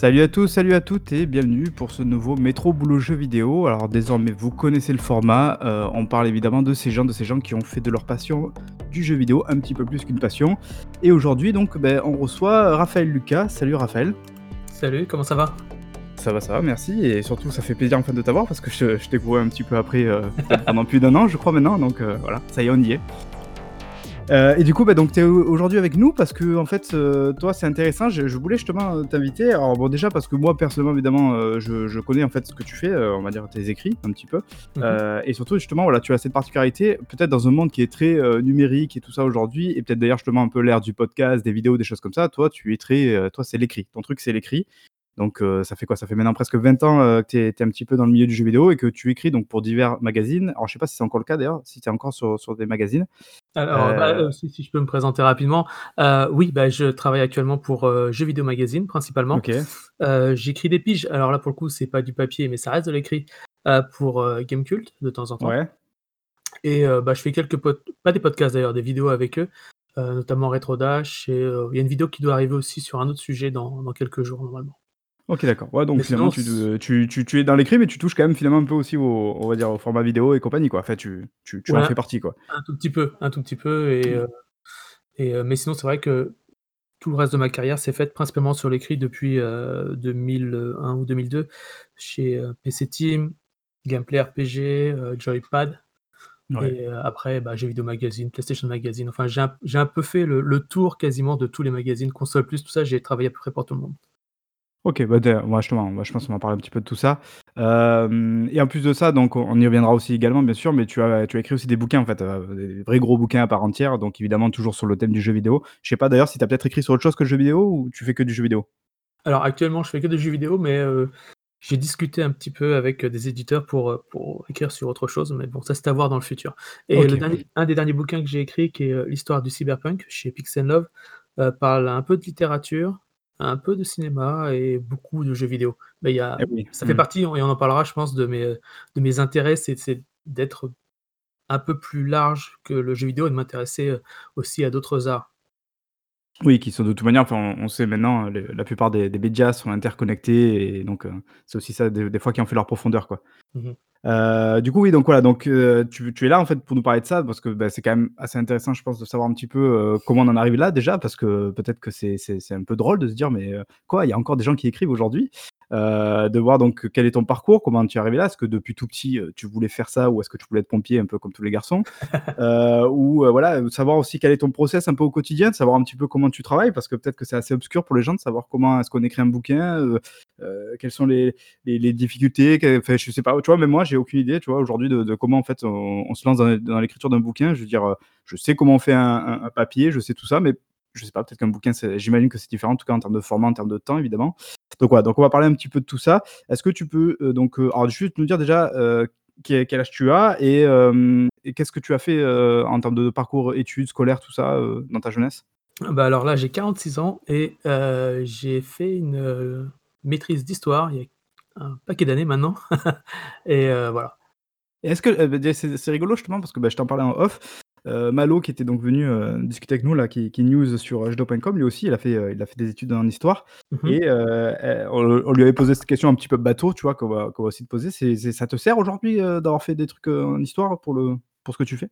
Salut à tous, salut à toutes et bienvenue pour ce nouveau Métro Boulot Jeu vidéo. Alors désormais vous connaissez le format, euh, on parle évidemment de ces gens, de ces gens qui ont fait de leur passion du jeu vidéo un petit peu plus qu'une passion. Et aujourd'hui donc ben, on reçoit Raphaël Lucas. Salut Raphaël. Salut, comment ça va? Ça va, ça va, merci. Et surtout ça fait plaisir enfin de t'avoir parce que je, je t'ai couru un petit peu après euh, pendant plus d'un an je crois maintenant. Donc euh, voilà, ça y est on y est. Euh, et du coup, bah, donc tu es aujourd'hui avec nous parce que en fait, euh, toi, c'est intéressant. Je, je voulais justement euh, t'inviter. Alors bon, déjà parce que moi, personnellement, évidemment, euh, je, je connais en fait ce que tu fais, on va dire tes écrits un petit peu, Mhm. Et surtout justement, voilà, tu as cette particularité, peut-être dans un monde qui est très numérique et tout ça aujourd'hui, et peut-être d'ailleurs justement un peu l'ère du podcast, des vidéos, des choses comme ça. Toi, tu es très, toi, c'est l'écrit. Ton truc, c'est l'écrit. Donc euh, ça fait quoi? Ça fait maintenant presque 20 ans euh, que tu es, un petit peu dans le milieu du jeu vidéo et que tu écris donc pour divers magazines. Alors je sais pas si c'est encore le cas d'ailleurs, si tu es encore sur, sur des magazines. Alors, bah, Euh, euh, si, si je peux me présenter rapidement, oui, bah, je travaille actuellement pour Jeux Vidéo Magazine principalement. J'écris des piges. Alors là, pour le coup, c'est pas du papier, mais ça reste de l'écrit pour Gamecult de temps en temps. Ouais. Et bah, je fais quelques pas des podcasts d'ailleurs, des vidéos avec eux, notamment Retro Dash. Et il y a une vidéo qui doit arriver aussi sur un autre sujet dans, dans quelques jours normalement. Ok, d'accord. Ouais, donc Mais finalement, sinon, tu, tu, tu, tu es dans l'écrit, mais tu touches quand même finalement un peu aussi au, on va dire, au format vidéo et compagnie, quoi. En fait, tu, tu, tu en fais partie, quoi. un tout petit peu, un tout petit peu. Et, euh, et, euh, mais sinon, c'est vrai que tout le reste de ma carrière s'est faite principalement sur l'écrit depuis euh, 2001 ou 2002 chez euh, PC Team, Gameplay RPG, euh, Joypad. Ouais. Et euh, après, bah, Jeux Vidéo Magazine, PlayStation Magazine. Enfin, j'ai un, j'ai un peu fait le, le tour quasiment de tous les magazines, console plus, tout ça. J'ai travaillé à peu près pour tout le monde. Ok, bah, d'ailleurs, moi, justement, moi, je pense qu'on va parler un petit peu de tout ça. Euh, et en plus de ça, donc, on y reviendra aussi également, bien sûr, mais tu as, tu as écrit aussi des bouquins, en fait, euh, des vrais gros bouquins à part entière, donc évidemment, toujours sur le thème du jeu vidéo. Je sais pas d'ailleurs si tu as peut-être écrit sur autre chose que le jeu vidéo ou tu fais que du jeu vidéo? Alors actuellement, je fais que des jeux vidéo, mais euh, j'ai discuté un petit peu avec des éditeurs pour, pour écrire sur autre chose, mais bon, ça c'est à voir dans le futur. Et Ok, le dernier, un des derniers bouquins que j'ai écrit, qui est l'histoire du cyberpunk chez Pixel Love, parle un peu de littérature, un peu de cinéma et beaucoup de jeux vidéo. Mais il y a, Eh oui. ça fait Mm. partie, et on en parlera, je pense, de mes, de mes intérêts, c'est c'est d'être un peu plus large que le jeu vidéo et de m'intéresser euh, aussi à d'autres arts. Oui, qui sont de toute manière, enfin, on on sait maintenant, euh, la plupart des, des médias sont interconnectés et donc euh, c'est aussi ça des, des fois qui en fait leur profondeur, quoi. Mhm. Euh, du coup, oui, donc voilà, donc euh, tu, tu es là en fait pour nous parler de ça parce que bah, c'est quand même assez intéressant, je pense, de savoir un petit peu euh, comment on en arrive là déjà parce que peut-être que c'est un peu drôle de se dire, mais quoi, il y a encore des gens qui écrivent aujourd'hui, de voir donc quel est ton parcours, comment tu es arrivé là, est-ce que depuis tout petit tu voulais faire ça ou est-ce que tu voulais être pompier un peu comme tous les garçons, ou voilà, savoir aussi quel est ton process un peu au quotidien, de savoir un petit peu comment tu travailles parce que peut-être que c'est assez obscur pour les gens de savoir comment est-ce qu'on écrit un bouquin, quelles sont les, les, les difficultés, je sais pas, tu vois, même moi, j'ai aucune idée, tu vois, aujourd'hui, de, comment, en fait, on, se lance dans, l'écriture d'un bouquin. Je veux dire, euh, je sais comment on fait un, papier, je sais tout ça, mais je sais pas, peut-être qu'un bouquin, j'imagine que c'est différent, en tout cas en termes de format, en termes de temps, évidemment. Donc, voilà, donc on va parler un petit peu de tout ça. Est-ce que tu peux, euh, donc, euh, alors, juste nous dire déjà euh, quel, âge tu as et, euh, et qu'est-ce que tu as fait en termes de parcours études, scolaires, tout ça, dans ta jeunesse? Bah alors là, j'ai 46 ans et j'ai fait une maîtrise d'histoire il y a un paquet d'années maintenant. et euh, voilà. Et est-ce que euh, bah, c'est rigolo justement parce que bah, je t'en parlais en off. euh, Malo qui était donc venu euh, discuter avec nous là, qui, qui news sur jdo.com, lui aussi il a fait euh, il a fait des études en histoire Mhm. et euh, on, on lui avait posé cette question un petit peu bateau, tu vois, qu'on va, qu'on va aussi te poser. Ça te sert aujourd'hui d'avoir fait des trucs en histoire pour le pour ce que tu fais?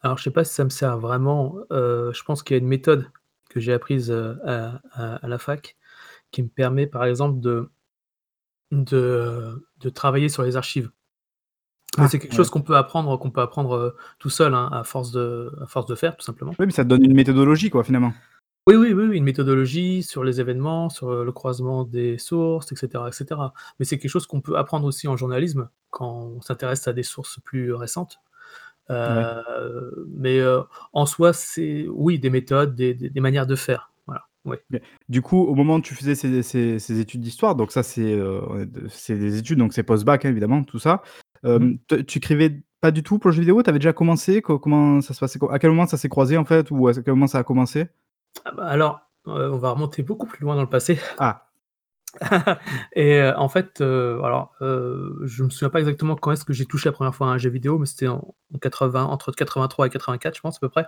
Alors je sais pas si ça me sert vraiment. je pense qu'il y a une méthode que j'ai apprise à, à- à la fac qui me permet par exemple de, de, de travailler sur les archives. Ah, c'est quelque ouais. chose qu'on peut apprendre, qu'on peut apprendre euh, tout seul, hein, à force de, à force de faire, tout simplement. Oui, mais ça te donne une méthodologie quoi finalement. Oui, oui, oui, une méthodologie sur les événements, sur euh, le croisement des sources, etc., etc. Mais c'est quelque chose qu'on peut apprendre aussi en journalisme quand on s'intéresse à des sources plus récentes. Ouais. Euh, mais euh, en soi, c'est oui, des méthodes, des, des- des manières de faire. Du coup, au moment où tu faisais ces, ces- ces études d'histoire, donc ça c'est euh, c'est des études, donc c'est post-bac hein, évidemment, tout ça. euh, t- tu écrivais pas du tout pour le jeu vidéo? Tu avais déjà commencé? Co- Comment ça se passait? À quel moment ça s'est croisé en fait Ou à quel moment ça a commencé? Ah bah alors, euh, on va remonter beaucoup plus loin dans le passé. Ah, Et en fait, alors, je me souviens pas exactement quand est-ce que j'ai touché la première fois à un jeu vidéo, mais c'était en 80, entre 83 et 84, je pense à peu près.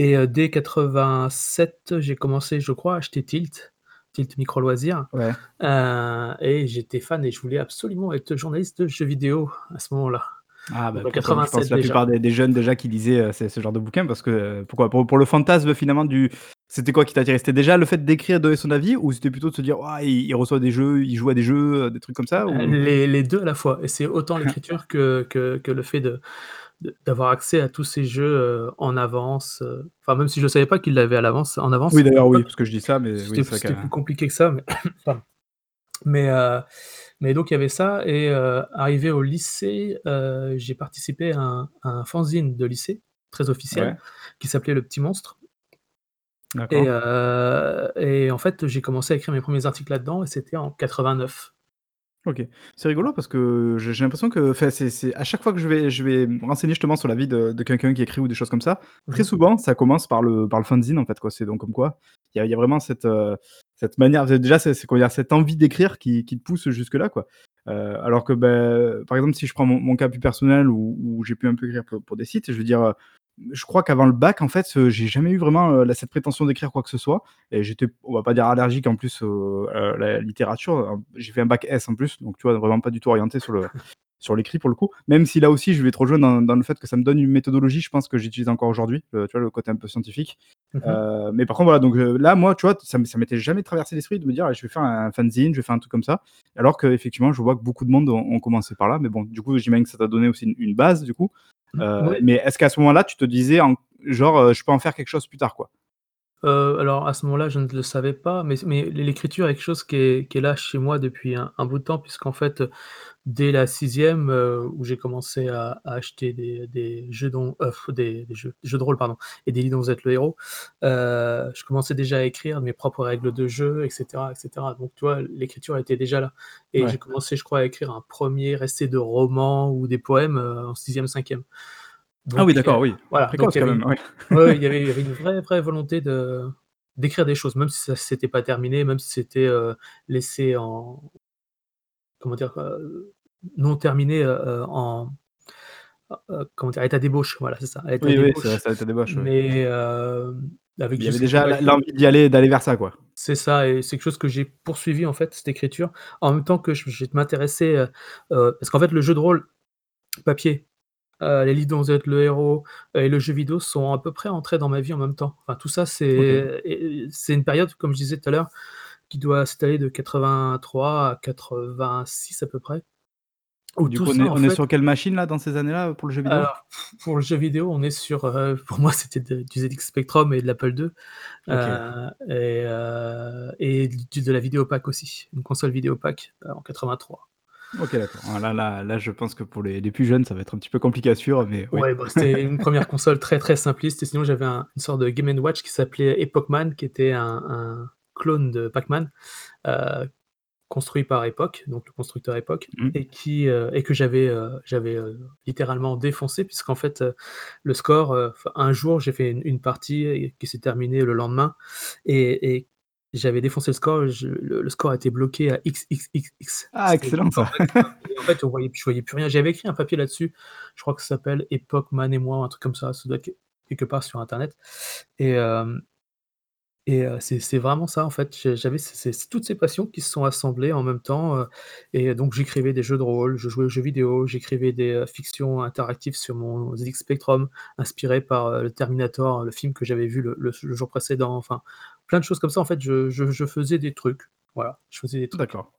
Euh, et euh, dès 87, j'ai commencé, je crois, à acheter Tilt. Tilt Micro Loisirs, Ouais. heu et j'étais fan et je voulais absolument être journaliste de jeux vidéo à ce moment-là. Ah bah, Donc en pour comme je pense 87 la déjà. plupart des des jeunes déjà qui lisaient, heu, ce ce genre de bouquins parce que, heu, pourquoi? Pour pour le fantasme finalement du c'était quoi qui t'attirait? C'était déjà le fait d'écrire, donner son avis ou c'était plutôt de se dire: «Ouah, il il reçoit des jeux, il joue à des jeux», heu, des trucs comme ça Heu, ou? les les 2 à la fois et c'est autant l'écriture que que que le fait de d'avoir accès à tous ces jeux, heu, en avance, heu, enfin même si je savais pas qu'il l'avait à l'avance en avance Oui d'ailleurs oui, parce que je dis ça, mais oui c'était qu'à plus compliqué que ça, mais pardon. Mais donc il y avait ça et arrivé au lycée, j'ai participé à un à un fanzine de lycée, très officiel, ouais, qui s'appelait Le Petit Monstre et en fait, j'ai commencé à écrire mes premiers articles là-dedans et c'était en 89. OK. C'est rigolo parce que j'ai j'ai l'impression que enfin, c'est c'est à chaque fois que je vais je vais me renseigner justement sur la vie de de quelqu'un qui écrit ou des choses comme ça, Mmh très souvent ça commence par le par le fanzine en fait quoi. C'est donc comme quoi, il y a il y a vraiment cette, heu, cette manière déjà c'est c'est comment dire? Cette envie d'écrire qui qui te pousse jusque là quoi. Heu, alors que, beh, par exemple si je prends mon mon cas plus personnel où où j'ai pu un peu écrire pour pour des sites, je veux dire, je crois qu'avant le bac en fait, heu, j'ai jamais eu vraiment, la cette prétention d'écrire quoi que ce soit et j'étais, on va pas dire allergique en plus à la littérature, heu, j'ai fait un bac S en plus, donc tu vois? Vraiment pas du tout orienté sur le sur l'écrit pour le coup. Même si là aussi je vais te rejoindre dans dans le fait que ça me donne une méthodologie, je pense que j'utilise encore aujourd'hui, heu, tu vois? Le côté un peu scientifique. Mmh mh. Heu, mais par contre voilà, donc là moi, tu vois? Ça ça m'était jamais traversé l'esprit de me dire: «Allez je vais faire un fanzine, je vais faire un truc comme ça». Alors qu'effectivement je vois que beaucoup de monde ont ont commencé par là, mais bon, du coup j'imagine que ça t'a donné aussi une une base du coup. Ouais. mais est-ce qu'à ce moment-là tu te disais en genre, heu: «Je peux en faire quelque chose plus tard» quoi? Heu, alors à ce moment-là, je ne le savais pas, mais mais l'écriture est quelque chose qui est qui est là chez moi depuis un un bout de temps puisqu'en fait, dès la 6e, heu, où j'ai commencé à à acheter des des jeux don heu, des des jeux de rôle pardon et des livres dont vous êtes le héros, heu, je commençais déjà à écrire mes propres règles de jeu et cetera et cetera. Donc tu vois, l'écriture était déjà là et j'ai Ouais. commencé, je crois, à écrire un 1er essai de roman ou des poèmes, heu, en 6e-5e. Ah oui d'accord, oui. voilà, Précoce il y quand avait même, une ouais. ouais, ouais, il y avait il y avait une vraie, vraie volonté de d'écrire des choses, même si ça c'était pas terminé, même si c'était, heu, laissé en comment dire? Heu, non terminé, heu, en comment dire? À l'état d'ébauche, voilà, c'est ça, à Oui, oui, ça d'ébauche, mais avec il y avait déjà l'envie d'y aller d'aller vers ça quoi? c'est ça et c'est quelque chose que j'ai poursuivi en fait, cette écriture, en même temps que je je m'intéressais, parce qu'en fait le jeu de rôle papier, heu, les livres dont vous êtes le héros et le jeu vidéo sont à peu près entrés dans ma vie en même temps. Enfin tout ça OK. c'est et c'est une période, comme je disais tout à l'heure, qui doit s'étaler de 83 à 86 à peu près, où Du tout coup on ça est en on est fait sur quelle machine là, dans ces années-là, pour le jeu vidéo? alors pour le jeu vidéo, on est sur, heu, pour moi c'était de du ZX Spectrum et de l'Apple II, OK d'accord. heu et heu et du de la Vidéopac aussi, une console Vidéopac, heu, en 83. OK d'accord. Ah là là là je pense que pour les les plus jeunes, ça va être un petit peu compliqué à suivre, mais oui. Ouais, c'était une 1re console très, très simpliste et sinon j'avais un une sorte de Game& Watch qui s'appelait Epoch Man, qui était un un clone de Pac-Man, heu, construit par Epoch, donc le constructeur Epoch Mmh. et qui, heu et que j'avais, heu, littéralement défoncé puisqu'en fait, le score, un jour j'ai fait une une partie et qui s'est terminée le lendemain et et j'avais défoncé le score, je le le score était bloqué à XXXX. Ah excellent ça! en fait on voyait je voyais plus rien. J'avais écrit un papier là-dessus, je crois que ça s'appelle «Epoch Man et moi» un truc comme ça, ça doit être quelque part sur internet et hem et heu, c'est vraiment ça en fait, j'avais toutes ces passions qui se sont assemblées en même temps, heu et donc j'écrivais des jeux de rôle, je jouais aux jeux vidéo, j'écrivais des, heu, fictions interactives sur mon ZX Spectrum, inspiré par, le Terminator, le film que j'avais vu le le le jour précédent, enfin plein de choses comme ça en fait, je je faisais des trucs, voilà, je faisais des trucs. D'accord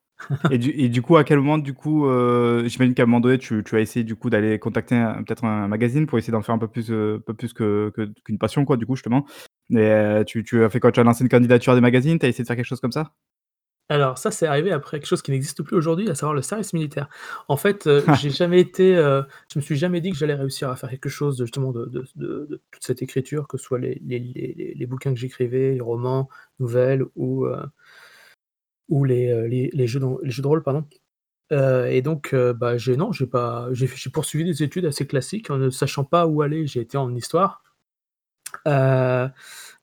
et du et coup, à quel moment du coup, heu, j'imagine qu'à un moment donné tu as essayé du coup d'aller contacter peut-être un magazine pour essayer d'en faire un peu plus, un peu plus que qu'une passion quoi du coup justement mais heu, tu tu as fait quoi? Tu as lancé une candidature à des magazines? Tu as essayé de faire quelque chose comme ça? Alors ça, c'est arrivé après quelque chose qui n'existe plus aujourd'hui, à savoir le service militaire. En fait, heu, j'ai jamais été, heu, je me suis jamais dit que j'allais réussir à faire quelque chose de justement de de de de toute cette écriture, que ce soit les les les les les bouquins que j'écrivais, les romans, nouvelles ou heu ou les, heu, les les jeux don les jeux de rôle, pardon. Heu et donc heu, bah, j'ai non, j'ai pas j'ai j'ai poursuivi des études assez classiques en ne sachant pas où aller. J'ai été en histoire, heu,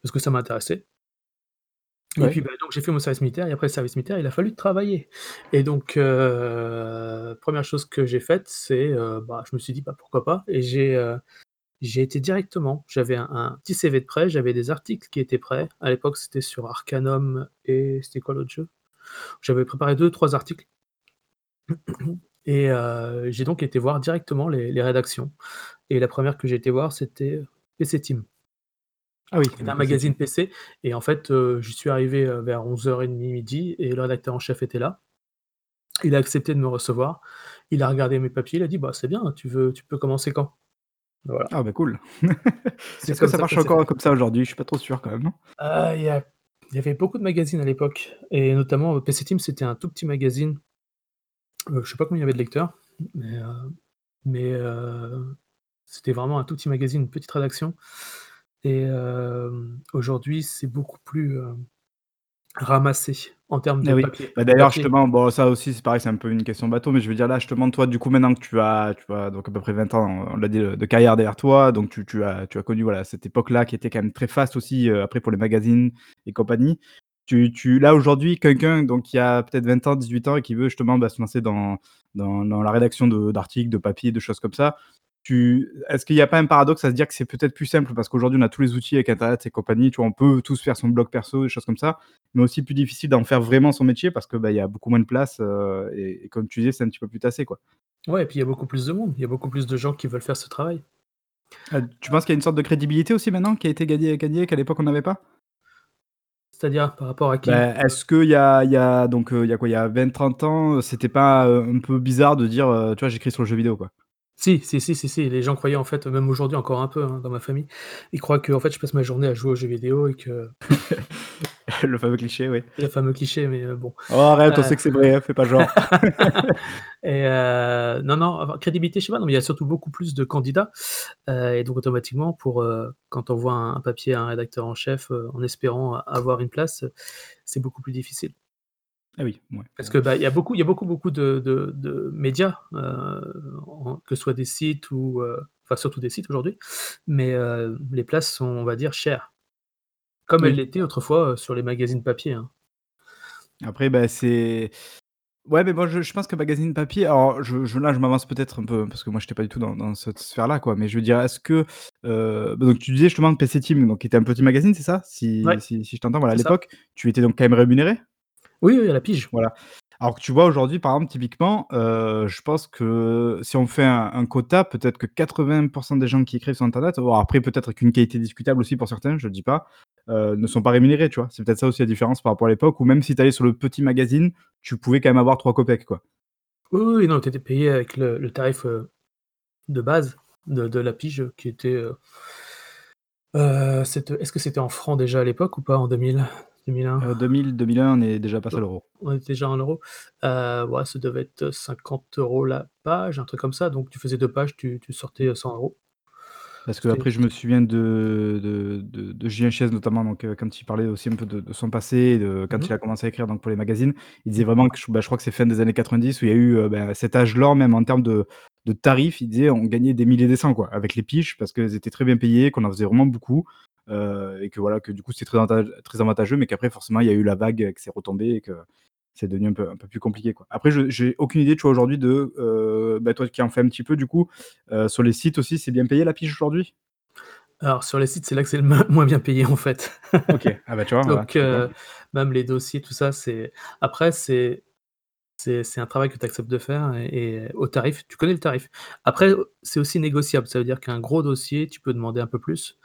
parce que ça m'intéressait et Ouais. puis, bah, donc j'ai fait mon service militaire et après le service militaire, il a fallu travailler et donc heu, 1re chose que j'ai faite, c'est, heu, bah, je me suis dit: «Bah, pourquoi pas?» et j'ai, heu, J'y ai été directement. J'avais un un petit CV de prêt, j'avais des articles qui étaient prêts. À l'époque, c'était sur Arcanum et c'était quoi l'autre jeu? J'avais préparé 2-3 articles et heu, j'ai donc été voir directement les les rédactions et la 1re que j'ai été voir, c'était, heu, PC Team. Ah oui, C'était un magazine. PC et en fait, heu, j'y suis arrivé, heu, vers 11:30-12:00 et le rédacteur en chef était là. Il a accepté de me recevoir. Il a regardé mes papiers, il a dit: «Bah, c'est bien, tu veux tu peux commencer quand?» Voilà. Ah bah, cool. Est-ce que ça marche ça encore comme ça aujourd'hui? Je suis pas trop sûr quand même? Heu, il y avait beaucoup de magazines à l'époque et notamment, heu, PC Team, c'était un tout petit magazine. Heu, je sais pas combien il y avait de lecteurs, mais c'était vraiment un tout petit magazine, une petite rédaction et aujourd'hui, c'est beaucoup plus, ramassé en termes Eh de oui. papier. Bah, Le d'ailleurs, justement, bon, ça aussi, c'est pareil, c'est un peu une question bateau, mais je veux dire là, justement, toi, du coup, maintenant que tu as tu as donc à peu près 20 ans, on l'a dit, de carrière derrière toi, donc tu tu as tu as connu, voilà, cette époque-là qui était quand même très faste aussi, après pour les magazines et compagnie. Tu tu là, aujourd'hui, quelqu'un donc qui a peut-être 20 ans, 18 ans et qui veut justement, bah, se lancer dans dans dans la rédaction de d'articles, de papiers, de choses comme ça, tu est-ce qu'il y a pas un paradoxe à se dire que c'est peut-être plus simple? Parce qu'aujourd'hui, on a tous les outils avec internet et compagnie, tu vois? On peut tous faire son blog perso, des choses comme ça, mais aussi plus difficile d'en faire vraiment son métier parce que, bah, il y a beaucoup moins de place, heu et et comme tu disais, c'est un petit peu plus tassé, quoi. Ouais et puis il y a beaucoup plus de monde. Il y a beaucoup plus de gens qui veulent faire ce travail. Heu, tu penses qu'il y a une sorte de crédibilité aussi maintenant qui a été gagnée gagnée qu'à l'époque on n'avait pas? C'est-à-dire par rapport à qui? Bah, est-ce qu'il y a il y a donc il y a quoi? Il y a 20-30 ans, c'était pas, un peu bizarre de dire, tu vois: «J'écris sur le jeu vidéo», quoi? Si, si, si, si, si, les gens croyaient en fait, même aujourd'hui encore un peu, hein, dans ma famille, ils croient qu'en fait je passe ma journée à jouer aux jeux vidéo et que Le fameux cliché, oui. le fameux cliché, mais heu, bon. Oh arrête, on Heu sait que c'est vrai, hein, fais pas genre. et heu, non, non, crédibilité, je sais pas, non, mais il y a surtout beaucoup plus de candidats, et donc automatiquement pour, quand on voit un papier à un rédacteur en chef, en espérant avoir une place, c'est beaucoup plus difficile. Ah oui, ouais, Parce que, bah, il y a beaucoup il y a beaucoup, beaucoup de de de médias, en que ce soit des sites ou heu, enfin surtout des sites aujourd'hui, mais heu, les places sont, on va dire, chères. Comme elles Oui. l'étaient autrefois, sur les magazines papier, hein. Après, bah, c'est ouais, mais moi je je pense que magazine papier alors je je là, je m'avance peut-être un peu parce que moi j'étais pas du tout dans dans cette sphère-là, quoi, mais je veux dire, est-ce que, bah, donc tu disais justement PC Team, donc qui était un petit magazine, c'est ça? Si Ouais, si si je t'entends, voilà, à c'est ça. l'époque, tu étais donc quand même rémunéré? Oui, oui, à la pige. Voilà. Alors que tu vois aujourd'hui, par exemple, typiquement, heu, je pense que si on fait un un quota, peut-être que 80 % des gens qui écrivent sur internet, bon après peut-être avec une qualité discutable aussi pour certains, je le dis pas, heu, ne sont pas rémunérés, tu vois? C'est peut-être ça aussi la différence par rapport à l'époque où même si tu allais sur le petit magazine, tu pouvais quand même avoir 3 copecks, quoi. Oui, oui, non, tu étais payé avec le le tarif, heu, de base de de la pige qui était, est-ce que c'était en francs déjà à l'époque ou pas en 2000-2001? Heu, 2000-2001, on est déjà passé à l'euro. on était déjà en euros? Heu, ouais, ça devait être 50 € la page, un truc comme ça, donc tu faisais 2 pages, tu tu sortais, heu, 100 €. Parce C'était qu'après je me souviens de de de de Julien Chiez notamment, donc heu, quand il parlait aussi un peu de de son passé de quand mh. il a commencé à écrire donc pour les magazines, il disait vraiment que ch bah, je crois que c'est fin des années 90 où il y a eu, heu, bah, cet âge l'or même en termes de de tarifs. Il disait: «On gagnait des milliers et des cents, quoi, avec les piges parce qu'elles étaient très bien payées, qu'on en faisait vraiment beaucoup, et que voilà, que du coup c'était très avanta très avantageux», mais qu'après forcément il y a eu la vague avec ses retombées et que c'est devenu un peu un peu plus compliqué, quoi. Après je j'ai aucune idée, tu vois, aujourd'hui de, heu, bah, toi qui en fais un petit peu du coup, heu, sur les sites aussi, c'est bien payé la pige aujourd'hui? Alors sur les sites, c'est là que c'est le moins bien payé en fait. OK. Ah bah, tu vois, Donc même les dossiers, tout ça, c'est après c'est c'est c'est un travail que tu acceptes de faire et et au tarif tu connais le tarif. Après, heu, c'est aussi négociable, ça veut dire qu'un gros dossier, tu peux demander un peu plus.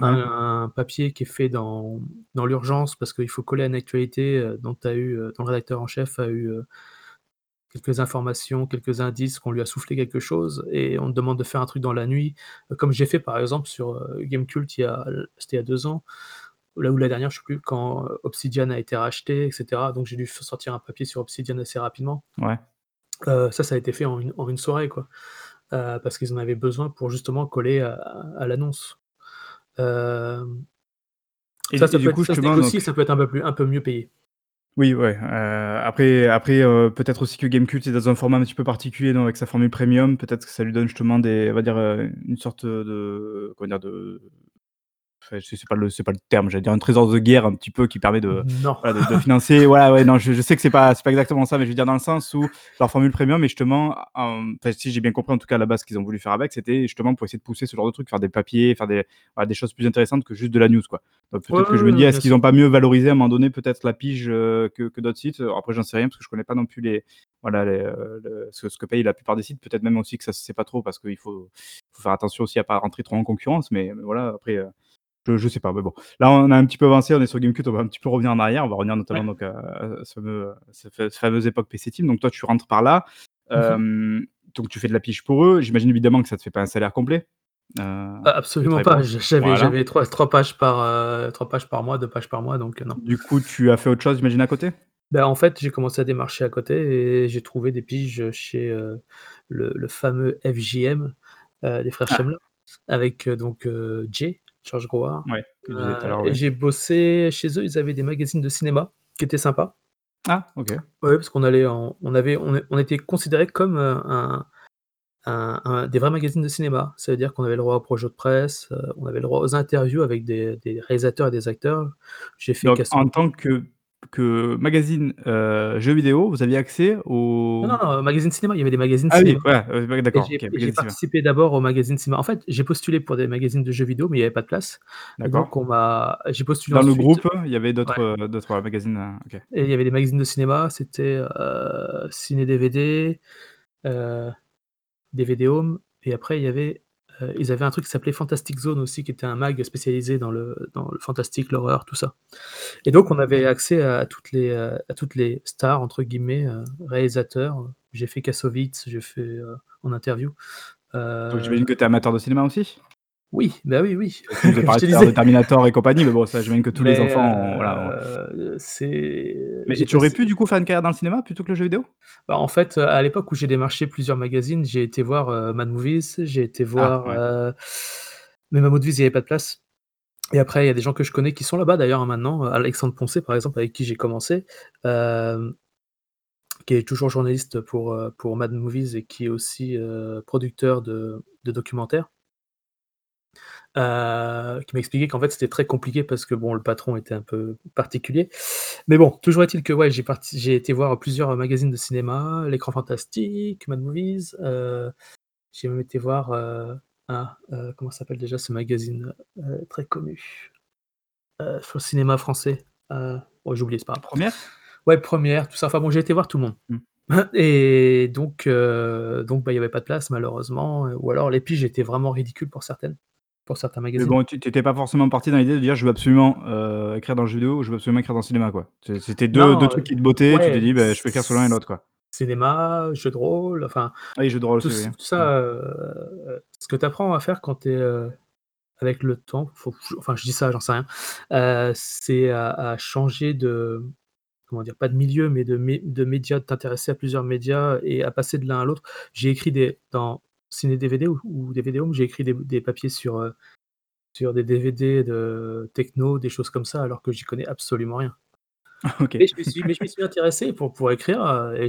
Un Ouais. un papier qui est fait dans dans l'urgence parce qu'il faut coller à une actualité, heu, dont tu as eu, heu, dont le rédacteur en chef a eu, heu quelques informations, quelques indices, qu'on lui a soufflé quelque chose et on te demande de faire un truc dans la nuit, heu, comme j'ai fait par exemple sur, heu, Gamekult il y a l c'était il y a 2 ans, là ou l'année dernière, je sais plus, quand, heu, Obsidian a été racheté et cetera, donc j'ai dû sortir un papier sur Obsidian assez rapidement. Ouais. Heu, ça, ça a été fait en une en une soirée, quoi, heu, parce qu'ils en avaient besoin pour justement coller à à l'annonce. Et ça, ça et peut du être coup ça se justement négocie, donc ça peut être un peu plus un peu mieux payé. Oui, ouais, après peut-être aussi que Gamekult est dans un format un petit peu particulier, non, avec sa formule premium, peut-être que ça lui donne justement des on va dire, une sorte, de comment dire? De c'est pas le c'est pas le terme, j'allais dire un trésor de guerre un petit peu qui permet de Non. voilà, de de financer voilà, ouais, non, je je sais que c'est pas c'est pas exactement ça, mais je veux dire dans le sens où leur formule premium est justement, en si j'ai bien compris en tout cas à la base ce qu'ils ont voulu faire avec, c'était justement pour essayer de pousser ce genre de trucs, faire des papiers, faire des voilà, des choses plus intéressantes que juste de la news, quoi. Donc Ouais, peut-être que je me dis: «Est-ce qu'ils ont pas mieux valorisé à un moment donné peut-être la pige, heu, que que d'autres sites?» après j'en sais rien parce que je connais pas non plus les voilà, les, le ce ce que payent la plupart des sites. Peut-être même aussi que ça se sait pas trop parce qu'il faut faut faire attention aussi à pas rentrer trop en concurrence, mais mais voilà, après, heu, je je sais pas, mais bon. Là, on a un petit peu avancé, on est sur Gamecult, on va un petit peu revenir en arrière. On va revenir notamment Ouais. donc à à ce fameux, cette fa cette fameuse époque PC Team. Donc toi, tu rentres par là, Mmh mh. hem, donc tu fais de la pige pour eux. J'imagine évidemment que ça te fait pas un salaire complet? Heu, A tu absolument pas, j'avais Voilà. j'avais 3- 3 pages par, heu, 3 pages par mois, 2 pages par mois, donc non. Du coup, tu as fait autre chose, j'imagine, à côté? Bah, en fait, j'ai commencé à démarcher à côté et j'ai trouvé des piges chez, le le fameux FJM, des frères Ah! Chemla, avec, donc Jay, Georges Grouard, Ouais, et ouais. j'ai bossé chez eux, ils avaient des magazines de cinéma qui étaient sympas. Ah! OK. Ouais, parce qu'on allait en on avait on était considérés comme, heu, un un un des vrais magazines de cinéma. Ça veut dire qu'on avait le droit aux projets de presse, heu, on avait le droit aux interviews avec des des réalisateurs et des acteurs. J'ai fait Donc en tant que que magazine, heu, jeux vidéo, vous aviez accès Non, aux non, non, magazine cinéma, il y avait des magazines ah oui, cinéma ouais, et d'accord, j'ai magazine participé d'abord aux magazines cinéma. En fait, j'ai postulé pour des magazines de jeux vidéo, mais il y avait pas de place D'accord. donc on m'a j'ai postulé Dans le groupe, il y avait d'autres, heu, d'autres, magazines, OK. Et il y avait des magazines de cinéma, c'était, heu, Ciné-DVD, heu, DVD Home et après il y avait, heu, ils avaient un truc qui s'appelait Fantastic Zone aussi, qui était un mag spécialisé dans le dans le fantastique, l'horreur, tout ça et donc on avait accès à toutes les, heu, à toutes les «stars» entre guillemets, heu, réalisateurs. J'ai fait Kassovitz, j'ai fait, en interview, Donc j'imagine que tu es amateur de cinéma aussi? Oui, bah, oui, oui, je à l'heure de. Terminator et compagnie, mais bon, ça, j'imagine que tous les enfants voilà, heu, c'est Mais tu aurais pu du coup faire une carrière dans le cinéma plutôt que le jeu vidéo? Bah, en fait, à l'époque où j'ai démarché plusieurs magazines, j'ai été voir, heu, Mad Movies, j'ai été Ah, voir, ouais. heu mais Mad Movies, il y avait pas de place et après il y a des gens que je connais qui sont là-bas d'ailleurs, hein, maintenant, Alexandre Poncet, par exemple, avec qui j'ai commencé, qui est toujours journaliste pour, pour Mad Movies et qui est aussi, producteur de de documentaires heu, qui m'a expliqué qu'en fait, c'était très compliqué parce que bon, le patron était un peu particulier. Mais bon, toujours est-il que, ouais, j'ai parti j'ai été voir plusieurs magazines de cinéma, L'Écran Fantastique, Mad Movies, heu, j'ai même été voir, heu, ah, heu, comment s'appelle déjà ce magazine, très connu? Sur le cinéma français, bon j'ai oublié, c'est pas grave. Première? Ouais, Première, tout ça, enfin bon, j'ai été voir tout le monde Mmh. et donc donc bah, il y avait pas de place malheureusement ou alors les piges étaient vraiment ridicules pour certaines pour certains Mais magazines. bon, tu tu étais pas forcément parti dans l'idée de dire: «Je veux absolument, heu, écrire dans le jeu vidéo ou je veux absolument écrire dans le cinéma», quoi? C'était 2- 2 Non, trucs qui te bottaient, tu t'es dit: «Beh, je peux écrire sur l'un et l'autre», quoi? cinéma, jeux de rôle, enfin Ah oui, jeux de rôle tout tout ça, heu, ce que tu apprends à faire quand tu es, heu, avec le temps, faut enfin je dis ça, j'en sais rien, c'est à à changer de comment dire? Pas de milieu, mais de mé de médias, de t'intéresser à plusieurs médias et à passer de l'un à l'autre. J'ai écrit des dans Ciné-DVD ou ou DVD Home, j'ai écrit des des papiers sur, heu, sur des DVD de techno, des choses comme ça, alors que j'y connais absolument rien. OK. Et je me suis mais je m'y suis intéressé pour pour écrire, heu et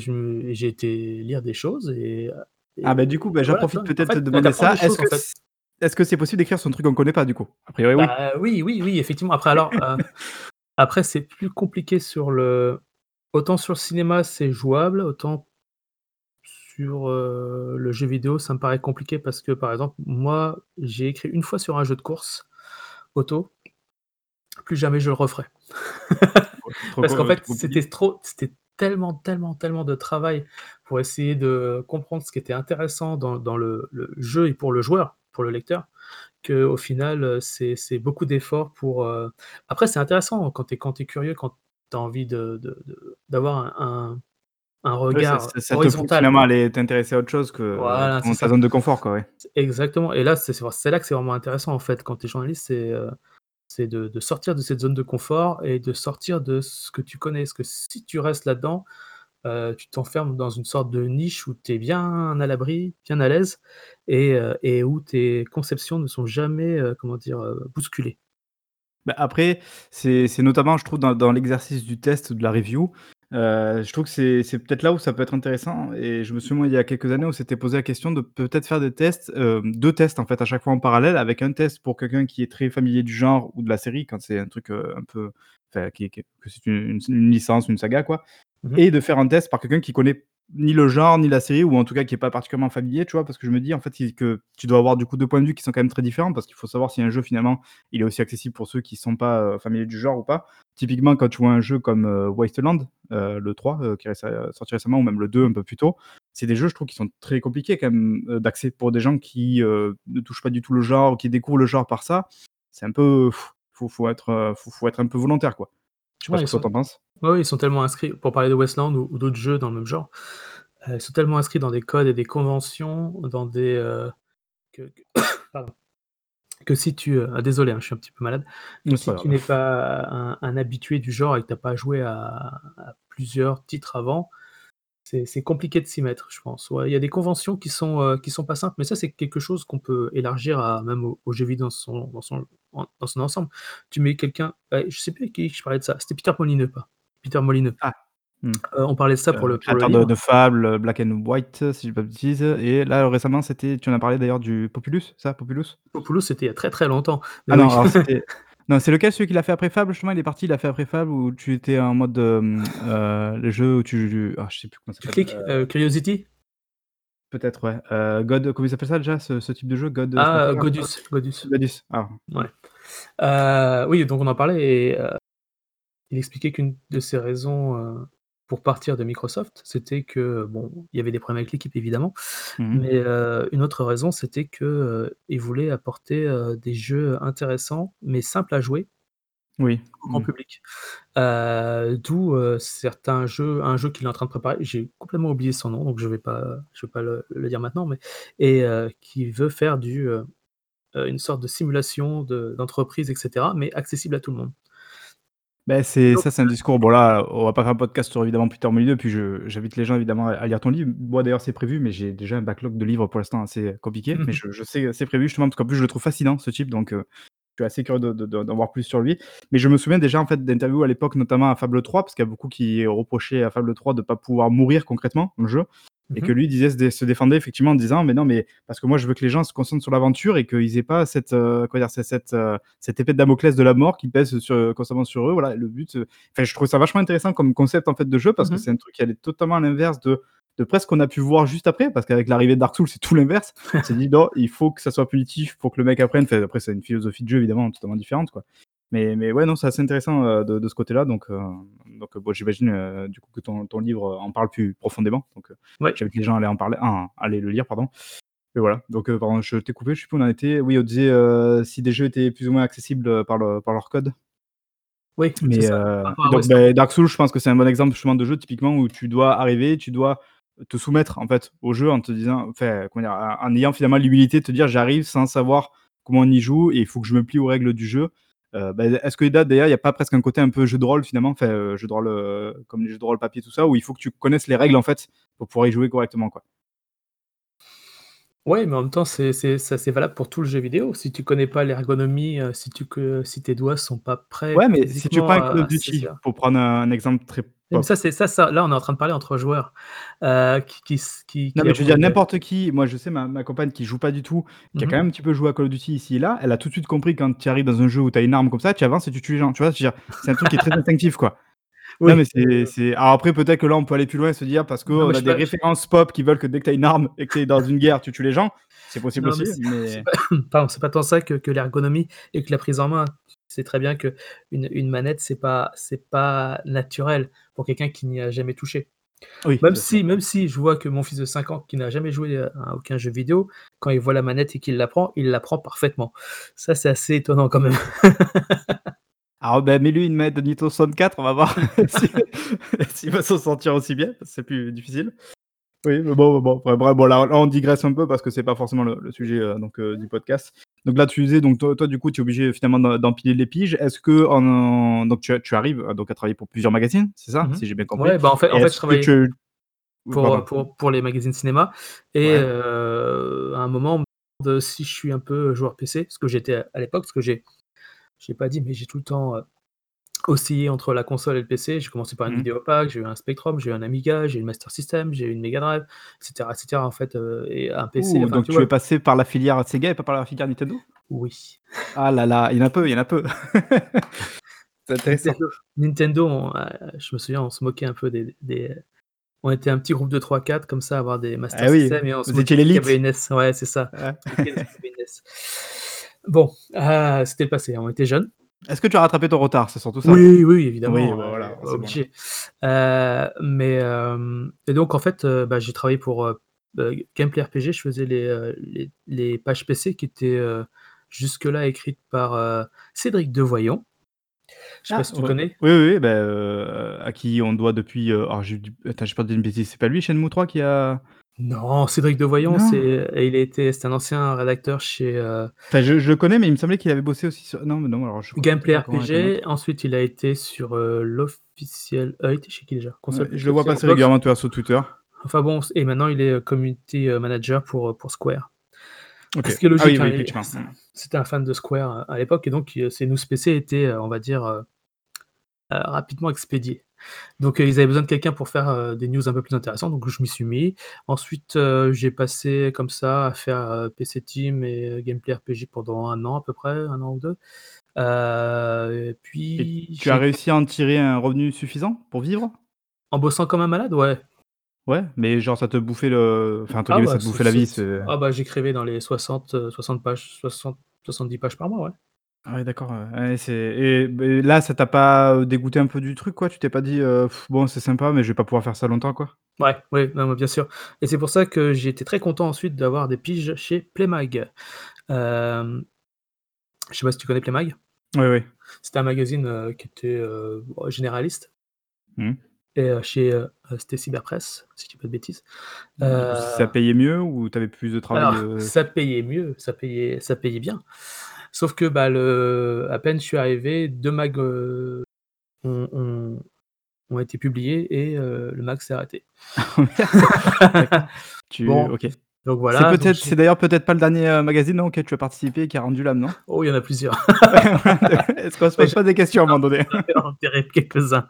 j'ai été lire des choses et Ah bah, du coup, bah, j'en voilà, profite? En peut-être de fait, tu demander ça. Est-ce que en fait. c'est possible d'écrire sur un truc qu'on connaît pas, du coup? A priori, oui? Bah, oui, oui, oui, effectivement. Après alors, heu, après c'est plus compliqué sur le autant sur le cinéma, c'est jouable, autant sur, heu, le jeu vidéo, ça me paraît compliqué parce que, par exemple, moi, j'ai écrit une fois sur un jeu de course auto plus jamais je le referai. Parce qu'en fait, c'était trop c'était tellement, tellement, tellement de travail pour essayer de comprendre ce qui était intéressant dans dans le le jeu et pour le joueur, pour le lecteur, qu'au final, heu, c'est beaucoup d'efforts pour, heu après c'est intéressant quand tu es curieux, quand tu as envie de de de d'avoir un un Ouais, ça regard ça ça te pousse horizontal, aller t'intéresser à autre chose que Voilà, ton ta ça. zone de confort, quoi, ouais. Exactement et là, c'est là que c'est vraiment intéressant, en fait, quand tu es journaliste, c'est, c'est de de sortir de cette zone de confort et de sortir de ce que tu connais. Parce que si tu restes là-dedans, heu, tu t'enfermes dans une sorte de niche où tu es bien à l'abri, bien à l'aise et heu et où tes conceptions ne sont jamais, comment dire? Bousculées. Bah, après, c'est c'est notamment, je trouve, dans dans l'exercice du test ou de la review, Heu, je trouve que c'est c'est peut-être là où ça peut être intéressant et je me souviens, moi, il y a quelques années, on s'était posé la question de peut-être faire des tests, hem, 2 tests, en fait, à chaque fois en parallèle, avec un test pour quelqu'un qui est très familier du genre ou de la série, quand c'est un truc, heu, un peu enfin, qui est qui est que c'est une une licence, une saga, quoi Mmh mh. et de faire un test par quelqu'un qui connaît ni le genre, ni la série ou en tout cas qui est pas particulièrement familier, tu vois? Parce que je me dis, en fait, que tu dois avoir, du coup, 2 points de vue qui sont quand même très différents parce qu'il faut savoir si un jeu, finalement, il est aussi accessible pour ceux qui sont pas, heu, familiers du genre ou pas. Typiquement, quand tu vois un jeu comme, heu, Wasteland, heu, le 3, heu, qui est sorti récemment ou même le 2 un peu plus tôt, c'est des jeux, je trouve, qui sont très compliqués quand même, d'accès pour des gens qui, ne touchent pas du tout le genre ou qui découvrent le genre par ça. C'est un peu faut faut être, faut faut être un peu volontaire, quoi. Je sais pas ce ils que toi sont tu en penses? ouais, ouais, ils sont tellement inscrits pour parler de Wasteland ou ou d'autres jeux dans le même genre, heu, ils sont tellement inscrits dans des codes et des conventions, dans des, heu, que que pardon, que si tu, heu ah désolé, hein, je suis un petit peu malade, si tu n'es pas un un habitué du genre et que tu as pas joué à à plusieurs titres avant, c'est compliqué de s'y mettre, je pense. Ouais, il y a des conventions qui sont, heu, qui sont pas simples, mais ça, c'est quelque chose qu'on peut élargir à même aux aux jeux vidéo dans son dans son en dans son ensemble. Tu mets quelqu'un, bah, je sais plus avec qui je parlais de ça, c'était Peter Molineux, pas Peter Molineux. Ah! Mmh. Heu, on parlait de ça pour le pour le créateur de livre. de Fable, Black and White, si je dis pas de bêtises et là, récemment, c'était tu en as parlé d'ailleurs du Populous, c'est ça, Populous? Populous, c'était il y a très, très longtemps, mais Ah non, oui. alors c'était non, c'est lequel, celui qu'il a fait après Fable, justement? Il est parti, il a fait après Fable où tu étais en mode, hem, heu, le jeu où tu ah, je sais plus comment ça Tu s'appelle, cliques, heu heu, Curiosity? Peut-être, ouais, God comment il s'appelle ça déjà ce ce type de jeu? God, Ah? Godus, Godus. Godus, ah. Ouais. Oui, donc on en parlait et il expliquait qu'une de ses raisons, pour partir de Microsoft, c'était que, bon, il y avait des problèmes avec l'équipe évidemment, Mmh mh. mais heu, une autre raison, c'était que, heu, il voulait apporter, heu, des jeux intéressants, mais simples à jouer Oui, au grand mmh. public. Heu, d'où, certains jeux un jeu qu'il est en train de préparer, j'ai complètement oublié son nom, donc je vais pas je vais pas le le dire maintenant, mais et qui veut faire du, une sorte de simulation de d'entreprise et cetera, mais accessible à tout le monde. Beh, c'est ça, c'est un discours bon là, on va pas faire un podcast sur évidemment Peter Molineux, puis je j'invite les gens évidemment à à lire ton livre. Moi d'ailleurs, c'est prévu, mais j'ai déjà un backlog de livres pour l'instant assez compliqué, mais je je sais c'est prévu justement parce qu'en plus je le trouve fascinant ce type, donc heu, je suis assez curieux de de de d'en voir plus sur lui. Mais je me souviens déjà en fait d'interviews à l'époque, notamment à Fable 3, parce qu'il y a beaucoup qui reprochaient à Fable 3 de pas pouvoir mourir concrètement dans le jeu et que mh. lui disait se dé se défendait effectivement en disant: «Mais non, mais parce que moi je veux que les gens se concentrent sur l'aventure et qu'ils aient pas cette, comment dire? Ce cette, heu, cette épée de Damoclès de la mort qui pèse sur constamment sur eux». Voilà, le but, enfin je trouve ça vachement intéressant comme concept en fait de jeu parce que mh. c'est un truc qui allait totalement à l'inverse de de presque ce qu'on a pu voir juste après, parce qu'avec l'arrivée de Dark Souls, c'est tout l'inverse. On s'est dit: «Non, il faut que ça soit punitif pour que le mec apprenne». Enfin après c'est une philosophie de jeu évidemment totalement différente, quoi. Mais mais ouais, non, c'est assez intéressant, de de ce côté-là, donc donc bon, j'imagine, heu, du coup que ton ton livre en parle plus profondément, donc Ouais. j'invite les gens à aller en parler à aller le lire, pardon et voilà, donc pardon, je t'ai coupé, je sais plus où on en était. Oui, on disait, si des jeux étaient plus ou moins accessibles, par le par leur code. Oui, c'est Mais ça, donc beh, Dark Souls, je pense que c'est un bon exemple justement de jeu typiquement où tu dois arriver, tu dois te soumettre en fait au jeu en te disant enfin comment dire? En ayant finalement l'humilité de te dire: «J'arrive sans savoir comment on y joue et il faut que je me plie aux règles du jeu». Heu, bah, est-ce que là d'ailleurs il y a pas presque un côté un peu jeu de rôle finalement, enfin, heu, jeu de rôle, heu, comme les jeux de rôle papier tout ça, où il faut que tu connaisses les règles en fait pour pouvoir y jouer correctement, quoi? Ouais, mais en même temps, c'est valable pour tout le jeu vidéo. Si tu connais pas l'ergonomie, heu, si tu que si tes doigts sont pas prêts Ouais, mais si tu prends un Call of Duty pour prendre un exemple très mais pop. ça, c'est ça ça là, on est en train de parler entre joueurs, qui qui qui Non, mais je veux dire n'importe qui, moi je sais ma ma compagne qui joue pas du tout, qui a Mmh quand même un petit peu joué à Call of Duty ici et là, elle a tout de suite compris quand tu arrives dans un jeu où tu as une arme comme ça, tu avances et tu tues les gens, tu vois? C'est un truc qui est très instinctif, quoi. Non, mais Oui, c'est c'est alors après peut-être que là, on peut aller plus loin et se dire parce mais qu'on a des pas références pop qui veulent que dès que tu as une arme et que tu es dans une guerre, tu tues les gens. C'est possible non, mais aussi, c'est c'est mais pas c'est pas tant ça que que l'ergonomie et que la prise en main. Tu sais très bien qu'une une manette, c'est pas c'est pas naturel pour quelqu'un qui n'y a jamais touché. oui, Même si même si je vois que mon fils de 5 ans qui n'a jamais joué, à aucun jeu vidéo, quand il voit la manette et qu'il la prend, il la prend parfaitement. Ça, c'est assez étonnant quand même. Alors, bah, mets-lui une manette de Nintendo 64, on va voir si s'il va s'en sortir aussi bien, c'est plus difficile. Oui, mais bon bon, bon là là on digresse un peu parce que c'est pas forcément le le sujet, heu, donc heu, du podcast. Donc là, tu disais donc toi toi du coup, tu es obligé finalement d'em d'empiler les piges. Est-ce qu'en donc tu tu arrives à donc à travailler pour plusieurs magazines, c'est ça? Mmh mh. Si j'ai bien compris? Ouais, bah, en fait en fait, je que travaillais tu pour, pour pour les magazines cinéma et Ouais. à un moment, demande si je suis un peu joueur PC, ce que j'étais à à l'époque, parce que j'ai j'ai pas dit, mais j'ai tout le temps, oscillé entre la console et le PC. J'ai commencé par une Mmh. Vidéopack, j'ai eu un Spectrum, j'ai eu un Amiga, j'ai eu une Master System, j'ai eu une Mega Drive, et cetera, et cetera, en fait, heu et un PC, Ouh, enfin, donc tu tu es passé par la filière Sega et pas par la filière Nintendo? Oui. Ah là là, il y en a peu, il y en a peu. C'est intéressant. Nintendo on, heu, je me souviens, on se moquait un peu des des on était un petit groupe de 3-4 comme ça avoir des Master Eh oui, System et on se qui l'élite. Ouais, c'est ça. Bon, heu, c'était le passé, on était jeunes. Est-ce que tu as rattrapé ton retard? C'est surtout ça? Oui, oui, évidemment, Oui, bah, voilà, c'est bon. obligé. Heu, mais hem et donc en fait, heu, bah, j'ai travaillé pour, heu, Gameplay RPG. Je faisais les, les les pages PC qui étaient, jusque-là écrites par, Cédric Devoyon. Je sais pas Ah, si tu ouais. connais? Oui, oui, oui, bah, à qui on doit depuis, heu, alors j'ai dire une bêtise, c'est pas lui Shenmue 3 qui a Non, Cédric Devoyon, Non? c'est il a été c'est un ancien rédacteur chez, heu Enfin, je je le connais, mais il me semblait qu'il avait bossé aussi sur non, mais non, alors je confonds Gameplay peut-être encore avec un autre. RPG. Ensuite, il a été sur, heu, l'officiel heu, il était chez qui déjà? Ouais, Console je le vois passer Xbox. régulièrement, tu vois, sur Twitter. Enfin bon et maintenant il est, heu, community, heu, manager pour, heu, pour Square. OK. Ce qui est Ah oui, logique, oui, hein, il effectivement. Mmh. c'était un fan de Square, heu, à l'époque et donc heu, ses news PC étaient, heu, on va dire, heu heu, rapidement expédiées. Donc heu, ils avaient besoin de quelqu'un pour faire, heu, des news un peu plus intéressantes, donc je m'y suis mis. Ensuite, heu, j'ai passé comme ça à faire, PC Team et Gameplay RPG pendant 1 an à peu près, 1 an ou 2. Heu et Et puis tu as j'ai réussi à en tirer un revenu suffisant pour vivre? En bossant comme un malade? Ouais. Ouais, mais genre ça te bouffait le enfin Ah guillemets bah, «ça te bouffait la vie», ah bah, j'écrivais dans les 60, heu, 60 pages, 60-70 pages par mois, ouais. Ah ouais, d'accord, ouais. Ouais, c'est et beh, là, ça t'a pas, heu, dégoûté un peu du truc, quoi? Tu t'es pas dit, heu: «Bon, c'est sympa, mais je vais pas pouvoir faire ça longtemps», quoi? Ouais, oui, non, mais bien sûr et c'est pour ça que j'ai été très content ensuite d'avoir des piges chez Playmag. Hem, je sais pas si tu connais Playmag? Oui, oui. C'était un magazine, heu, qui était, heu, généraliste Mmh. et heu, chez, heu heu, c'était Cyberpresse, si je dis pas de bêtises. Heu, ça payait mieux ou tu avais plus de travail, alors heu? ça payait mieux, ça payait ça payait bien. Sauf que, bah, le à peine je suis arrivé, 2 mags, heu, ont ont ont été publiés et heu, le mag s'est arrêté. Tu Bon, OK. donc C'est voilà, peut-être c'est d'ailleurs peut-être pas le dernier, heu, magazine, auquel tu as participé et qui a rendu l'âme, non? oh, il y en a plusieurs. Est-ce qu'on se pose pas des questions à un moment donné? enterré quelques-uns.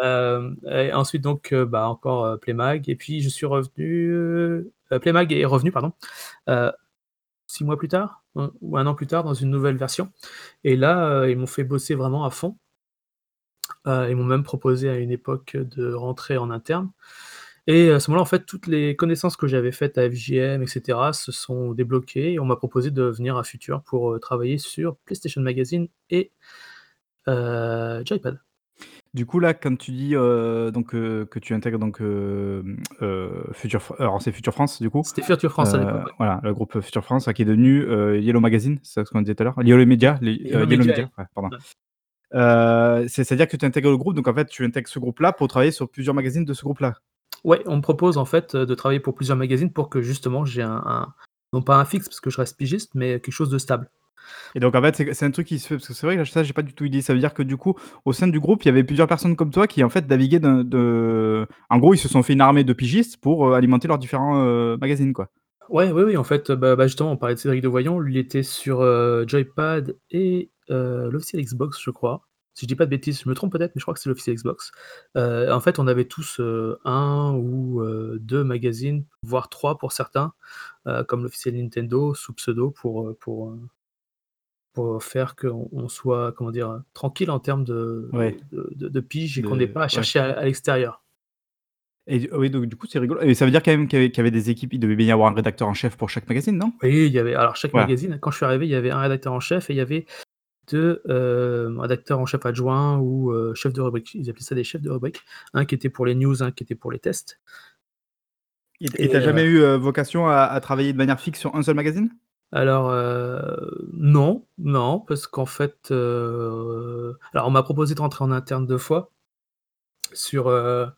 Et ensuite donc bah, encore, Playmag et puis je suis revenu, Playmag est revenu pardon, 6 mois plus tard, ou 1 an plus tard dans une nouvelle version et là, heu, ils m'ont fait bosser vraiment à fond. Heu, ils m'ont même proposé à une époque de rentrer en interne et à ce moment-là, en fait, toutes les connaissances que j'avais faites à FJM et cetera se sont débloquées et on m'a proposé de venir à Future pour, heu, travailler sur PlayStation Magazine et Joypad. Du coup, là, quand tu dis, heu, donc heu, que tu intègres donc heu, Future Fr alors c'est Future France, du coup, C'était Future France à l'époque, ouais. voilà, le groupe Future France, qui est devenu, Yellow Magazine, c'est ça ce qu'on disait tout à l'heure? Yellow Media, les heu, Yellow Yellow Media Media, et ouais, pardon. ouais. Heu, c'est c'est-à-dire que tu intègres le groupe, donc en fait, tu intègres ce groupe-là pour travailler sur plusieurs magazines de ce groupe-là? Ouais, on me propose en fait, de travailler pour plusieurs magazines pour que justement j'ai un un non pas un fixe parce que je reste pigiste, mais quelque chose de stable. Et donc en fait, c'est un truc qui se fait parce que c'est vrai que ça, j'ai pas du tout idée. Ça veut dire que du coup, au sein du groupe, il y avait plusieurs personnes comme toi qui en fait naviguaient de en gros, ils se sont fait une armée de pigistes pour, heu, alimenter leurs différents, heu, magazines, quoi? Ouais, oui, oui, en fait, bah bah, justement, on parlait de Cédric Devoyon, lui il était sur, heu, Joypad et heu, l'officiel Xbox, je crois. Si je dis pas de bêtises, je me trompe peut-être, mais je crois que c'est l'officiel Xbox. Heu, en fait, on avait tous, 1 ou heu, 2 magazines, voire 3 pour certains, comme l'officiel Nintendo sous pseudo pour, pour faire qu'on on soit, comment dire? Tranquille en termes de Ouais, de de de pige et qu'on n'ait pas à ouais. chercher à à l'extérieur. Et oui, donc du coup, c'est rigolo et ça veut dire quand même qu'il y avait qu'il y avait des équipes, il devait bien y avoir un rédacteur en chef pour chaque magazine, non? Oui, il y avait alors chaque magazine, quand je suis arrivé, il y avait un rédacteur en chef et il y avait 2, hem, rédacteurs en chef adjoints ou heu, chefs de rubrique. Ils appelaient ça des chefs de rubrique. Un qui était pour les news, un qui était pour les tests Et et heu, jamais eu, heu, vocation à à travailler de manière fixe sur un seul magazine? Alors, heu, non, non, parce qu'en fait, heu, alors on m'a proposé de rentrer en interne 2 fois sur, heu,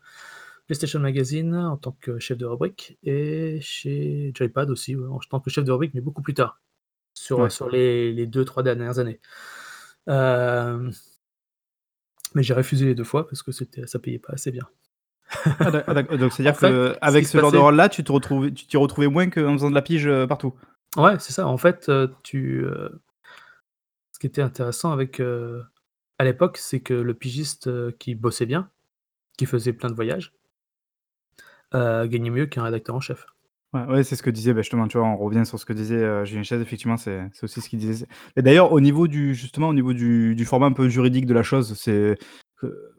PlayStation Magazine en tant que chef de rubrique et chez Joypad aussi, ouais, en tant que chef de rubrique, mais beaucoup plus tard, sur, Ouais. sur les les 2-3 dernières années. Hem, mais j'ai refusé les 2 fois parce que c'était ça payait pas assez bien. Ah d'ac ah d'ac donc En c'est-à-dire fait, ce qui qu'avec se ce genre de passait rôle-là, tu te retrouvais tu t'y retrouvais moins qu'en faisant de la pige, heu, partout? Ouais, c'est ça. En fait, heu, tu, heu, ce qui était intéressant avec, heu, à l'époque, c'est que le pigiste, qui bossait bien, qui faisait plein de voyages gagnait mieux qu'un rédacteur en chef. Ouais, ouais, c'est ce que disait, bah, justement, tu vois, on revient sur ce que disait, heu, Julien effectivement, c'est aussi ce qu'il disait. Et d'ailleurs, au niveau du justement, au niveau du du format un peu juridique de la chose, c'est que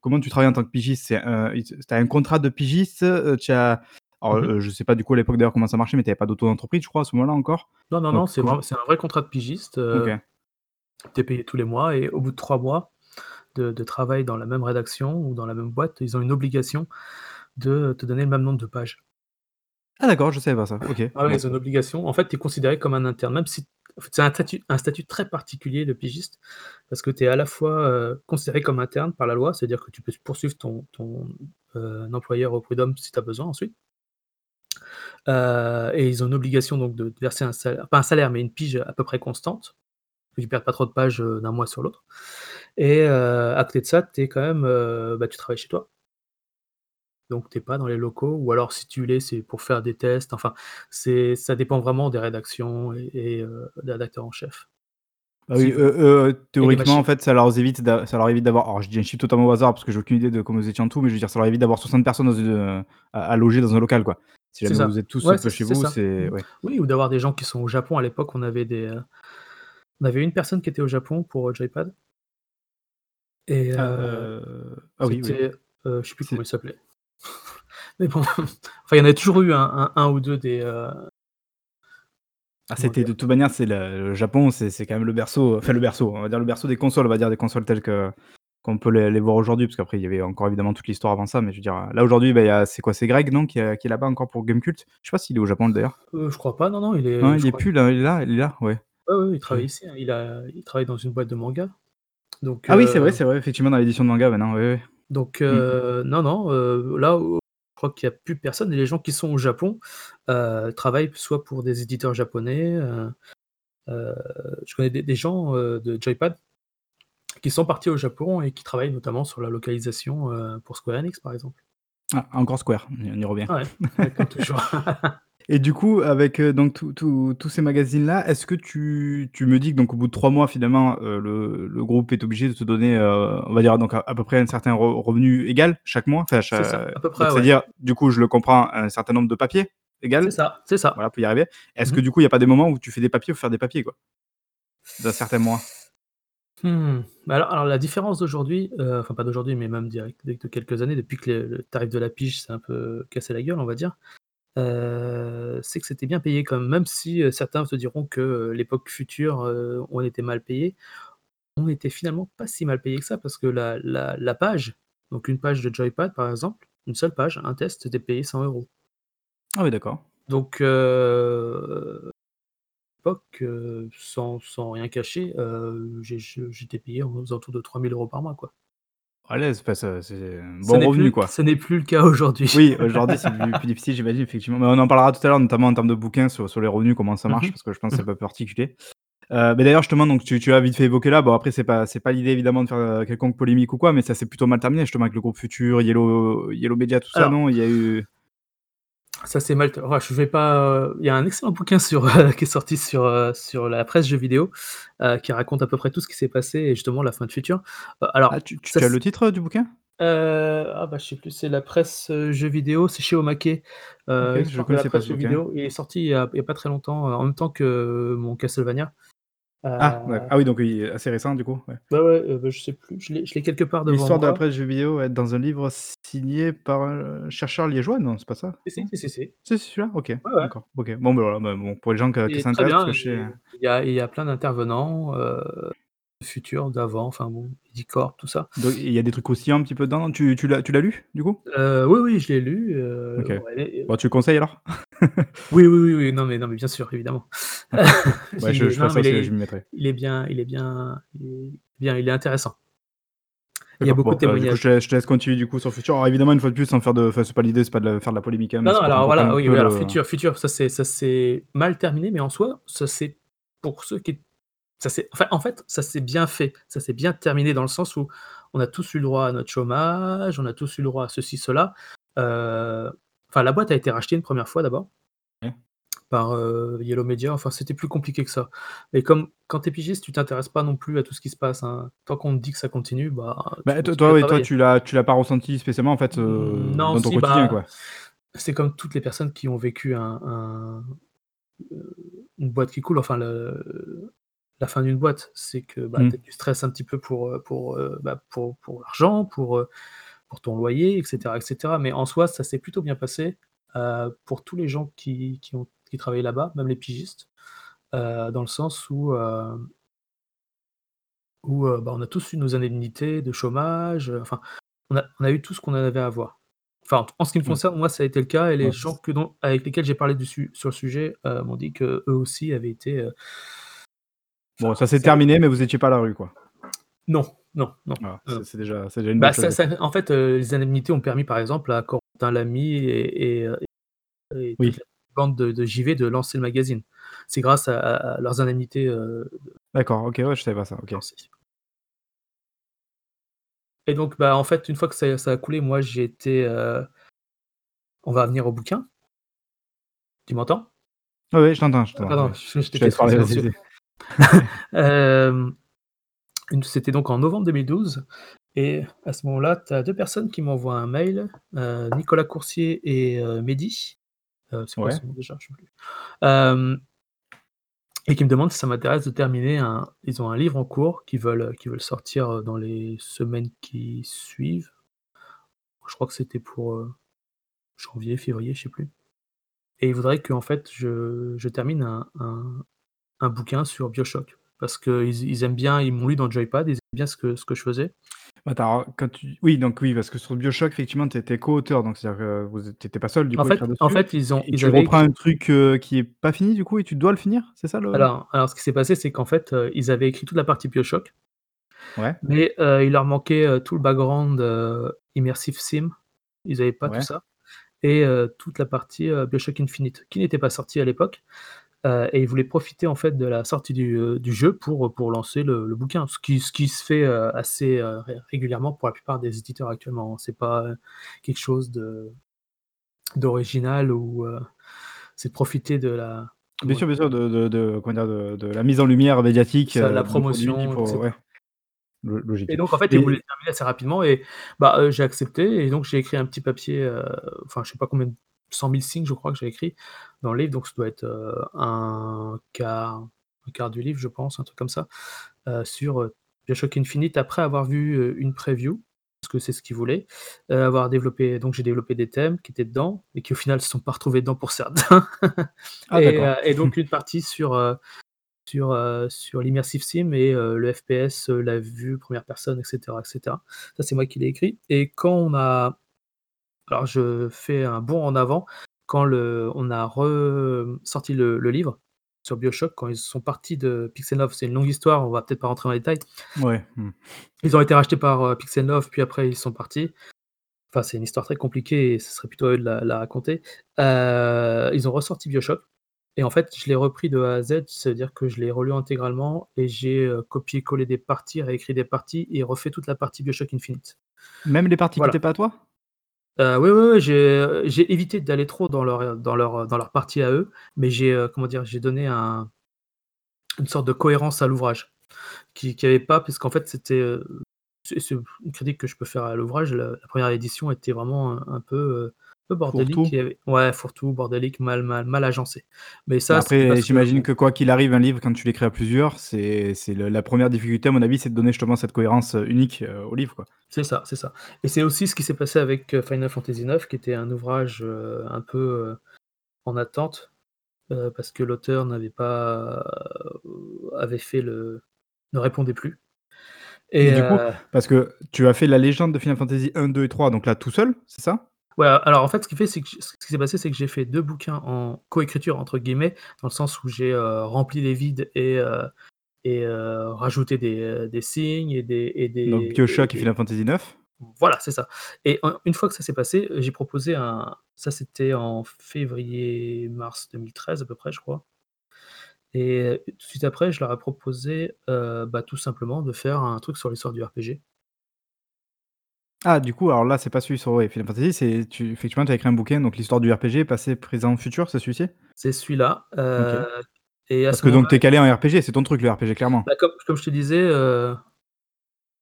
comment tu travailles en tant que pigiste? C'est tu as un contrat de pigiste, tu as alors, heu, je sais pas du coup à l'époque d'ailleurs comment ça marchait, mais tu avais pas d'auto-entreprise, je crois, à ce moment-là encore? Non, non, Donc non, c'est comment un vrai contrat de pigiste, heu, OK. tu es payé tous les mois et au bout de 3 mois de de travail dans la même rédaction ou dans la même boîte, ils ont une obligation de te donner le même nombre de pages. Ah d'accord, je savais pas ça. OK, Ah ouais, ils ont une obligation. En fait, tu es considéré comme un interne, même si c'est un statut un statut très particulier de pigiste, parce que tu es à la fois, heu, considéré comme interne par la loi, c'est-à-dire que tu peux poursuivre ton employeur au prud'homme si tu as besoin ensuite. Heu et ils ont une obligation donc de verser un salaire pas un salaire, mais une pige à peu près constante, tu perdes pas trop de pages, heu, d'un mois sur l'autre et heu, à côté de ça, tu es quand même, bah, tu travailles chez toi. Donc tu es pas dans les locaux ou alors si tu l'es, c'est pour faire des tests, enfin, c'est ça dépend vraiment des rédactions et des rédacteurs en chef. Bah oui, des théoriquement, en fait, ça leur évite ça leur évite d'avoir alors je dis un chiffre totalement au hasard parce que j'ai aucune idée de comment vous étiez en tout, mais je veux dire, ça leur évite d'avoir 60 personnes dans une, heu, à à loger dans un local, quoi. Si jamais vous êtes tous, Ouais, heu, c'est chez vous, c'est ouais. Oui, ou d'avoir des gens qui sont au Japon. À l'époque, on avait des, heu, on avait une personne qui était au Japon pour, heu, Joypad et Ah, heu, heu, ah oui, oui. je sais plus comment il s'appelait. Mais bon, enfin, il y en avait toujours eu un un un ou 2 des, ah, c'était de toute manière, c'est le le Japon, c'est c'est quand même le berceau, enfin le berceau, on va dire le berceau des consoles, on va dire des consoles telles que qu'on peut les les voir aujourd'hui, parce qu'après il y avait encore évidemment toute l'histoire avant ça, mais je veux dire, là aujourd'hui, bah, il y a c'est quoi? C'est Greg, non? Qui est là-bas encore pour Gamecult? Je sais pas s'il est au Japon d'ailleurs? Heu, je crois pas, non, non, il Non, est il je est plus là, il est là il est là? Ouais. ouais, ouais, il travaille ici, hein. Il a il travaille dans une boîte de manga. Donc ah oui, c'est vrai, heu c'est vrai, effectivement dans l'édition de manga maintenant, oui, oui. donc Mmh. heu, non, non, là je crois qu'il y a plus personne et les gens qui sont au Japon, travaillent soit pour des éditeurs japonais, je connais des des gens, de Joypad qui sont partis au Japon et qui travaillent notamment sur la localisation, heu, pour Square Enix, par exemple. Ah, encore Square, on y revient. Ouais, ouais, comme toujours. Et du coup, avec, heu, donc tous ces magazines-là, est-ce que tu tu me dis que donc au bout de 3 mois finalement, heu, le le groupe est obligé de te donner, on va dire donc à à peu près un certain re revenu égal chaque mois? Enfin C'est ça, à peu près, ouais. c'est-à-dire, du coup, je le comprends, un certain nombre de papiers C'est égal, ça, c'est ça. voilà, pour y arriver. Est-ce Mmh que du coup, il y a pas des moments où tu fais des papiers pour faire des papiers, quoi? Dans certains mois? Mmh. Bah, alors alors la différence d'aujourd'hui, heu, enfin pas d'aujourd'hui, mais même direct de quelques années, depuis que le le tarif de la pige s'est un peu cassé la gueule, on va dire, heu, c'est que c'était bien payé quand même. Même si, heu, certains te diront que, heu, l'époque future, heu, on était mal payés, on était finalement pas si mal payés que ça parce que la la la page, donc une page de Joypad par exemple, une seule page, un test, c'était payé 100 €. Ah oui, d'accord. Donc heu, l'époque, heu, sans sans rien cacher, je j'étais payé aux alentours de 3 000 € par mois, quoi. À l'aise, c'est bon revenu, plus quoi. ce n'est plus le cas aujourd'hui. Oui, aujourd'hui, c'est plus plus difficile, j'imagine, effectivement. Mais on en parlera tout à l'heure, notamment en termes de bouquins sur sur les revenus, comment ça marche, mh. parce que je pense que c'est un peu particulier. Heu, mais d'ailleurs, justement, donc tu tu as vite fait évoquer là, bon après c'est pas c'est pas l'idée évidemment de faire, quelconque polémique ou quoi, mais ça s'est plutôt mal terminé justement avec le groupe Futur, Yellow Yellow Media, tout ça, non? Il y a eu ça c'est mal je vais pas, heu, il y a un excellent bouquin sur, heu, qui est sorti sur, heu, sur la presse jeux vidéo, qui raconte à peu près tout ce qui s'est passé et justement la fin de Futur. Heu, ah alors tu tu ça tu as le titre, du bouquin? heu, ah bah je sais plus, c'est la presse, jeux vidéo, c'est chez Omake, je de la pas presse jeux vidéo. Il est sorti il y a il y a pas très longtemps, en même temps que mon Castlevania. Ah d'acc ah oui, donc oui, assez récent du coup, ouais. ouais, ouais, heu, bah je sais plus, je l'ai je l'ai quelque part devant L'histoire de la presse jeux vidéo, être dans un livre signé par un chercheur liégeois? Non, c'est pas ça? C'est celui-là? OK, Ouais, ouais. d'accord, OK. Bon, bah, voilà, bah, bon, pour les gens sais et il y a il y a plein d'intervenants, heu, futurs, d'avant, enfin bon, Dicord, tout ça. donc il y a des trucs croustillants un petit peu dedans, tu tu l'as tu l'as lu, du coup? Heu, oui, oui, je l'ai lu, ouais et Bon, tu le conseilles alors? oui, oui, oui, oui, non, mais non, mais bien sûr, évidemment. Ouais, je je non, ça aussi, je m'y mettrai. il est bien il est bien il est bien, il est intéressant. Il y a beaucoup de bon, coup, témoignages. je te laisse je te laisse continuer du coup sur Futur. Alors évidemment, une fois de plus, sans faire de enfin, c'est pas l'idée, c'est pas de la faire de la polémique, hein, Non, non, alors voilà, oui, alors le Futur Futur, ça c'est mal terminé, mais en soi, ça c'est pour ceux qui ça s'est enfin, en fait, ça s'est bien fait. Ça s'est bien terminé dans le sens où on a tous eu le droit à notre chômage, on a tous eu le droit à ceci, cela. Heu, enfin, la boîte a été rachetée une première fois d'abord par, heu, Yellow Media, enfin c'était plus compliqué que ça. Et comme quand tu es pigiste, tu t'intéresses pas non plus à tout ce qui se passe, hein. Tant qu'on te dit que ça continue, bah, tu Bah, toi continues toi, toi, tu l'as tu l'as pas ressenti spécialement en fait, Mmh, heu, non, dans ton si, quotidien, bah, quoi? c'est comme toutes les personnes qui ont vécu un un, heu, une boîte qui coule, enfin le la fin d'une boîte. C'est que, bah, tu Mmh. as du stress un petit peu pour, heu, pour, heu, bah, pour pour l'argent, pour, heu, pour ton loyer et cetera et cetera. Mais en soi, ça s'est plutôt bien passé, pour tous les gens qui qui ont qui travaillaient là-bas, même les pigistes, dans le sens où, où, bah, on a tous eu nos indemnités de chômage, enfin, on a on a eu tout ce qu'on avait à avoir. Enfin, en ce qui me Ouais. concerne, moi, ça a été le cas et les Ouais, gens que dont avec lesquels j'ai parlé dessus sur le sujet, m'ont dit qu'eux aussi avaient été, Bon, ça s'est terminé, mais vous étiez pas à la rue, quoi? Non, non, non, Voilà, non, c'est déjà déjà une bonne Bah, chose ça déjà. ça en fait, heu, les indemnités ont permis, par exemple, à Corentin Lamy et et toute Oui. la bande de de JV de lancer le magazine. C'est grâce à leurs indemnités, de D'accord, OK, ouais, je savais pas ça, OK. Et donc, bah, en fait, une fois que ça ça a coulé, moi j'ai été, on va venir au bouquin. Tu m'entends? Oui, oui, je t'entends, je Ah t'entends, ouais. je je Je une c'était donc en novembre 2012 et à ce moment-là, tu as 2 personnes qui m'envoient un mail, heu, Nicolas Coursier et heu, Mehdi, c'est quoi Ouais. nom déjà? Je sais plus. Hem et qui me demandent si ça m'intéresse de terminer un ils ont un livre en cours qu'ils veulent, veulent sortir, dans les semaines qui suivent. Je crois que c'était pour, janvier, février, je sais plus. Et ils voudraient qu'en fait je je termine un un un bouquin sur BioShock. Parce qu'ils ils aiment bien, ils m'ont lu dans Joypad, ils aiment bien ce que ce que je faisais. Attends, quand tu oui, donc oui, parce que sur BioShock, effectivement, tu étais coauteur, donc c'est-à-dire que vous ét tu étais pas seul, du En coup, fait en fait, ils ont et ils tu avaient reprends un truc, heu, qui est pas fini, du coup et tu dois le finir? C'est ça le alors alors ce qui s'est passé, c'est qu'en fait, heu, ils avaient écrit toute la partie BioShock Ouais. mais heu, il leur manquait, tout le background, Immersive Sim. Ils avaient pas tout ça et toute la partie, BioShock Infinite, qui n'était pas sortie à l'époque, heu et ils voulaient profiter, en fait, de la sortie du, du jeu pour, heu, pour lancer le le bouquin. Ce qui ce qui se fait, assez, régulièrement pour la plupart des éditeurs actuellement. C'est pas, quelque chose de d'original ou c'est profiter de la Bien sûr, bien sûr, de de de comment dire? De de la mise en lumière médiatique, Ça, la promotion pour ouais, cetera. lo Et logique donc en fait, et le terminer assez rapidement et bah, j'ai accepté et donc j'ai écrit un petit papier, enfin je sais pas combien de 100 000 signes je crois que j'ai écrit dans le livre, donc ça doit être, heu, 1/4 1/4 du livre je pense, un truc comme ça, heu, sur, heu, BioShock Infinite après avoir vu, une preview, parce que c'est ce qu'ils voulaient, heu, avoir développé donc j'ai développé des thèmes qui étaient dedans et qui au final se sont pas retrouvés dedans pour certains. Ah et donc une partie sur, sur, sur l'Immersive Sim et le FPS, la vue première personne et cetera et cetera. Ça, c'est moi qui l'ai écrit. Et quand on a alors je fais un bond en avant, quand le on a ressorti le le livre sur BioShock, quand ils sont partis de Pixel Love, c'est une longue histoire, on va peut-être pas rentrer dans les détails. Ouais, mmh. Ils ont été rachetés par, heu, Pixel Love, puis après ils sont partis. Enfin, c'est une histoire très compliquée et ce serait plutôt à eux de la la raconter. Heu, ils ont ressorti BioShock et en fait, je l'ai repris de A à Z, ça veut dire que je l'ai relu intégralement et j'ai, heu, copié-collé des parties, réécrit des parties et refait toute la partie BioShock Infinite. Même les parties qui Voilà. étaient pas à toi? Oui, oui, oui, j'ai, heu, j'ai évité d'aller trop dans leur, dans leur, dans leur partie à eux, mais j'ai, heu, comment dire? J'ai donné un une sorte de cohérence à l'ouvrage qui qui avait pas puisqu'en fait c'était, une critique que je peux faire à l'ouvrage, la 1re édition était vraiment un peu, peu bordélique ouais, fourre-tout, bordélique, mal mal mal agencé. Mais ça, après, que j'imagine que quoi qu'il arrive, un livre, quand tu l'écris à plusieurs, c'est la 1re difficulté, à mon avis, c'est de donner justement cette cohérence, heu, unique, heu, au livre, quoi. C'est ça, c'est ça et c'est aussi ce qui s'est passé avec, heu, Final Fantasy IX qui était un ouvrage, un peu, en attente, parce que l'auteur n'avait pas, avait fait le ne répondait plus et du coup, parce que tu as fait la légende de Final Fantasy 1, 2 et 3, donc là, tout seul, c'est ça? Ouais, alors en fait, ce qui fait, c'est que j ce qui s'est passé, c'est que j'ai fait 2 bouquins en «coécriture» entre guillemets, dans le sens où j'ai, heu, rempli les vides et heu et heu, rajouté des, des signes et des et Donc des et BioShock et des Final Fantasy 9? voilà, c'est ça et un une fois que ça s'est passé, j'ai proposé un ça c'était en février-mars 2013 à peu près, je crois et tout de suite après, je leur ai proposé, bah, tout simplement de faire un truc sur l'histoire du RPG. Ah du coup, alors là, c'est pas celui sur ouais, Final Fantasy, c'est tu effectivement, tu as écrit un bouquin, donc l'histoire du RPG passé, présent, futur, c'est celui-ci? C'est celui-là, et à Parce ce que donc tu es calé en RPG, c'est ton truc le RPG, clairement? bah, comme comme je te disais, heu,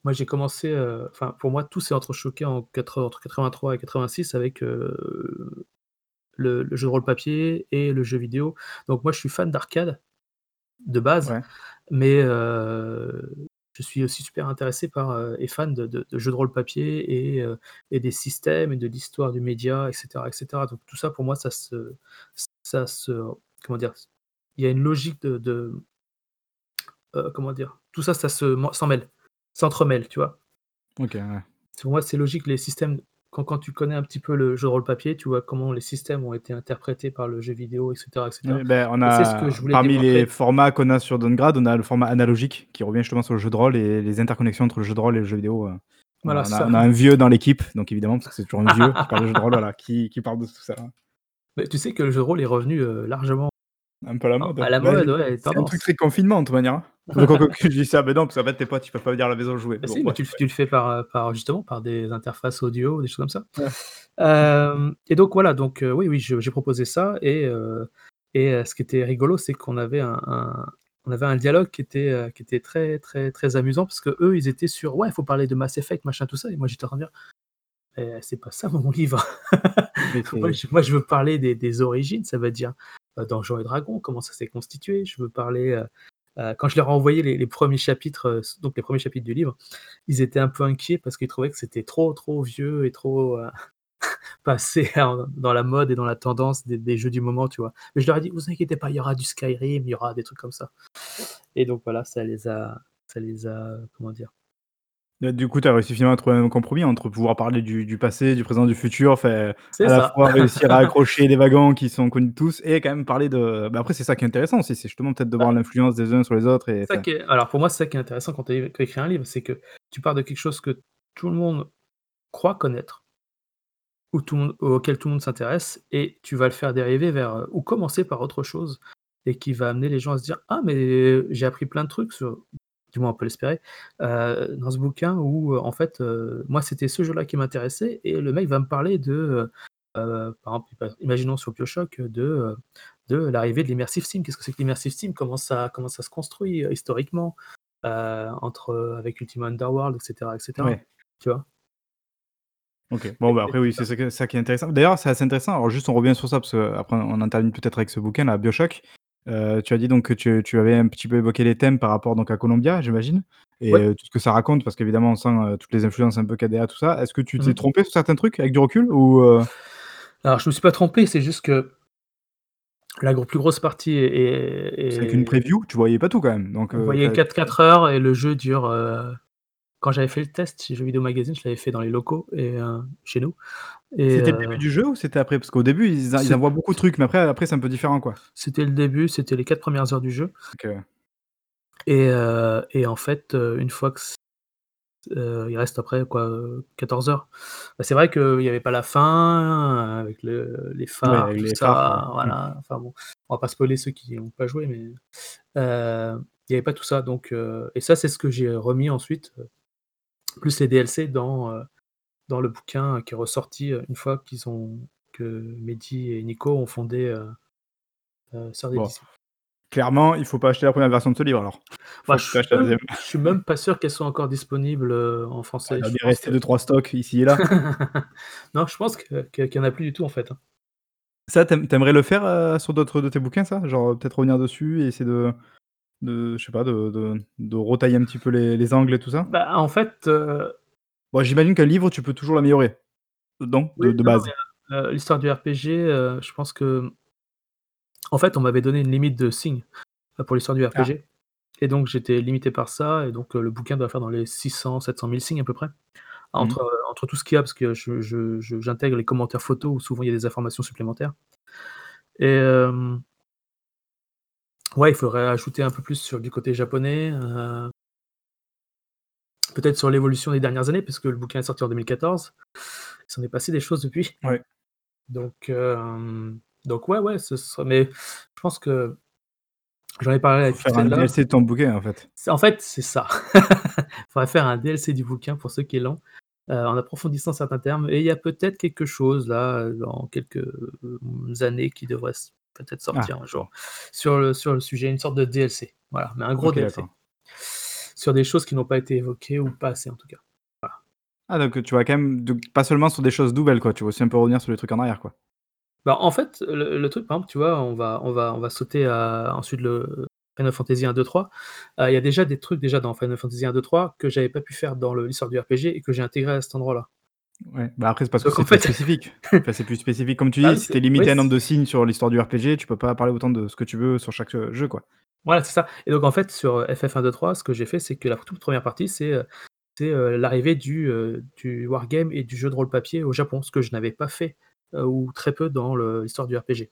moi j'ai commencé, heu, enfin pour moi tout s'est entrechoqué en quatre entre 83 et 86 avec, le le jeu de rôle papier et le jeu vidéo. Donc moi je suis fan d'arcade, de base, Ouais. mais je suis aussi super intéressé par, heu et fan de de de jeux de rôle papier et heu et des systèmes et de l'histoire du média et cetera et cetera. Donc tout ça pour moi ça se ça se comment dire? Il y a une logique de de heu, comment dire? Tout ça, ça se s'emmêle, s'entremêle, tu vois? OK, ouais. Pour moi, c'est logique, les systèmes quand quand tu connais un petit peu le jeu de rôle papier, tu vois comment les systèmes ont été interprétés par le jeu vidéo et cetera et cetera Oui, beh, on et c'est ce que a je voulais parmi les formats qu'on a sur Downgrade, on a le format analogique qui revient justement sur le jeu de rôle et les interconnexions entre le jeu de rôle et le jeu vidéo, heu, voilà, on a ça. on a un vieux dans l'équipe, donc évidemment, parce que c'est toujours un vieux qui parle de jeu de rôle, voilà, qui qui parle de tout ça. Mais tu sais que le jeu de rôle est revenu, heu, largement Un peu à la en mode. à la Bah, mode, ouais, c'est un truc très confinement de toute manière, hein. Quoique je dis ça, mais non, parce qu'en fait tes potes, ils peuvent pas venir à la maison jouer, Bah, bon si, tu le ouais. tu le fais par, heu, par justement par des interfaces audio, des choses comme ça. Ouais. Hem et donc voilà, donc heu, oui, oui, j'ai proposé ça et et ce qui était rigolo, c'est qu'on avait un un on avait un dialogue qui était, qui était très, très, très amusant parce qu'eux, ils étaient sur: «Ouais, il faut parler de Mass Effect, machin, tout ça» et moi j'étais en train de dire: «Eh, c'est pas ça mon livre. Moi je moi je veux parler des des origines, ça veut dire, Donjons et Dragons, comment ça s'est constitué. Je veux parler, heu» heu, quand je leur ai envoyé les 1ers chapitres, donc les 1ers chapitres du livre, ils étaient un peu inquiets parce qu'ils trouvaient que c'était trop, trop vieux et trop, passé dans la mode et dans la tendance des des jeux du moment, tu vois? Mais je leur ai dit: «Vous inquiétez pas, il y aura du Skyrim, il y aura des trucs comme ça» et donc voilà, ça les a ça les a, comment dire? Du coup, tu as réussi finalement à trouver un compromis entre pouvoir parler du du passé, du présent, du futur, à la fois réussir à accrocher les wagons qui sont connus de tous et quand même parler de bah, après c'est ça qui est intéressant aussi, c'est justement peut-être de voir Bah l'influence des uns sur les autres et ça qui est alors pour moi, c'est ça qui est intéressant quand tu écris un livre, c'est que tu pars de quelque chose que tout le monde croit connaître ou tout le monde auquel tout le monde s'intéresse et tu vas le faire dériver vers, heu ou commencer par autre chose et qui va amener les gens à se dire: «Ah mais j'ai appris plein de trucs sur» du moins on peut l'espérer, heu, dans ce bouquin où, heu, en fait, heu, moi c'était ce jeu-là qui m'intéressait et le mec va me parler de, par exemple, imaginons sur BioShock, de, de l'arrivée de l'immersive sim. Qu'est-ce que c'est que l'immersive sim? Comment ça comment ça se construit, historiquement, entre, avec Ultima Underworld et cetera et cetera, Ouais. tu vois? OK. Bon, bah, après oui, c'est ça qui est intéressant. D'ailleurs, c'est assez intéressant, alors juste on revient sur ça parce qu'après on en termine peut-être avec ce bouquin-là, BioShock. Heu, tu as dit donc que tu tu avais un petit peu évoqué les thèmes par rapport donc à Columbia, j'imagine et Ouais. heu, tout ce que ça raconte parce qu'évidemment on sent, heu, toutes les influences un peu KDA tout ça. Est-ce que tu t'es mh. trompé sur certains trucs avec du recul ou? Alors je me suis pas trompé, c'est juste que la plus grosse partie est C'est qu'une est est preview, tu voyais pas tout quand même, donc on voyait enfin 4- 4 heures et le jeu dure, quand j'avais fait le test chez Jeux Vidéo Magazine, je l'avais fait dans les locaux et chez nous C'était le heu début du jeu ou c'était après? Parce qu'au début ils envoient beaucoup de trucs, mais après après c'est un peu différent, quoi. c'était le début, c'était les 4 premières heures du jeu ouais. et heu et en fait, heu, une fois que il reste après quoi, heu, 14 heures. Bah, c'est vrai qu'il y avait pas la fin, avec le les Ouais, phares, avec tout les ouais. ça, voilà, enfin bon, on va pas spoiler ceux qui y ont pas joué, mais il y avait pas tout ça donc et ça, c'est ce que j'ai remis ensuite, plus les DLC dans, dans le bouquin qui est ressorti, heu, une fois qu'ils ont que Mehdi et Nico ont fondé, heu heu, Sœurs Bon, clairement, il faut pas acheter la 1re version de ce livre alors. Bah, je suis même 2e. je suis même pas sûr qu'elles soient encore disponibles, heu, en Ah, français. il a Je dû pense rester que 2-3 stocks ici et là. non, je pense que qu'il y en a plus du tout, en fait, hein. Ça, tu aimes tu aimerais le faire, heu, sur d'autres de tes bouquins ça? Genre, peut-être revenir dessus et essayer de de je sais pas, de de de retailler un petit peu les les angles et tout ça? Bah, en fait, Bon, j'imagine qu'un livre, tu peux toujours l'améliorer? Non? Oui, De non, base? heu, l'histoire du RPG, heu, je pense que en fait, on m'avait donné une limite de signes, heu, pour l'histoire du Ah. RPG et donc j'étais limité par ça et donc le bouquin doit faire dans les 600-700 000 signes à peu près. Mmh. Entre, heu, entre tout ce qu'il y a parce que je je je j'intègre les commentaires photos où souvent il y a des informations supplémentaires et ouais, il faudrait ajouter un peu plus sur du côté japonais, peut-être sur l'évolution des dernières années puisque le bouquin est sorti en 2014. Il s'en est passé des choses depuis. Ouais. Donc hem, donc ouais, ouais, ce serait mais je pense que j'en ai parlé avec faire un là. DLC de ton bouquin, en fait. En fait, c'est ça. Faudrait faire un DLC du bouquin pour ceux qui l'ont heu, en approfondissant certains termes et il y a peut-être quelque chose là, dans quelques, années qui devrait peut-être Ah, sortir un jour sur le sur le sujet, une sorte de DLC, voilà, mais un gros DLC. Sur des choses qui n'ont pas été évoquées ou pas assez en tout cas. Voilà. Ah donc tu vas quand même pas seulement sur des choses nouvelles quoi, tu vas aussi un peu revenir sur les trucs en arrière quoi? Bah, en fait, le le truc par exemple, tu vois, on va on va on va sauter à ensuite le Final Fantasy 1-2-3. Heu, il y a déjà des trucs déjà dans Final Fantasy 1-2-3 que j'avais pas pu faire dans l'histoire du RPG et que j'ai intégré à cet endroit-là. Ouais, bah, après c'est parce que Donc c'est fait spécifique. Enfin, c'est plus spécifique comme tu bah, dis, oui, si tu c'est es oui, limité à un nombre de signes sur l'histoire du RPG, tu peux pas parler autant de ce que tu veux sur chaque, heu, jeu quoi. voilà, c'est ça et donc en fait sur, heu, FF 1-2-3, ce que j'ai fait, c'est que la toute 1re partie, c'est, heu, c'est, heu, l'arrivée du, heu, du wargame et du jeu de rôle papier au Japon, ce que je n'avais pas fait, ou très peu dans l'histoire du RPG.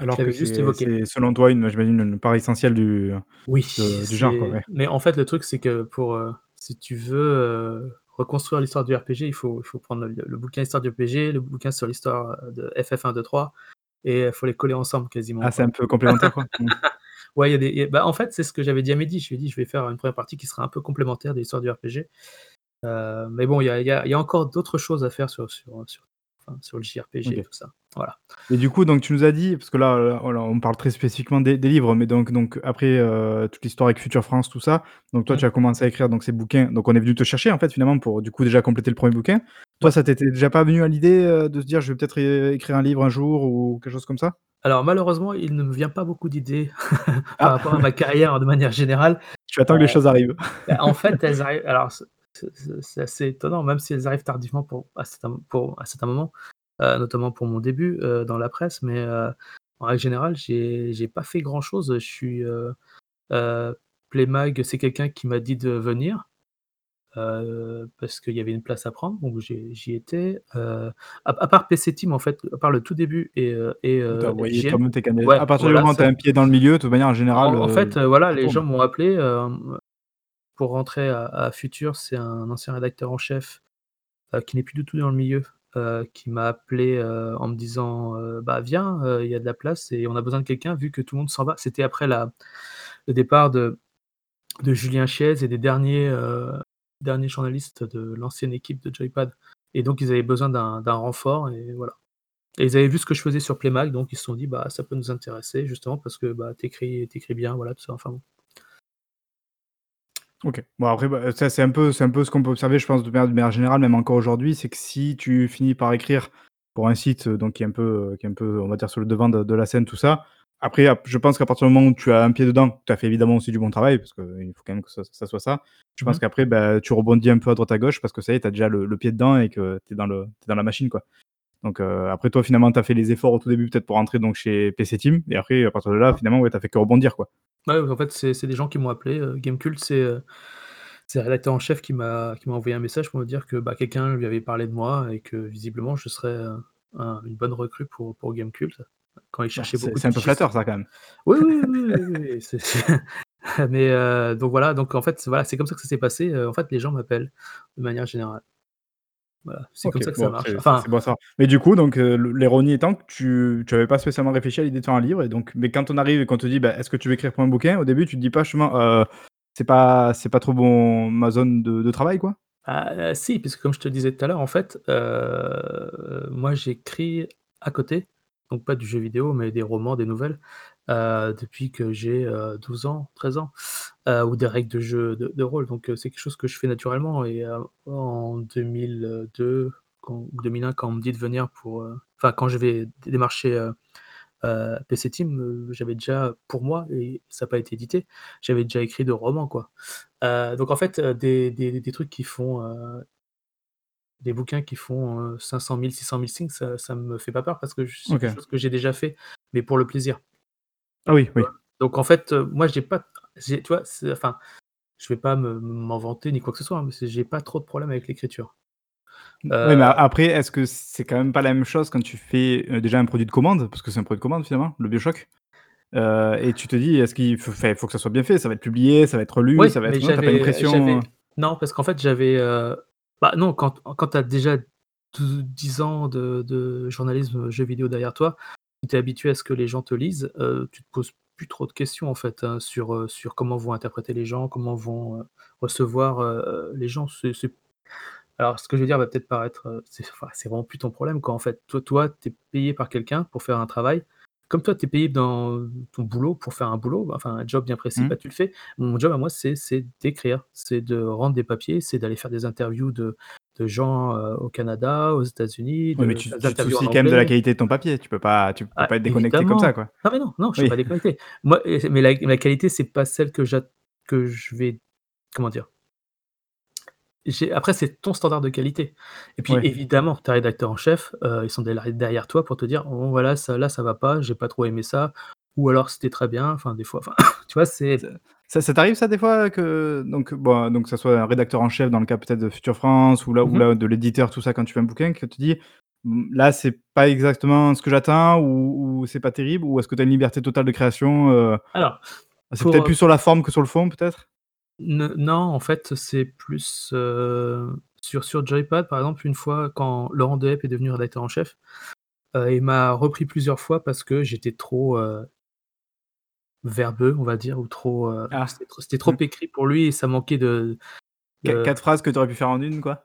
Alors que juste évoqué. selon toi une j'imagine une part essentielle du Oui, de du genre quoi, c'est ouais. mais en fait, le truc, c'est que pour, si tu veux, reconstruire l'histoire du RPG, il faut il faut prendre le le bouquin Histoire du RPG, le bouquin sur l'histoire, heu, de FF 1-2-3 et il faut les coller ensemble quasiment, Ah, c'est un peu complémentaire quoi? Mmh. Ouais, y a des il y a bah, en fait, c'est ce que j'avais dit à Mehdi. Je lui ai dit: «Je vais faire une 1re partie qui sera un peu complémentaire de l'histoire du RPG». Heu, mais bon, il y y a il y a encore d'autres choses à faire sur sur, sur sur le JRPG et tout ça. Voilà. Et du coup, donc tu nous as dit parce que là on parle très spécifiquement des des livres, mais donc donc après, heu, toute l'histoire avec Future France, tout ça, donc toi Mmh. tu as commencé à écrire donc ces bouquins, donc on est venu te chercher en fait finalement pour du coup déjà compléter le 1er bouquin. Toi, ça t'était déjà pas venu à l'idée, heu, de se dire: «Je vais peut-être écrire un livre un jour» ou quelque chose comme ça? Alors malheureusement, il ne me vient pas beaucoup d'idées par Ah! rapport à ma carrière de manière générale. Tu attends que les choses arrivent. bah, en fait, elles arrivent alors c'est assez étonnant, même si elles arrivent tardivement pour à certains pour à certains moments, heu, notamment pour mon début, heu, dans la presse, mais heu, en règle générale, j'ai pas fait grand chose. Je suis, Playmag, c'est quelqu'un qui m'a dit de venir, parce qu'il y avait une place à prendre, donc j'y étais, à à part PC Team en fait, à part le tout début et et ouais, À partir du moment où tu as un pied dans le milieu, de toute manière en général, en en fait, voilà, les gens m'ont appelé, pour rentrer à Future. C'est un ancien rédacteur en chef, heu, qui n'est plus du tout dans le milieu, heu, qui m'a appelé, heu, en me disant, «Bah, viens, il y a de la place et on a besoin de quelqu'un vu que tout le monde s'en va». C'était après le départ de Julien Chiez et des derniers, derniers journalistes de l'ancienne équipe de Joypad et donc ils avaient besoin d'un renfort et voilà et ils avaient vu ce que je faisais sur Playmag, donc ils se sont dit: «Bah, ça peut nous intéresser justement parce que, bah, tu écris tu écris bien», voilà, tout ça, enfin bon. OK. Bon après, bah, ça c'est un peu c'est un peu ce qu'on peut observer je pense de manière de manière générale, même encore aujourd'hui, c'est que si tu finis par écrire pour un site, heu, donc qui est un peu, heu, qui est un peu, on va dire sur le devant de de la scène tout ça, après ap je pense qu'à partir du moment où tu as un pied dedans, tu as fait évidemment aussi du bon travail parce qu'il faut quand même que ça ça soit ça. Je Mmh pense mh. qu'après, bah, tu rebondis un peu à droite à gauche parce que ça y est, tu as déjà le le pied dedans et que tu es dans le es dans la machine, quoi. Donc après toi finalement tu as fait les efforts au tout début peut-être pour rentrer donc chez PC Team et après à partir de là finalement, ouais, tu as fait que rebondir, quoi. Ouais, en fait, c'est c'est des gens qui m'ont appelé, heu, Gamekult, c'est, heu, c'est le rédacteur en chef qui m'a qui m'a envoyé un message pour me dire que, bah, quelqu'un lui avait parlé de moi et que visiblement je serais, heu, un une bonne recrue pour pour Gamekult, quand ils Bah, cherchaient c'est beaucoup de c'est un peu flatteur ça quand même. Oui, oui, oui, oui, oui, oui, c'est c'est mais heu, donc voilà, donc en fait, voilà, c'est comme ça que ça s'est passé, heu, en fait, les gens m'appellent de manière générale. Voilà, c'est comme ça que ça bon marche. Enfin c'est bon savoir. Mais du coup donc le l'ironie étant que tu tu avais pas spécialement réfléchi à l'idée de faire un livre et donc mais quand on arrive et qu'on te dit: «Bah, est-ce que tu veux écrire pour un bouquin?» au début tu te dis pas justement, heu: «C'est pas c'est pas trop mon ma zone de de travail, quoi»? Ah, heu, si, puisque comme je te disais tout à l'heure, en fait, heu, moi j'écris à côté, donc pas du jeu vidéo, mais des romans, des nouvelles, heu, depuis que j'ai, heu, 12 ans, 13 ans, heu, ou des règles de jeu de de rôle, donc heu, c'est quelque chose que je fais naturellement et en 2002 quand ou 2001 quand on me dit de venir pour, enfin quand je vais dé démarcher, PC Team, j'avais déjà pour moi et ça a pas été édité, j'avais déjà écrit 2 romans, quoi. Donc en fait, des des des trucs qui font, des bouquins qui font, heu, 500 000-600 000 signes, ça ça me fait pas peur parce que c'est quelque chose que j'ai déjà fait, mais pour le plaisir. Ah oui, oui. Donc en fait, heu, moi j'ai pas tu vois? Enfin, je vais pas me m'en vanter ni quoi que ce soit, hein, mais j'ai pas trop de problème avec l'écriture. Oui, mais Heu après est-ce que c'est quand même pas la même chose quand tu fais, heu, déjà un produit de commande? Parce que c'est un produit de commande finalement, le BioShock? Et tu te dis: «Est-ce qu'il faut enfin, il faut que ça soit bien fait, ça va être publié, ça va être lu, ça va être» non, as pas une pression, heu? non, parce qu'en fait j'avais, bah, non, quand quand tu as déjà dou 10 ans de de journalisme jeux vidéo derrière toi, tu es habitué à ce que les gens te lisent, heu, tu te poses plus trop de questions en fait, hein, sur, heu, sur comment vont interpréter les gens, comment vont, heu, recevoir, heu, les gens. C'est c'est Alors, ce que je veux dire va peut-être paraître, c'est enfin, c'est vraiment plus ton problème, quoi, en fait. Toi toi, tu es payé par quelqu'un pour faire un travail. Comme toi, tu es payé dans ton boulot pour faire un boulot, enfin un job bien précis, Mmh. bah, tu le fais. Mon job à moi, c'est c'est d'écrire, c'est de rendre des papiers, c'est d'aller faire des interviews de de gens, heu, au Canada, aux États-Unis, Oui, mais tu tu te soucies quand même de la qualité de ton papier. Tu peux pas tu peux Ah, pas être déconnecté comme ça, quoi. Ah mais non, non, je suis Oui. pas déconnecté. Moi mais la la qualité, c'est pas celle que que je vais comment dire? Après, c'est ton standard de qualité et puis Ouais. évidemment, tes rédacteurs en chef, heu, ils sont derrière toi pour te dire: «Bon voilà, ça là, ça va pas, j'ai pas trop aimé ça» ou alors «C'était très bien», enfin des fois, enfin, tu vois? C'est Ça t'arrive ça des fois que donc bon, donc que ça soit un rédacteur en chef dans le cas peut-être de Future France ou là mmh ou mh. là de l'éditeur, tout ça, quand tu fais un bouquin, que tu dis: «Mmh, là, c'est pas exactement ce que j'attends» ou ou «C'est pas terrible» ou est-ce que tu as une liberté totale de création, heu, Alors c'est pour, peut-être plus sur la forme que sur le fond, peut-être? ne non, en fait, c'est plus, heu, sur sur Joypad, par exemple, une fois, quand Laurent Dehep est devenu rédacteur en chef, heu, il m'a repris plusieurs fois parce que j'étais trop, verbeux, on va dire, ou trop, heu, Ah. c'était trop c'était trop écrit pour lui et ça manquait de Qua de 4 phrases que tu aurais pu faire en 1, quoi?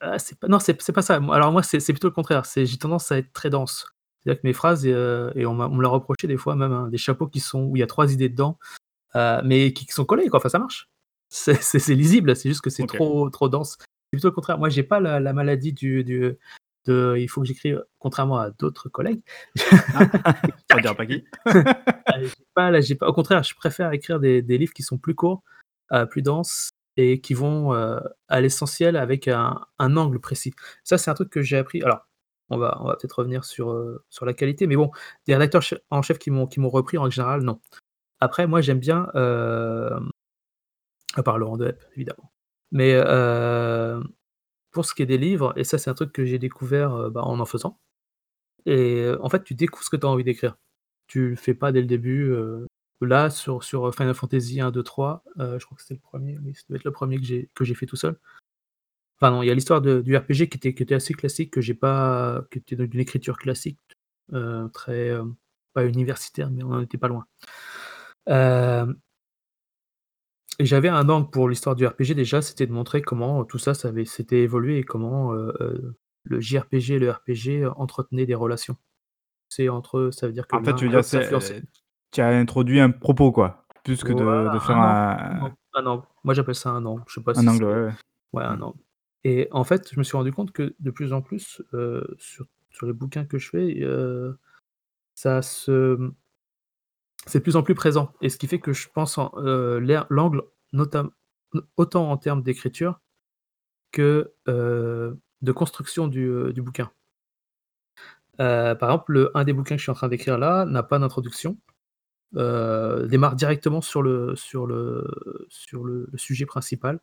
ah, c'est pas non, c'est c'est pas ça. Alors moi, c'est c'est plutôt le contraire, c'est j'ai tendance à être très dense. C'est-à-dire que mes phrases et heu et on m'a on me l'a reproché des fois même, hein, des chapeaux qui sont où il y a 3 idées dedans, heu, mais qui qui sont collés, quoi, enfin ça marche. C'est lisible, c'est juste que c'est trop trop dense. C'est plutôt le contraire. Moi, j'ai pas la la maladie du du de il faut que j'écrive contrairement à d'autres collègues. Ah, on dira pas qui. J'ai pas là, pas au contraire, je préfère écrire des des livres qui sont plus courts, heu, plus denses et qui vont, heu, à l'essentiel avec un un angle précis. Ça, c'est un truc que j'ai appris alors, on va on va peut-être revenir sur, heu, sur la qualité, mais bon, des rédacteurs en chef qui m'ont repris en général, non. Après moi, j'aime bien, à part Laurent Dehep, évidemment. Mais, pour ce qui est des livres et ça, c'est un truc que j'ai découvert, heu, bah, en en faisant et heu, en fait, tu découvres ce que tu as envie d'écrire. Tu le fais pas dès le début, heu, là sur sur, Final Fantasy 1-2-3, heu, je crois que c'était le 1er, oui, ça doit être le 1er que j'ai fait tout seul. Enfin non, il y a l'histoire du RPG qui était qui était assez classique, que j'ai pas qui était d'une écriture classique, très, pas universitaire, mais on en était pas loin. Et j'avais un angle pour l'histoire du RPG déjà, c'était de montrer comment tout ça, ça avait s'était évolué et comment, heu heu, le JRPG et le RPG entretenaient des relations. C'est entre eux, ça veut dire que En fait, tu veux dire, c'est, heu, tu as introduit un propos, quoi, plus que de faire un un un angle. Moi, j'appelle ça un angle. Je sais pas un si angle, ouais, ouais. ouais, un Mmh. angle et en fait, je me suis rendu compte que de plus en plus, sur sur les bouquins que je fais, ça se, c'est de plus en plus présent et ce qui fait que je pense en l'air l'angle autant en termes d'écriture que, heu, de construction du, du bouquin. Heu, par exemple, le un des bouquins que je suis en train d'écrire là n'a pas d'introduction, démarre directement sur le sur le sur le le sujet principal,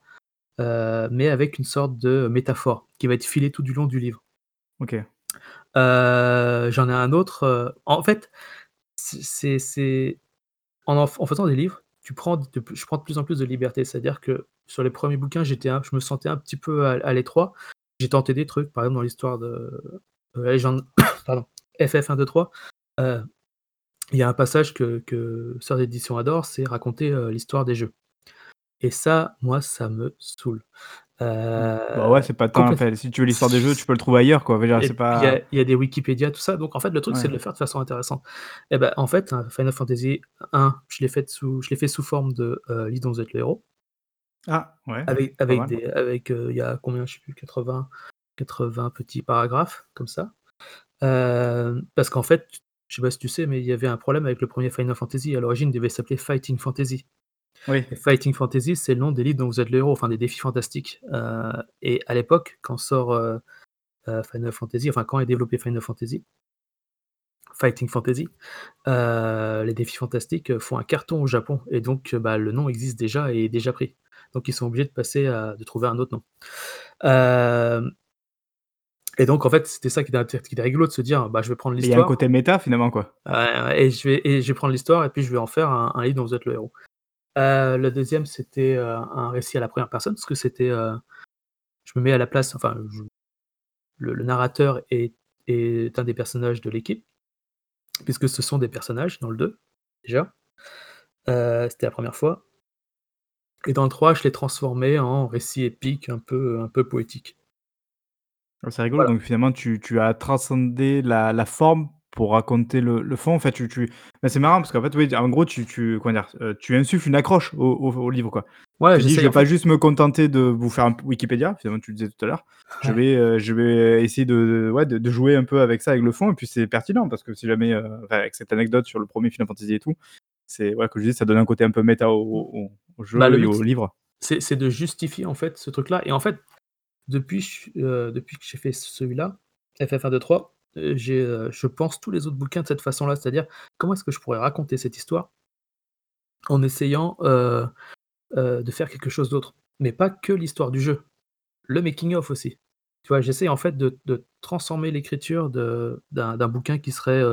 mais avec une sorte de métaphore qui va être filée tout du long du livre. OK. J'en ai un autre, en fait, c'est c'est en en faisant des livres, tu prends je prends de plus en plus de liberté. C'est-à-dire que sur les premiers bouquins, j'étais je me sentais un petit peu à l'étroit. J'ai tenté des trucs, par exemple dans l'histoire de, heu, Legend pardon, FF1-2-3, heu, il y a un passage que que Sœurs d'édition adore, c'est raconter, heu, l'histoire des jeux et ça, moi, ça me saoule. Mmh. Bah, ouais, c'est pas tant complète si tu veux l'histoire des jeux, tu peux le trouver ailleurs, quoi. Il y a pas il y a des Wikipédia, tout ça, donc en fait, le truc, c'est de le faire de façon intéressante et bah, en fait, un Final Fantasy 1, je l'ai fait sous je l'ai fait sous forme de, heu, livre dont vous êtes le héros, Ah, ouais, avec avec mal. des avec, heu, il y a combien? Je sais plus, 80 80 petits paragraphes comme ça. Hem, parce qu'en fait, je sais pas si tu sais, mais il y avait un problème avec le premier Final Fantasy. À l'origine, il devait s'appeler Fighting Fantasy Oui. et Fighting Fantasy, c'est le nom des livres dont vous êtes le héros, enfin des défis fantastiques, heu et à l'époque, quand sort, heu heu, Final Fantasy, enfin quand est développé Final Fantasy Fighting Fantasy, les défis fantastiques, font un carton au Japon et donc, bah, le nom existe déjà et est déjà pris. Donc ils sont obligés de passer à de trouver un autre nom. Et donc en fait, c'était ça qui était qui était rigolo de se dire: «Bah, je vais prendre Et il y a un l'histoire, côté méta, finalement, quoi. et je vais et je vais prendre l'histoire et puis je vais en faire un un livre dont vous êtes le héros». Heu, le 2e, c'était, heu, un récit à la 1re personne parce que c'était, heu, je me mets à la place enfin, je le le narrateur est est un des personnages de l'équipe, puisque ce sont des personnages dans le 2, déjà. C'était la 1re fois Et dans le 3, je l'ai transformé en récit épique un peu un peu poétique. C'est rigolo, Voilà. donc finalement tu tu as transcendé la la forme pour raconter le le fond. En fait, tu tu c'est marrant parce qu'en fait, oui, en gros, tu tu comment dire? Heu, tu insuffles une accroche au au au livre, quoi. Ouais, Tu dis: «Je j'essaye vais pas fait juste me contenter de vous faire un Wikipédia», finalement, tu le disais tout à l'heure. «Je vais, heu, je vais essayer de ouais, de de jouer un peu avec ça, avec le fond» et puis c'est pertinent parce que si jamais, enfin, avec cette anecdote sur le 1er Final Fantasy et tout, c'est ouais, comme je disais, ça donne un côté un peu méta au au au Bah, jeu et au livre. c'est de justifier, en fait, ce truc-là et en fait, depuis que j'ai fait celui-là, FF1-2-3, j'ai, heu, je pense tous les autres bouquins de cette façon-là. C'est-à-dire, comment est-ce que je pourrais raconter cette histoire en essayant, heu, de faire quelque chose d'autre? Mais pas que l'histoire du jeu, le making of aussi. Tu vois? J'essaie en fait de transformer l'écriture d'un bouquin qui serait,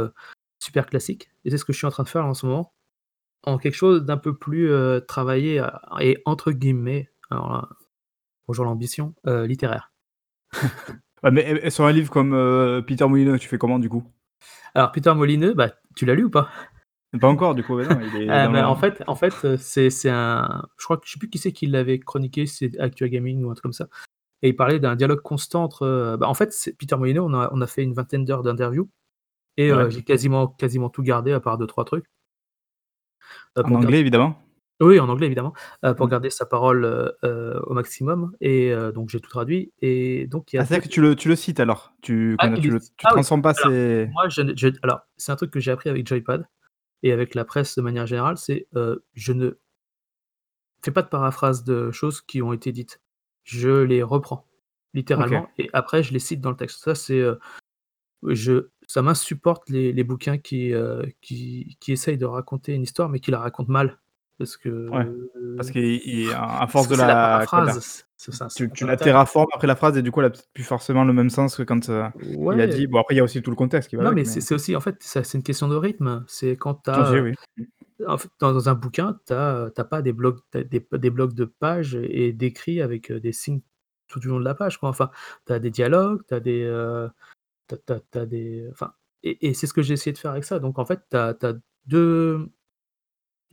super classique et c'est ce que je suis en train de faire en ce moment, en quelque chose d'un peu plus, travaillé et entre guillemets, alors bonjour l'ambition, littéraire. Mais et et sur un livre comme, heu, Peter Molyneux, tu fais comment du coup? Alors Peter Molineux, bah, tu l'as lu ou pas? Pas encore du coup, non, il est Heu, dans bah, en fait en fait, heu, c'est un je crois que je sais plus qui c'est qui l'avait chroniqué, c'est Actua Gaming ou un truc comme ça et il parlait d'un dialogue constant entre, heu, bah, en fait, Peter Molineux, on a on a fait une vingtaine d'heures d'interview et ouais, j'ai quasiment quasiment tout gardé à part deux trois trucs, en anglais évidemment? Oui, en anglais évidemment, heu, pour Mmh. garder sa parole, heu heu, au maximum et heu, donc j'ai tout traduit et donc il y a Ah, 2 c'est-à-dire que tu le tu le cites alors? Tu ah comment dire? il Tu est le tu ah oui, transformes pas alors ces moi je ne je alors c'est un truc que j'ai appris avec Joypad et avec la presse de manière générale, c'est, heu, je ne fais pas de paraphrase de choses qui ont été dites. Je les reprends, OK. littéralement et après je les cite dans le texte. Ça c'est, heu, je ça m'insupporte les les bouquins qui, heu, qui qui essayent de raconter une histoire, mais qui la racontent mal. Parce que, Ouais, parce heu, qu'il il à à parce force de la la ça, c'est Tu tu la terraformes après la phrase et du coup, elle a peut-être plus forcément le même sens que quand, heu, il a dit bon après il y a aussi tout le contexte qui va non avec mais c'est mais c'est aussi en fait, c'est une question de rythme. C'est quand tu as, oui. En fait, dans dans un bouquin, tu as, pas des blocs des des blocs de pages et d'écrits avec, heu, des signes tout du long de la page, quoi. Enfin, tu as des dialogues, tu as des, as tu as des enfin et et c'est ce que j'ai essayé de faire avec ça. Donc en fait, tu as as 2-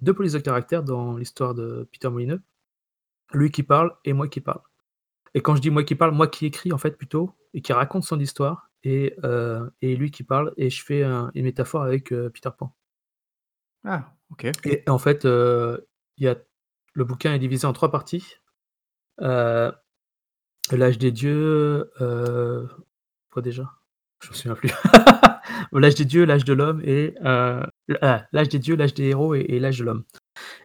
2 polices de caractère dans l'histoire de Peter Molineux. Lui qui parle et moi qui parle. Et quand je dis moi qui parle, moi qui écris en fait plutôt et qui raconte son histoire et heu et lui qui parle et je fais un une métaphore avec, heu, Peter Pan. Ah, OK. Et en fait, il y a le bouquin est divisé en 3 parties. L'âge des dieux, quoi déjà? Je me souviens plus. L'âge des dieux, l'âge de l'homme et l ah, l'âge des dieux, l'âge des héros et et l'âge de l'homme.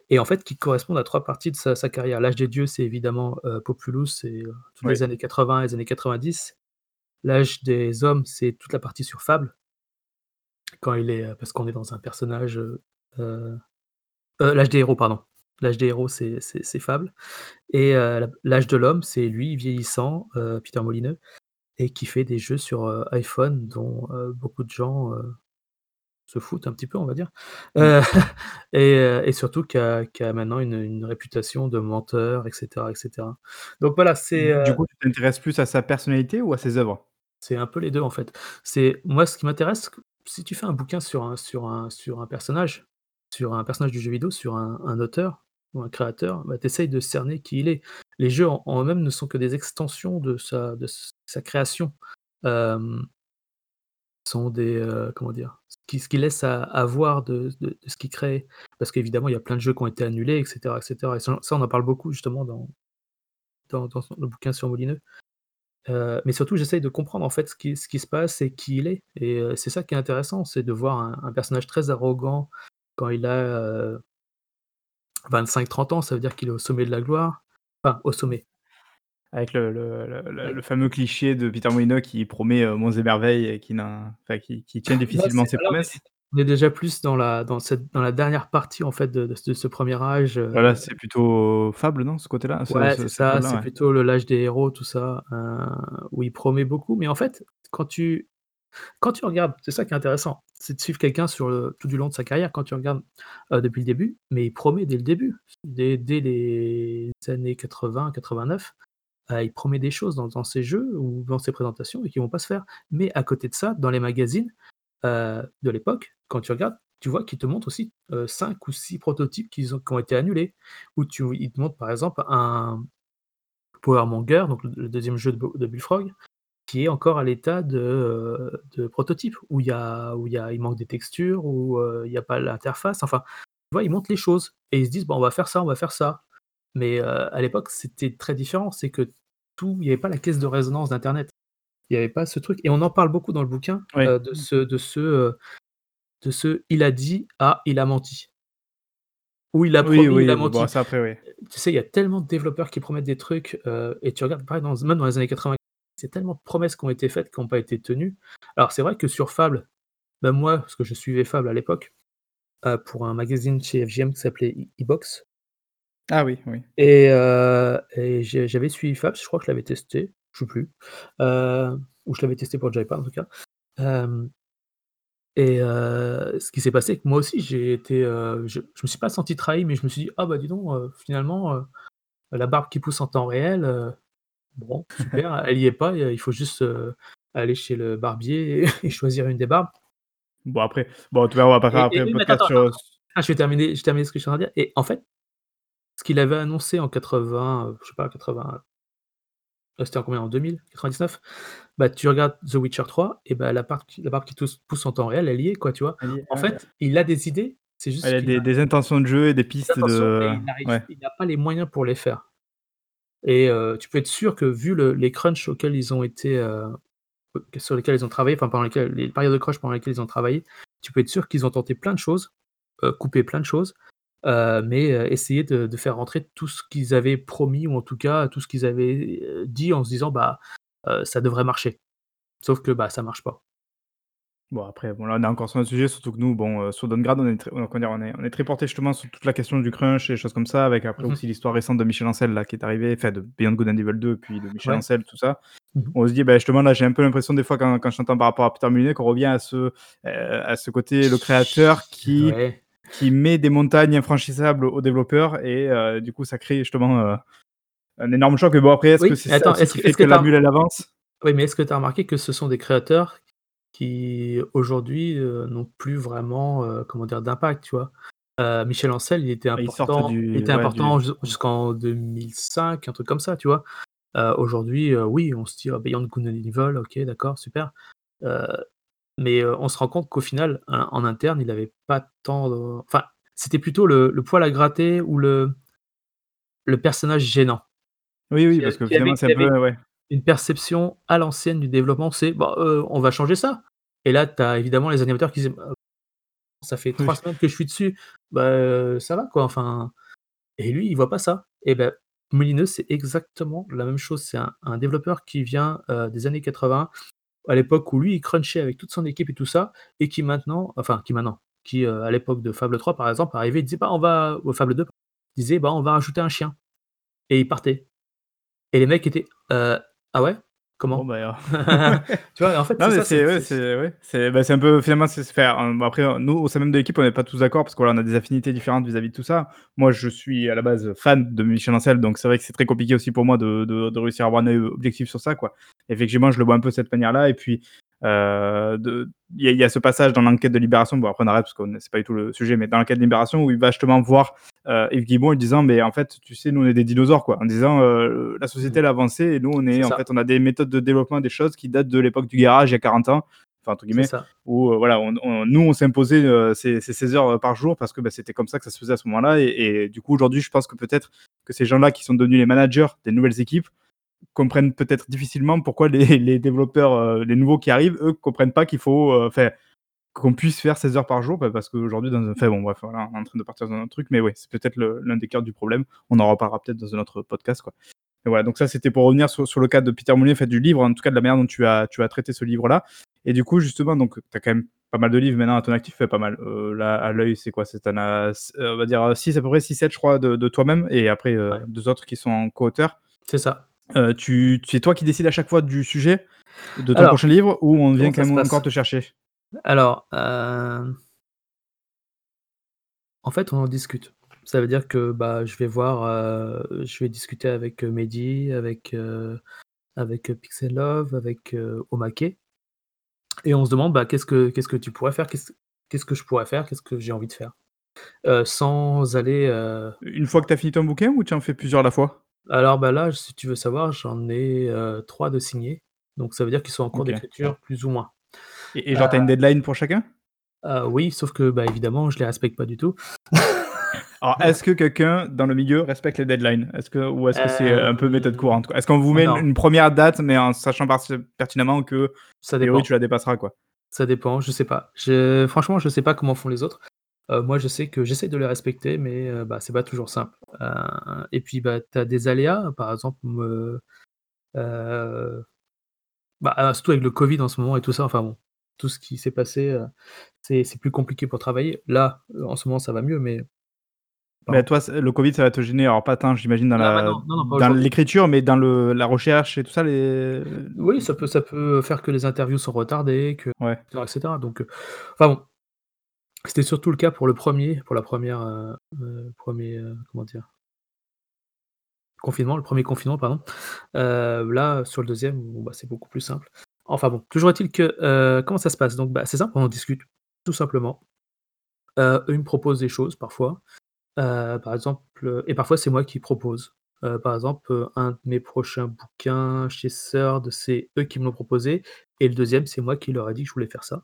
Et en fait, qui correspondent à 3 parties de sa sa carrière. L'âge des dieux, c'est évidemment, heu, Populous, c'est, heu, toutes Oui. les années 80 et les années 90. L'âge des hommes, c'est toute la partie sur Fable, quand il est, heu parce qu'on est dans un personnage, l'âge des héros, pardon. L'âge des héros, c'est Fable et l'âge de l'homme, c'est lui vieillissant, Peter Molineux et qui fait des jeux sur, iPhone dont, beaucoup de gens, se foutent un petit peu, on va dire. Mmh. Heu et surtout qui a maintenant une une réputation de menteur et cetera et cetera. Donc voilà, c'est, Du heu, coup, tu t'intéresses plus à sa personnalité ou à ses œuvres? c'est un peu les 2 en fait. C'est moi, ce qui m'intéresse, si tu fais un bouquin sur un sur un sur un personnage, sur un personnage du jeu vidéo, sur un un auteur ou un créateur, bah, tu essayes de cerner qui il est. Les jeux en eux-mêmes ne sont que des extensions de sa création. Hem Sont des, heu, comment dire? Ce qui laisse à voir de ce qu'il crée. Parce qu'évidemment, il y a plein de jeux qui ont été annulés et cetera et ça on en parle beaucoup justement dans le bouquin sur Molineux. Heu, mais surtout, j'essaye de comprendre en fait ce qui se passe et qui il est et c'est ça qui est intéressant, c'est de voir un personnage très arrogant quand il a, heu, 25-30 ans, ça veut dire qu'il est au sommet de la gloire. Enfin, au sommet, Avec le le le le ouais. le fameux cliché de Peter Molyneux qui promet, heu, monts et merveilles et qui n'a enfin qui qui tient Là, difficilement c'est ses promesses. on est déjà plus dans la dans cette dans la dernière partie en fait de de ce 1 âge, Voilà, heu c'est plutôt fable, non, ce côté-là? Ce Ouais, ce c'est cette ça, période-là, c'est ouais. plutôt le l'âge des héros, tout ça, heu, où il promet beaucoup, mais en fait, quand tu quand tu regardes, c'est ça qui est intéressant, c'est de suivre quelqu'un sur le tout du long de sa carrière, quand tu regardes, heu, depuis le début, mais il promet dès le début, dès les années 80-89, heu, il promet des choses dans ses jeux ou dans ses présentations et qui vont pas se faire. Mais à côté de ça, dans les magazines, de l'époque, quand tu regardes, tu vois qu'ils te montrent aussi, heu, 5 ou 6 prototypes qui ont été annulés. Ou ils te montrent par exemple un Power Monger, donc le 2e jeu de Bullfrog, qui est encore à l'état de, heu, de prototype, où il y a où il y a il manque des textures, où, heu, il y a pas l'interface, enfin, tu vois, ils montrent les choses et ils se disent: «Bah, on va faire ça, on va faire ça». Mais, heu, à l'époque, c'était très différent, c'est que tout il y avait pas la caisse de résonance d'internet. Il y avait pas ce truc et on en parle beaucoup dans le bouquin, Oui. de ce de ce, de ce «il a dit» à «il a menti». Ou il a Oui, promis, il a bon menti. après. Tu sais, il y a tellement de développeurs qui promettent des trucs, et tu regardes pareil dans même dans les années 80, c'est tellement de promesses qui ont été faites, qui ont pas été tenues. Alors c'est vrai que sur Fable, bah, moi, parce que je suivais Fable à l'époque, heu, pour un magazine chez FJM qui s'appelait i iBox Ah oui, oui. et j'ai j'avais suivi Fable, je crois que je l'avais testé, je sais plus, heu, ou je l'avais testé pour Joypad en tout cas. Et ce qui s'est passé, que moi aussi j'ai été, je je me suis pas senti trahi, mais je me suis dit: «Ah bah dis donc, finalement, la barbe qui pousse en temps réel, bon super, elle y est pas, il faut juste, heu, aller chez le barbier et choisir une des barbes». Bon après, bon cas, on va pas faire après un podcast sur, Ah, je vais terminer je termine ce que je suis en train de dire et en fait, ce qu'il avait annoncé en 80, heu, je sais pas 80 heu, c'était en combien? En 2000-99? Bah, tu regardes The Witcher 3 et bah, la barbe qui la barbe qui pousse en temps réel, elle y est quoi, tu vois? Est, En ouais. fait, il a des idées, c'est juste a qu'il des a des intentions de jeu et des pistes de il ouais. il n'a pas les moyens pour les faire. Et heu, tu peux être sûr que vu le les crunchs auxquels ils ont été, heu, sur lesquels ils ont travaillé, enfin pendant les périodes de crunch pendant lesquelles ils ont travaillé, tu peux être sûr qu'ils ont tenté plein de choses, heu, coupé plein de choses, mais, essayé de de faire rentrer tout ce qu'ils avaient promis ou en tout cas tout ce qu'ils avaient, dit en se disant: «Bah, ça devrait marcher». Sauf que, bah, ça marche pas. Bon après, bon là on est encore sur un sujet, surtout que nous, bon, heu, sur Don Grad, on est très on comment dire? On est on est très portés justement sur toute la question du crunch et des choses comme ça, avec après Mmh mh. aussi l'histoire récente de Michel Ancel là qui est arrivé, enfin de Beyond Good and Evil 2, puis de Michel Ouais. Ancel, tout ça. Mmh mh. On se dit, bah, justement là, j'ai un peu l'impression des fois quand quand j'entends par rapport à Peter Molyneux qu'on revient à ce, heu, à ce côté, le créateur qui Ouais. qui met des montagnes infranchissables aux développeurs et heu, du coup ça crée justement, heu, un énorme choc. Mais bon après, est-ce que Oui, c'est ça attends, aussi est-ce qui que fait est-ce que que tu la bulle elle avance? oui, mais est-ce que tu as remarqué que ce sont des créateurs qui aujourd'hui, heu, n'ont plus vraiment, heu, comment dire? D'impact, tu vois? Heu, Michel Ancel, il était sortent important il du était ouais, important du jusqu'en 2005, un truc comme ça, tu vois? Aujourd'hui, oui, on se dit: «Oh Beyond Good and Evil, OK, d'accord, super». Mais, on se rend compte qu'au final, hein, en interne, il avait pas tant de enfin, c'était plutôt le le poil à gratter ou le le personnage gênant. Oui, oui, parce que finalement c'est un peu ouais. Une perception à l'ancienne du développement, c'est: «Bah, heu, on va changer ça» et là, tu as évidemment les animateurs qui disent: «Bah, ça fait 3 Oui. semaines que je suis dessus, bah, heu, ça va quoi, enfin» et lui, il voit pas ça. Et bah, Molineux, c'est exactement la même chose. C'est un un développeur qui vient, heu, des années 80, à l'époque où lui, il crunchait avec toute son équipe et tout ça et qui maintenant enfin qui maintenant, qui, à l'époque de Fable 3 par exemple, arrivait, il disait: «Bah, on va» ou Fable 2, il disait: «Bah, on va rajouter un chien» et il partait. Et les mecs étaient: «Heu, ah ouais? Bon Comment?» bah, tu vois? En fait, Non c'est mais ça, c'est c'est ouais, c'est c'est ouais, c'est bah, c'est un peu finalement c'est se faire, après, heu, nous au sein même de l'équipe, on n'est pas tous d'accord parce que voilà, on a des affinités différentes vis-à-vis de tout ça. Moi, je suis à la base fan de Michel Ancel, donc c'est vrai que c'est très compliqué aussi pour moi de de de réussir à avoir un œil objectif sur ça, quoi. Effectivement, je le vois un peu de cette manière-là et puis, heu, de il y a il y a ce passage dans l'enquête de Libération, bon après on arrête parce qu'on c'est pas du tout le sujet, mais dans l'enquête de Libération où il va justement voir, heu, Yves Guillemot en disant: «Mais en fait, tu sais, nous on est des dinosaures, quoi». En disant, heu: «La société Mmh. elle a avancé et nous on est en ça. fait, on a des méthodes de développement, des choses qui datent de l'époque du garage il y a 40 ans», enfin entre guillemets, où, heu, voilà, on on nous on s'imposait, heu, ces ces 16 heures, heu, par jour parce que, bah, c'était comme ça que ça se faisait à ce moment-là et et du coup aujourd'hui, je pense que peut-être que ces gens-là qui sont devenus les managers des nouvelles équipes, comprennent peut-être difficilement pourquoi les les développeurs, les nouveaux qui arrivent, eux, comprennent pas qu'il faut, enfin, qu'on puisse faire 16 heures par jour, bah, parce qu'aujourd'hui dans un enfin bon bref, voilà, on est en train de partir dans un autre truc, mais ouais, c'est peut-être l'un des cœurs du problème. On en reparlera peut-être dans un autre podcast, quoi. Et voilà, donc ça, c'était pour revenir sur sur le cas de Peter Molyneux, enfin du livre, en tout cas de la manière dont tu as tu as traité ce livre-là et du coup justement, donc tu as quand même pas mal de livres maintenant à ton actif, enfin pas mal, heu, là à l'œil, c'est quoi? C'est s heu, on va dire, heu, 6 à peu près, 6-7 je crois de de toi-même et après, Ouais. 2 autres qui sont en co-auteur. C'est ça. Tu c'est toi qui décides à chaque fois du sujet de ton Alors, prochain livre ou on vient quand même encore te chercher? Alors, hem en fait, on en discute. Ça veut dire que, bah, je vais voir, heu, je vais discuter avec, heu, Mehdi, avec, heu, avec, heu, Pixel Love, avec, heu, Omake et on se demande: «Bah, qu'est-ce que qu'est-ce que tu pourrais faire? Qu'est-ce qu'est-ce que je pourrais faire? Qu'est-ce que j'ai envie de faire? Heu, sans aller, heu Une fois que tu as fini ton bouquin ou tu en fais plusieurs à la fois? Alors, bah, là, si tu veux savoir, j'en ai, heu, 3 de signés, donc ça veut dire qu'ils sont en cours OK. d'écriture plus ou moins. Et genre tu as une deadline pour chacun? Heu, oui, sauf que, bah, évidemment, je les respecte pas du tout. Alors, est-ce que quelqu'un dans le milieu respecte les deadlines? Est-ce que ou est-ce que c'est, un peu méthode courante? Est-ce qu'on vous met une non. une 1re date, mais en sachant pertinemment que, Ça dépend. tu la dépasseras, quoi? Ça dépend, je sais pas. Je franchement, je sais pas comment font les autres. Moi, je sais que j'essaie de les respecter, mais heu, bah, c'est pas toujours simple. Et puis, bah, tu as des aléas, par exemple, bah, surtout avec le covid en ce moment et tout ça, enfin bon, tout ce qui s'est passé, heu, c'est plus compliqué pour travailler. Là, heu, en ce moment, ça va mieux, mais par Mais toi, le covid, ça va te gêner, alors pas tant, j'imagine, dans aujourd'hui. l'écriture, mais dans le la recherche et tout ça, les Oui, ça peut ça peut faire que les interviews sont retardées, que Ouais. et cetera, donc heu, enfin bon. C'était surtout le cas pour le 1er, pour la 1re, heu heu, 1er, heu, comment dire? Confinement, le 1er confinement, pardon. Là, sur le 2e, bon, bah, c'est beaucoup plus simple. Enfin bon, toujours est-il que, heu, comment ça se passe? Donc, bah, c'est simple, on en discute, tout simplement. Heu, eux, ils me proposent des choses parfois. Heu, par exemple, heu et parfois c'est moi qui propose. Par exemple, un de mes prochains bouquins chez Third, c'est eux qui me l'ont proposé et le 2e, c'est moi qui leur ai dit que je voulais faire ça